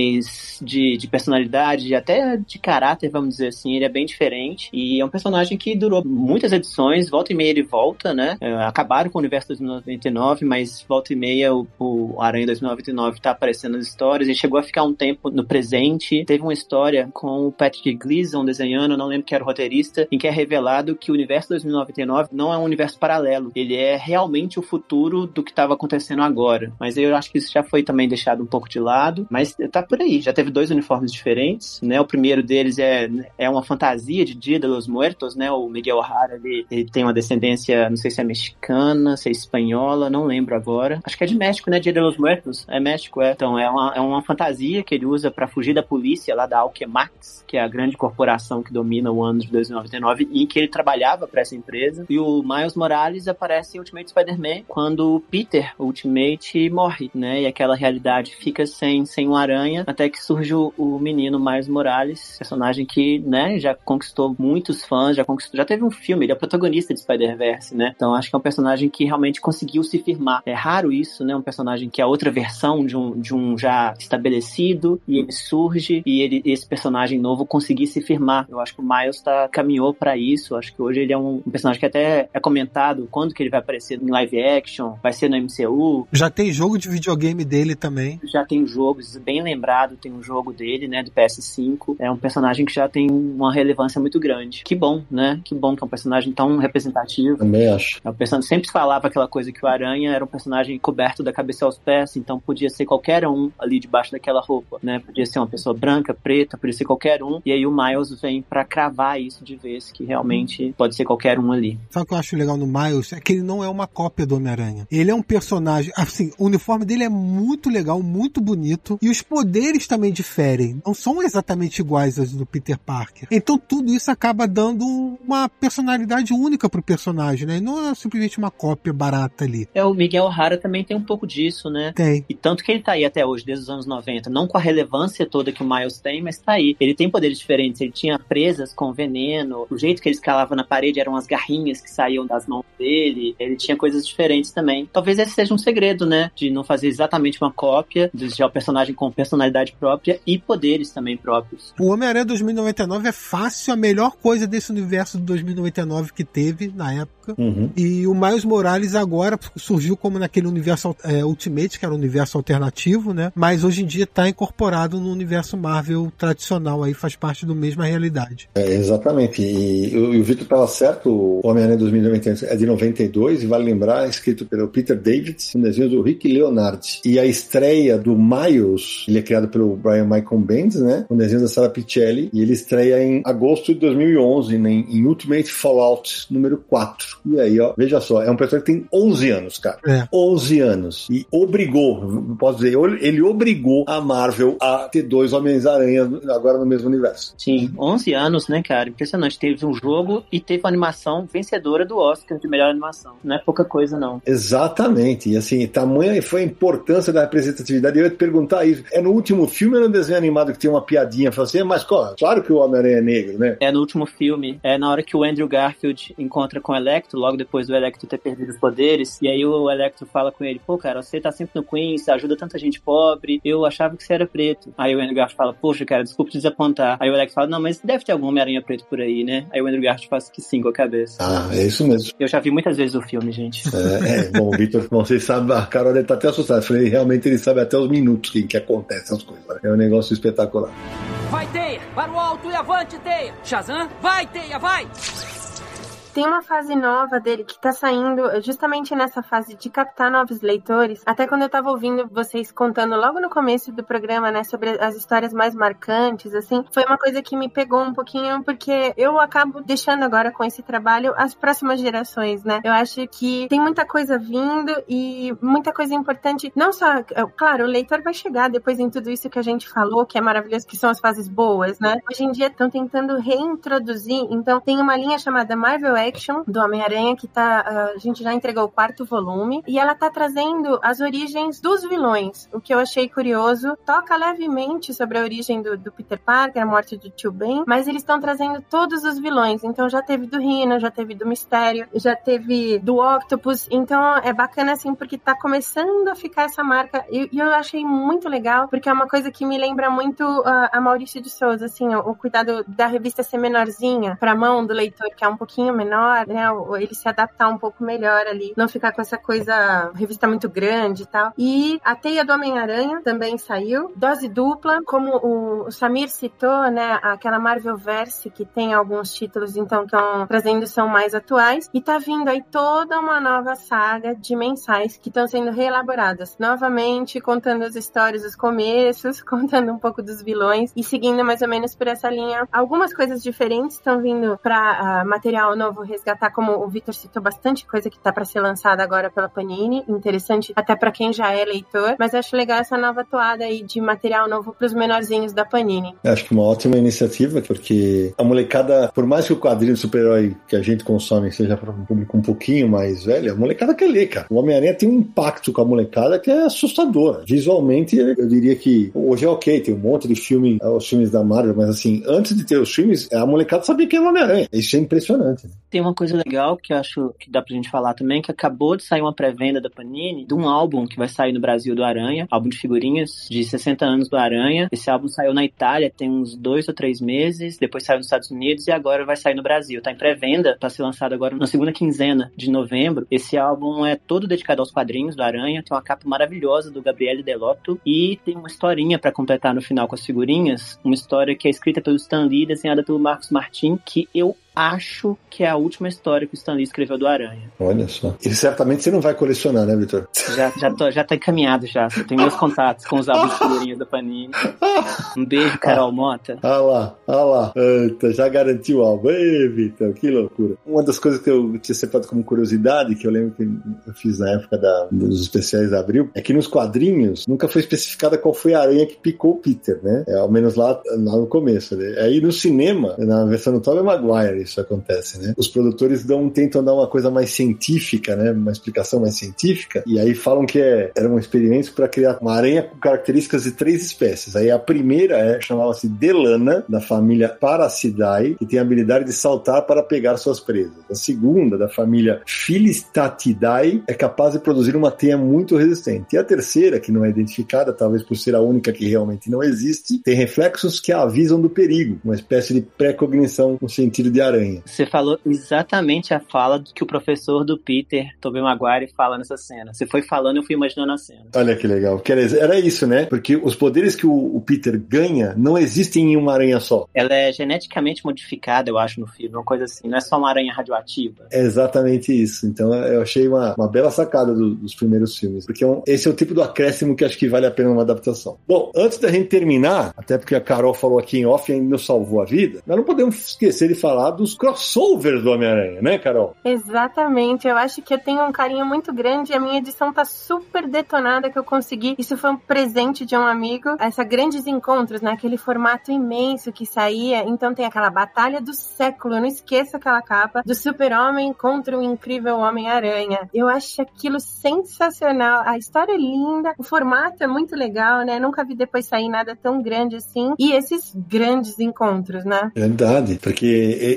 de, de personalidade, até de caráter, vamos dizer assim, ele é bem diferente, e é um personagem que durou muitas edições, volta e meia ele volta, né, É, acabaram com o universo 2099, mas volta e meia o, o Aranha 2099 tá aparecendo nas histórias, ele chegou a ficar um tempo no presente, teve uma história com o Patrick Gleason desenhando, não lembro que era o roteirista, em que é revelado que o universo 2099 não é um universo paralelo, ele é realmente o futuro do que estava acontecendo agora. Mas eu acho que isso já foi também deixado um pouco de lado, mas tá por aí, já teve dois uniformes diferentes, né? O primeiro deles é, é uma fantasia de Dia de los Muertos, né? O Miguel O'Hara, ele, ele tem uma descendência, não sei se é mexicana, se é espanhola, não lembro agora. Acho que é de México, né? Dia de los Muertos. É México, é. Então, é uma, é uma fantasia que ele usa para fugir da polícia lá da Alchemax, que é a grande corporação que domina o ano de 2099 e que ele trabalhava para essa empresa. E o Miles Morales aparece em Ultimate Spider-Man quando o Peter Ultimate morre, né? E aquela realidade fica sem, sem um aranha, até que surge o, o menino Miles Morales, personagem que, né, já conquistou muitos fãs, já conquistou, já teve um filme, ele é o protagonista de Spider-Verse, né? Então acho que é um personagem que realmente conseguiu se firmar. É raro isso, né? Um personagem que é outra versão de um, de um já estabelecido e ele surge e ele, esse personagem novo conseguir se firmar. Eu acho que o Miles tá, caminhou para isso. Eu acho que hoje ele é um, um personagem que até é comentado quando que ele vai aparecer em live action, vai ser no MCU. Já tem jogo de videogame dele também. Já tem jogos, bem lembrado, tem um jogo dele, né, do PS5. É um personagem que já tem uma relevância muito grande. Que bom, né? Que bom que é um personagem tão representativo. Também acho. É um personagem, sempre falava aquela coisa que o Aranha era um personagem coberto da cabeça aos pés, então podia ser qualquer um ali debaixo daquela roupa, né? Podia ser uma pessoa branca, preta, podia ser qualquer um. E aí o Miles vem para cravar isso de vez, que realmente pode ser qualquer um ali. Sabe o que eu acho legal no Miles? É que ele não é uma cópia do Homem-Aranha. Ele é um personagem, assim, o uniforme dele é muito legal, muito bonito, e os poderes também diferem. Não são exatamente iguais aos do Peter Parker. Então tudo isso acaba dando uma personalidade única pro personagem, né? E não é simplesmente uma cópia barata ali. É, o Miguel O'Hara também tem um pouco disso, né? Tem. E tanto que ele tá aí até hoje, desde os anos 90. Não com a relevância toda que o Miles tem, mas tá aí. Ele tem poderes diferentes. Ele tinha presas com veneno. O jeito que ele escalava na parede eram as garrinhas que saíam das mãos dele. Ele tinha coisas diferentes também. Talvez esse seja um segredo, né? De não fazer exatamente uma cópia, de deixar o personagem com personalidade própria e poderes também próprios. O Homem-Aranha 2099 é fácil a melhor coisa desse universo de 2099 que teve na época. Uhum. E o Miles Morales agora surgiu como naquele universo é, Ultimate, que era um universo alternativo, né? Mas hoje em dia está incorporado no universo Marvel tradicional, aí faz parte da mesma realidade. É, exatamente. E, o- e o Vitor estava certo, o Homem-Aranha 2092 é de 92, e vale lembrar, é escrito pelo Peter Davids, com desenhos do Rick Leonard. E a estreia do Miles, ele é criado pelo Brian Michael Bendis, né? Com desenhos da Sarah Pichelli, e ele estreia em agosto de 2011, né, em Ultimate Fallout número 4. E aí, ó, veja só, é um personagem que tem 11 anos, cara. É. 11 anos. E obrigou, posso dizer, ele obrigou a Marvel a ter dois Homens-Aranha agora no mesmo universo. Sim, 11 anos, né, cara? Impressionante. Teve um jogo e teve uma animação vencedora do Oscar de melhor animação. Não é pouca coisa, não. Exatamente. E assim, tamanha foi a importância da representatividade. Eu ia te perguntar isso. É no último filme ou no desenho animado que tem uma piadinha? Assim, mas claro que o Homem-Aranha é negro, né? É no último filme, é na hora que o Andrew Garfield encontra com o Electro, logo depois do Electro ter perdido os poderes, e aí o Electro fala com ele, pô, cara, você tá sempre no Queens, você ajuda tanta gente pobre, eu achava que você era preto. Aí o Andrew Garfield fala, poxa, cara, desculpa te desapontar. Aí o Electro fala, não, mas deve ter algum Homem-Aranha preto por aí, né? Aí o Andrew Garfield faz que sim com a cabeça. Ah, é isso mesmo. Eu já vi muitas vezes o filme, gente. É, é, bom, Vitor, vocês sabem, a Carol deve estar até assustada. Eu falei, realmente ele sabe até os minutos que, que acontecem as coisas. né? É um negócio espetacular. Vai, Teia! Para o alto e avante, Teia! Shazam, vai, Teia, vai! Tem uma fase nova dele que tá saindo justamente nessa fase de captar novos leitores. Até quando eu tava ouvindo vocês contando logo no começo do programa, né, sobre as histórias mais marcantes, assim, foi uma coisa que me pegou um pouquinho, porque eu acabo deixando agora com esse trabalho as próximas gerações, né? Eu acho que tem muita coisa vindo e muita coisa importante. Não só, claro, o leitor vai chegar depois em tudo isso que a gente falou, que é maravilhoso, que são as fases boas, né? Hoje em dia estão tentando reintroduzir, então tem uma linha chamada Marvel Action do Homem-Aranha que tá, ah, a gente já entregou o quarto volume e ela tá trazendo as origens dos vilões, o que eu achei curioso. Toca levemente sobre a origem do, do Peter Parker, a morte do Tio Ben, mas eles estão trazendo todos os vilões. Então já teve do Rhino, já teve do Mistério, já teve do Octopus. Então é bacana assim porque tá começando a ficar essa marca e, e eu achei muito legal porque é uma coisa que me lembra muito ah, a Maurício de Souza, assim, o, o cuidado da revista ser menorzinha pra mão do leitor, que é um pouquinho menor, né? o- Ele se adaptar um pouco melhor ali, não ficar com essa coisa, revista muito grande e tal. E a Teia do Homem-Aranha também saiu. Dose dupla, como o, Samir citou, né? Aquela Marvel Verse que tem alguns títulos, então, que estão trazendo são mais atuais. E tá vindo aí toda uma nova saga de mensais que estão sendo reelaboradas. Novamente, contando as histórias, os começos, contando um pouco dos vilões e seguindo mais ou menos por essa linha. Algumas coisas diferentes estão vindo para material novo resgatar, como o Victor citou, bastante coisa que tá para ser lançada agora pela Panini. Interessante até para quem já é leitor. Mas acho legal essa nova toada aí de material novo pros menorzinhos da Panini. Acho que uma ótima iniciativa, porque a molecada, por mais que o quadrinho super-herói que a gente consome seja para um público um pouquinho mais velho, a molecada quer ler, cara. O Homem-Aranha tem um impacto com a molecada que é assustador. Visualmente, eu diria que hoje é ok, tem um monte de filme, os filmes da Marvel, mas assim, antes de ter os filmes, a molecada sabia quem era o Homem-Aranha. Isso é impressionante. né? Tem uma coisa legal que eu acho que dá pra gente falar também, que acabou de sair uma pré-venda da Panini de um álbum que vai sair no Brasil do Aranha, álbum de figurinhas de 60 anos do Aranha. Esse álbum saiu na Itália tem uns dois ou três meses, depois saiu nos Estados Unidos e agora vai sair no Brasil. Tá em pré-venda, pra ser lançado agora na segunda quinzena de novembro. Esse álbum é todo dedicado aos quadrinhos do Aranha, tem uma capa maravilhosa do Gabriele Delotto e tem uma historinha pra completar no final com as figurinhas, uma história que é escrita pelo Stan Lee, desenhada pelo Marcos Martin, que eu acho que é a última história que o Stan Lee escreveu do Aranha. Olha só. E certamente você não vai colecionar, né, Vitor? Já, já, tô, já tá encaminhado já. Eu tenho meus contatos com os álbuns figurinhas da Panini. Um beijo, Carol Mota. Ah lá, ah lá. Eita, já garantiu o álbum. Ei, Vitor, que loucura. Uma das coisas que eu tinha separado como curiosidade, que eu lembro que eu fiz na época da, dos especiais da Abril, é que nos quadrinhos nunca foi especificada qual foi a aranha que picou o Peter, né? É, ao menos lá, lá no começo. Né? Aí no cinema, na versão do Tobey Maguire, isso acontece, né? Os produtores dão, tentam dar uma coisa mais científica, né? Uma explicação mais científica, e aí falam que é, era um experimento para criar uma aranha com características de três espécies. Aí a primeira é, chamava-se Delana, da família Paracidae, que tem a habilidade de saltar para pegar suas presas. A segunda, da família Filistatidae, é capaz de produzir uma teia muito resistente. E a terceira, que não é identificada, talvez por ser a única que realmente não existe, tem reflexos que a avisam do perigo, uma espécie de pré-cognição no sentido de aranha. Você falou exatamente a fala que o professor do Peter, Tobey Maguire, fala nessa cena. Você foi falando, eu fui imaginando a cena. Olha que legal. Era isso, né? Porque os poderes que o Peter ganha não existem em uma aranha só. Ela é geneticamente modificada, eu acho, no filme, uma coisa assim. Não é só uma aranha radioativa. É exatamente isso. Então eu achei uma, uma bela sacada do, dos primeiros filmes. Porque é esse é o tipo do acréscimo que acho que vale a pena uma adaptação. Bom, antes da gente terminar, até porque a Carol falou aqui em off e nos salvou a vida, nós não podemos esquecer de falar dos crossovers do Homem-Aranha, né, Carol? Exatamente. Eu acho que eu tenho um carinho muito grande. A minha edição tá super detonada que eu consegui. Isso foi um presente de um amigo. Essa grandes encontros, naquele né? formato imenso que saía. Então tem aquela batalha do século. Eu não esqueço aquela capa do Super-Homem contra o incrível Homem-Aranha. Eu acho aquilo sensacional. A história é linda, o formato é muito legal, né? Nunca vi depois sair nada tão grande assim. E esses grandes encontros, né? Verdade, porque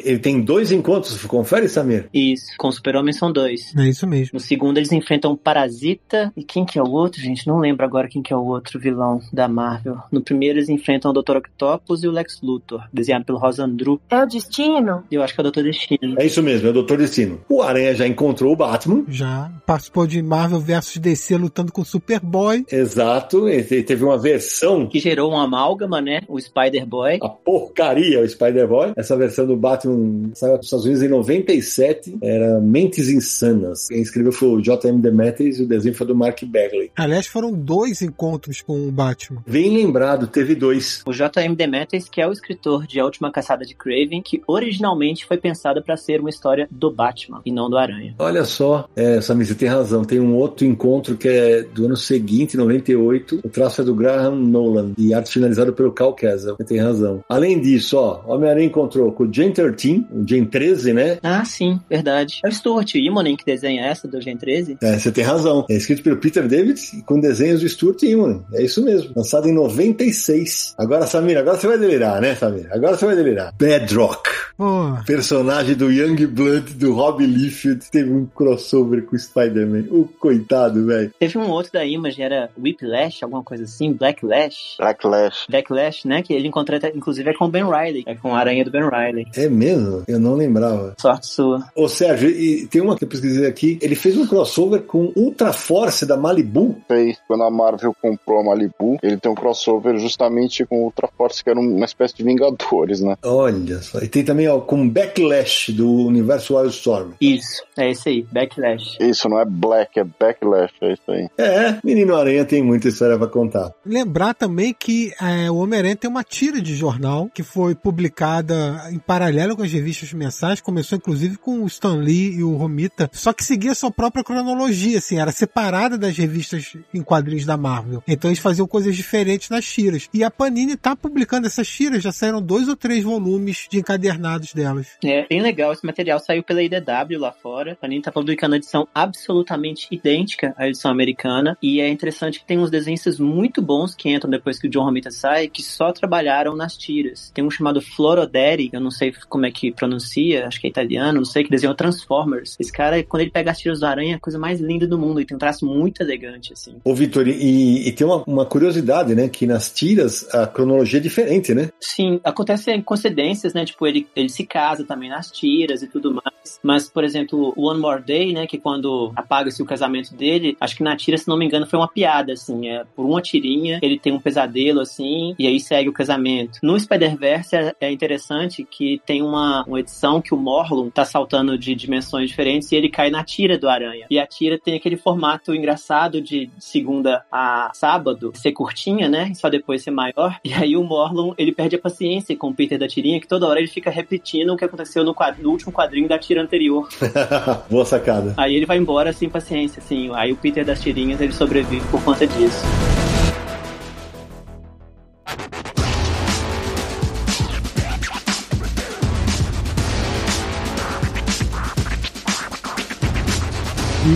ele tem dois encontros, confere, Samir? Isso, com o Super-Homem são dois. É isso mesmo. No segundo eles enfrentam o Parasita. E quem que é o outro, gente? Não lembro agora quem que é o outro vilão da Marvel. No primeiro eles enfrentam o Dr. Octopus e o Lex Luthor, desenhado pelo Rosandru. É o Destino? Eu acho que é o Dr. Destino. É isso mesmo, é o Dr. Destino. O Aranha já encontrou o Batman. Já. Participou de Marvel vs DC lutando com o Superboy. Exato. Ele teve uma versão. Que gerou uma amálgama, né? O Spider-Boy. A porcaria, o Spider-Boy. Essa versão do Batman saiu dos Estados Unidos em 97. Era Mentes Insanas. Quem escreveu foi o J.M. Demetrius e o desenho foi do Mark Bagley. Aliás, foram dois encontros com o Batman. Bem lembrado, teve dois. O J.M. Demetrius, que é o escritor de A Última Caçada de Craven, que originalmente foi pensada para ser uma história do Batman e não do Aranha. Olha só, é, Samir, você tem razão. Tem um outro encontro que é do ano seguinte, 98. O traço é do Graham Nolan e arte finalizada pelo Cal Kessel. Você tem razão. Além disso, ó, Homem-Aranha encontrou com o Gen 13, o Gen 13, né? Ah, sim, verdade. É o Stuart Immonen que desenha essa do Gen 13. É, você tem razão. É escrito pelo Peter David com desenhos do Stuart Immonen. É isso mesmo. Lançado em 96. Agora, Samir, agora você vai delirar, né, Samir? Agora você vai delirar. Bedrock. Oh. Personagem do Young Blood do Rob Liefeld teve um crossover com o Spider-Man. O coitado, velho. Teve um outro da Image, era Whiplash, alguma coisa assim, Blacklash. Blacklash. Blacklash, né? Que ele encontrou, inclusive, é com o Ben Riley. É com a aranha do Ben Riley. É mesmo? Eu não lembrava. Sorte sua. Ô, Sérgio, e tem uma que eu pesquisei aqui. Ele fez um crossover com Ultra Force da Malibu. Fez. Quando a Marvel comprou a Malibu, ele tem um crossover justamente com Ultra Force, que era uma espécie de Vingadores, né? Olha só. E tem também, ó, com Backlash do universo Wildstorm. Isso, é esse aí, Backlash. Isso, não é Black, é Backlash, é isso aí. É, Menino Aranha tem muita história pra contar. Lembrar também que é, o Homem-Aranha tem uma tira de jornal que foi publicada em paralelo com as revistas mensais, começou inclusive com o Stan Lee e o Romita, só que seguia sua própria cronologia, assim, era separada das revistas em quadrinhos da Marvel. Então eles faziam coisas diferentes nas tiras. E a Panini tá publicando essas tiras, já saíram dois ou três volumes de encadernados delas. É bem legal, esse material saiu pela IDW lá fora. A Panini tá publicando a edição absolutamente idêntica à edição americana. E é interessante que tem uns desenhos muito bons que entram depois que o John Romita sai, que só trabalharam nas tiras. Tem um chamado Floroderi, eu não sei como é que pronuncia, acho que é italiano, não sei, que desenhou Transformers. Esse cara, quando ele pega as tiras do Aranha, é a coisa mais linda do mundo e tem um traço muito elegante, assim. Ô, Vitor, e, e tem uma, uma, curiosidade, né? Que nas tiras a cronologia é diferente, né? Sim, acontecem coincidências, né? Tipo, ele, ele se casa também nas tiras e tudo mais. Mas, por exemplo, One More Day, né? Que quando apaga-se o casamento dele, acho que na tira, se não me engano, foi uma piada, assim. É, por uma tirinha, ele tem um pesadelo, assim, e aí segue o casamento. No Spider-Verse é, é interessante que tem uma uma, uma edição que o Morlun tá saltando de dimensões diferentes e ele cai na tira do Aranha. E a tira tem aquele formato engraçado de segunda a sábado ser curtinha, né? E só depois ser maior. E aí o Morlun, ele perde a paciência com o Peter da tirinha, que toda hora ele fica repetindo o que aconteceu no, quadro, no último quadrinho da tira anterior. Boa sacada. Aí ele vai embora sem paciência, assim. Aí o Peter das tirinhas, ele sobrevive por conta disso.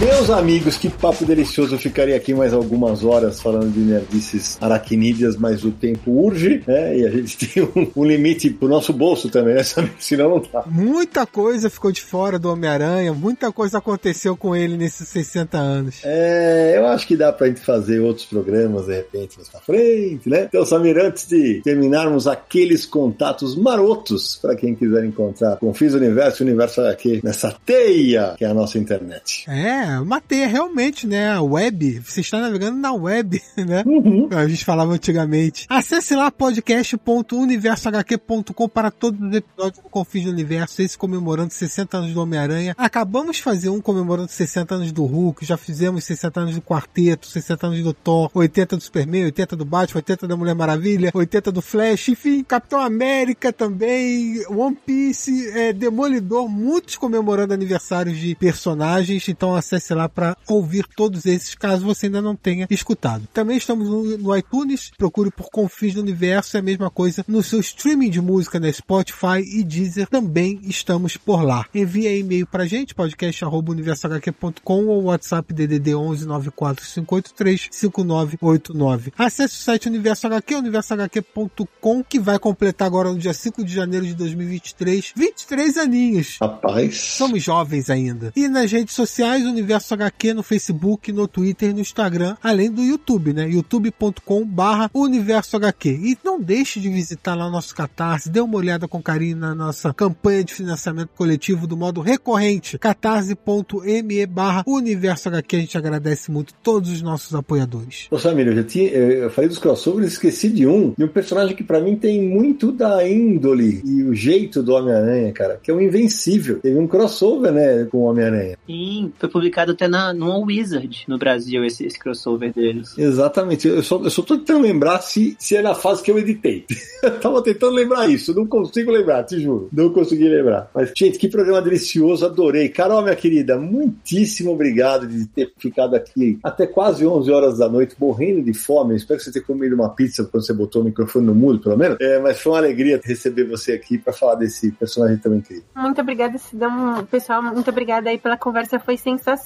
Meus amigos, que papo delicioso. Eu ficaria aqui mais algumas horas falando de nerdices aracnídeas, mas o tempo urge, né? E a gente tem um, um limite pro nosso bolso também, né? Senão não dá. Muita coisa ficou de fora do Homem-Aranha, muita coisa aconteceu com ele nesses 60 anos. É, eu acho que dá pra gente fazer outros programas de repente mais pra frente, né? Então, Samir, antes de terminarmos aqueles contatos marotos para quem quiser encontrar Confis Universo e Universo HQ nessa teia que é a nossa internet. É, uma teia realmente, né? A web, você está navegando na web, né? Uhum. A gente falava antigamente. Acesse lá podcast.universohq.com para todos os episódios do Confis do Universo, esse comemorando 60 anos do Homem-Aranha. Acabamos de fazer um comemorando 60 anos do Hulk, já fizemos 60 anos do Quarteto, 60 anos do Thor, 80 do Superman, 80 do Batman, 80 da Mulher Maravilha, 80 do Flash, enfim, Capitão América também, One Piece, é, Demolidor, muitos comemorando aniversários de personagens, então acesse lá para ouvir todos esses, caso você ainda não tenha escutado. Também estamos no, no iTunes, procure por Confis do Universo, é a mesma coisa no seu streaming de música, na né? Spotify e Deezer, também estamos por lá. Envie e-mail pra gente, podcast.universohq.com ou WhatsApp DDD 11 94583 5989. Acesse o site Universo HQ, universohq.com, que vai completar agora no dia 5 de janeiro de 2023, 23 aninhos. Rapaz. Somos jovens ainda. E nas redes sociais, Universo HQ no Facebook, no Twitter e no Instagram, além do YouTube, né? youtube.com barra Universo HQ. E não deixe de visitar lá o nosso Catarse, dê uma olhada com carinho na nossa campanha de financiamento coletivo do modo recorrente, catarse.me barra Universo HQ. A gente agradece muito todos os nossos apoiadores. Ô Samir, eu já tinha, eu falei dos crossovers, esqueci de um, de um personagem que para mim tem muito da índole e o jeito do Homem-Aranha, cara, que é o Invencível. Teve um crossover, né, com o Homem-Aranha. Sim, foi publicado até na, no Wizard no Brasil, esse, esse crossover deles. Exatamente. Eu só, eu só tô tentando lembrar se, se é na fase que eu editei. eu tava tentando lembrar isso, não consigo lembrar, te juro. Não consegui lembrar. Mas, gente, que programa delicioso, adorei. Carol, minha querida, muitíssimo obrigado de ter ficado aqui até quase 11 horas da noite, morrendo de fome. Eu espero que você tenha comido uma pizza quando você botou o microfone no mudo, pelo menos. É, mas foi uma alegria receber você aqui para falar desse personagem tão incrível. Muito obrigada, Sidão. Pessoal, muito obrigada aí pela conversa, foi sensacional.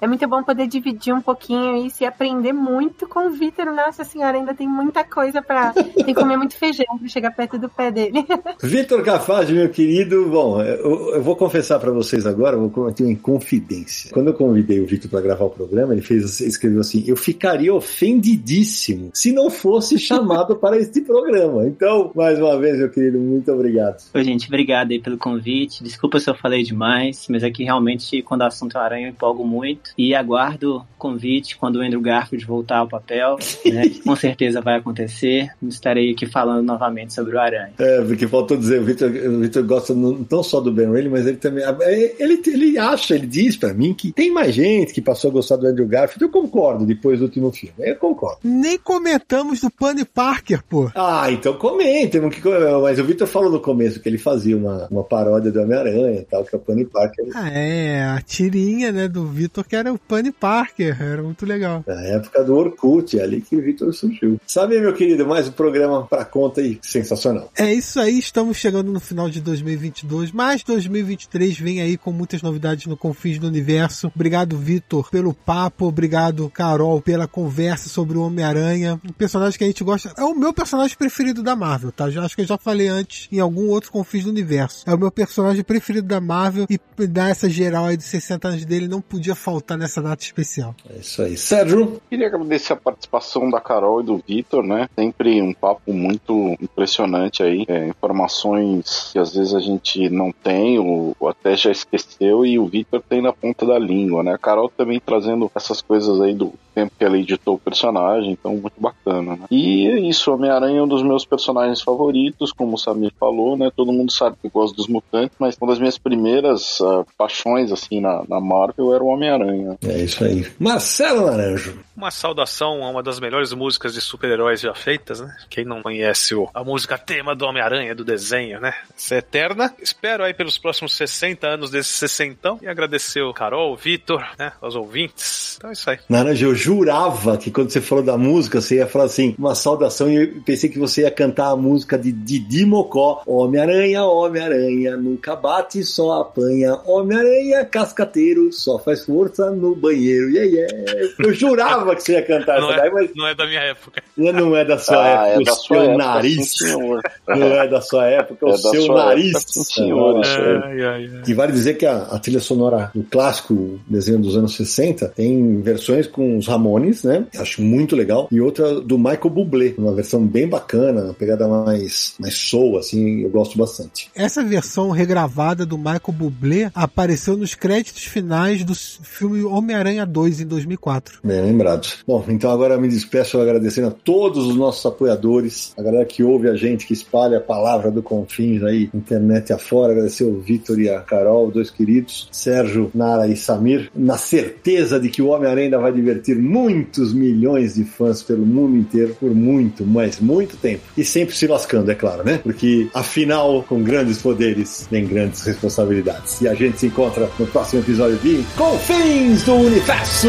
É muito bom poder dividir um pouquinho isso e aprender muito com o Vitor. Nossa senhora, ainda tem muita coisa para Tem que comer muito feijão para chegar perto do pé dele. Vitor Cafage, meu querido, bom, eu, eu vou confessar para vocês agora, vou cometer uma confidência. Quando eu convidei o Vitor para gravar o programa, ele fez, escreveu assim: eu ficaria ofendidíssimo se não fosse chamado para este programa. Então, mais uma vez, meu querido, muito obrigado. Oi, gente, obrigado aí pelo convite. Desculpa se eu falei demais, mas é que realmente, quando o assunto é aranha, eu empolgo muito. E aguardo o convite quando o Andrew Garfield voltar ao papel, né? com certeza vai acontecer. Estarei aqui falando novamente sobre o aranha. É, porque faltou dizer, o Victor, o Victor gosta não só do Ben Reilly, mas ele também. É, ele, ele acha, ele diz para mim que tem mais gente que passou a gostar do Andrew Garfield. Eu concordo depois do último filme. Eu concordo. Nem comentamos do Penny Parker, pô. Ah, então comentem. Mas o Victor falou no começo que ele fazia uma, uma paródia do Homem-Aranha e tal, que é o Penny Parker. Ah, é, a tirinha, né, do Victor, que era o Penny Parker. Era muito legal. Na época do Orkut, é ali que o Victor surgiu. Sabe, meu querido, mais um programa pra conta aí, sensacional. É isso aí, estamos chegando no final de 2022, mas 2023 vem aí com muitas novidades no Confins do Universo. Obrigado, Vitor, pelo papo, obrigado, Carol, pela conversa sobre o Homem-Aranha. Um personagem que a gente gosta. É o meu personagem preferido da Marvel, tá? Já, acho que eu já falei antes em algum outro Confins do Universo. É o meu personagem preferido da Marvel e dar essa geral aí de 60 anos dele não podia faltar nessa data especial. É isso aí. Sérgio? Queria agradecer a participação da Carol e do Vitor, né? Sempre um papo muito impressionante aí. É, informações que às vezes a gente não tem ou, ou até já esqueceu e o Vitor tem na ponta da língua, né? A Carol também trazendo essas coisas aí do tempo que ela editou o personagem, então muito bacana, né? E é isso, Homem-Aranha é um dos meus personagens favoritos, como o Samir falou, né? Todo mundo sabe que eu gosto dos mutantes, mas uma das minhas primeiras uh, paixões, assim, na, na Marvel era o Homem-Aranha. É isso aí. Marcelo Naranjo. Uma saudação a uma das melhores músicas de super-heróis já feitas, né? Quem não conhece o, a música tema do Homem-Aranha, do desenho, né? Essa é eterna. Espero aí pelos próximos 60 anos desse sessentão e agradecer o Carol, o Vitor, né? Aos ouvintes. Então é isso aí. Naranjo, eu jurava que quando você falou da música, você ia falar assim, uma saudação, e eu pensei que você ia cantar a música de Didi Mocó. Homem-Aranha, Homem-Aranha, nunca bate, só apanha. Homem-Aranha, cascateiro, só faz força no banheiro. Yeah, yeah. Eu jurava que você ia cantar Não essa é, daí, mas não é da minha época. não é da sua Ah, é época. da o sua seu época, nariz. senhor. Não é da sua época, É o seu nariz. época, senhor, ai. E vale dizer que a, a trilha sonora do clássico desenho dos anos 60 tem versões com os Ramones, né? Acho muito legal. E outra do Michael Bublé, uma versão bem bacana, uma pegada mais, mais soul, assim, eu gosto bastante. Essa versão regravada do Michael Bublé apareceu nos créditos finais do filme Homem-Aranha 2 em 2004. Bem lembrado. Bom, então agora me despeço agradecendo a todos os nossos apoiadores, a galera que ouve a gente, que espalha a palavra do Confins aí, internet afora. Agradecer o Vitor e a Carol, dois queridos, Sérgio, Nara e Samir, na certeza de que o Homem-Aranha ainda vai divertir muitos milhões de fãs pelo mundo inteiro por muito, mas muito tempo. E sempre se lascando, é claro, né? Porque afinal, com grandes poderes, vem grandes responsabilidades. E a gente se encontra no próximo episódio de Confins do Universo!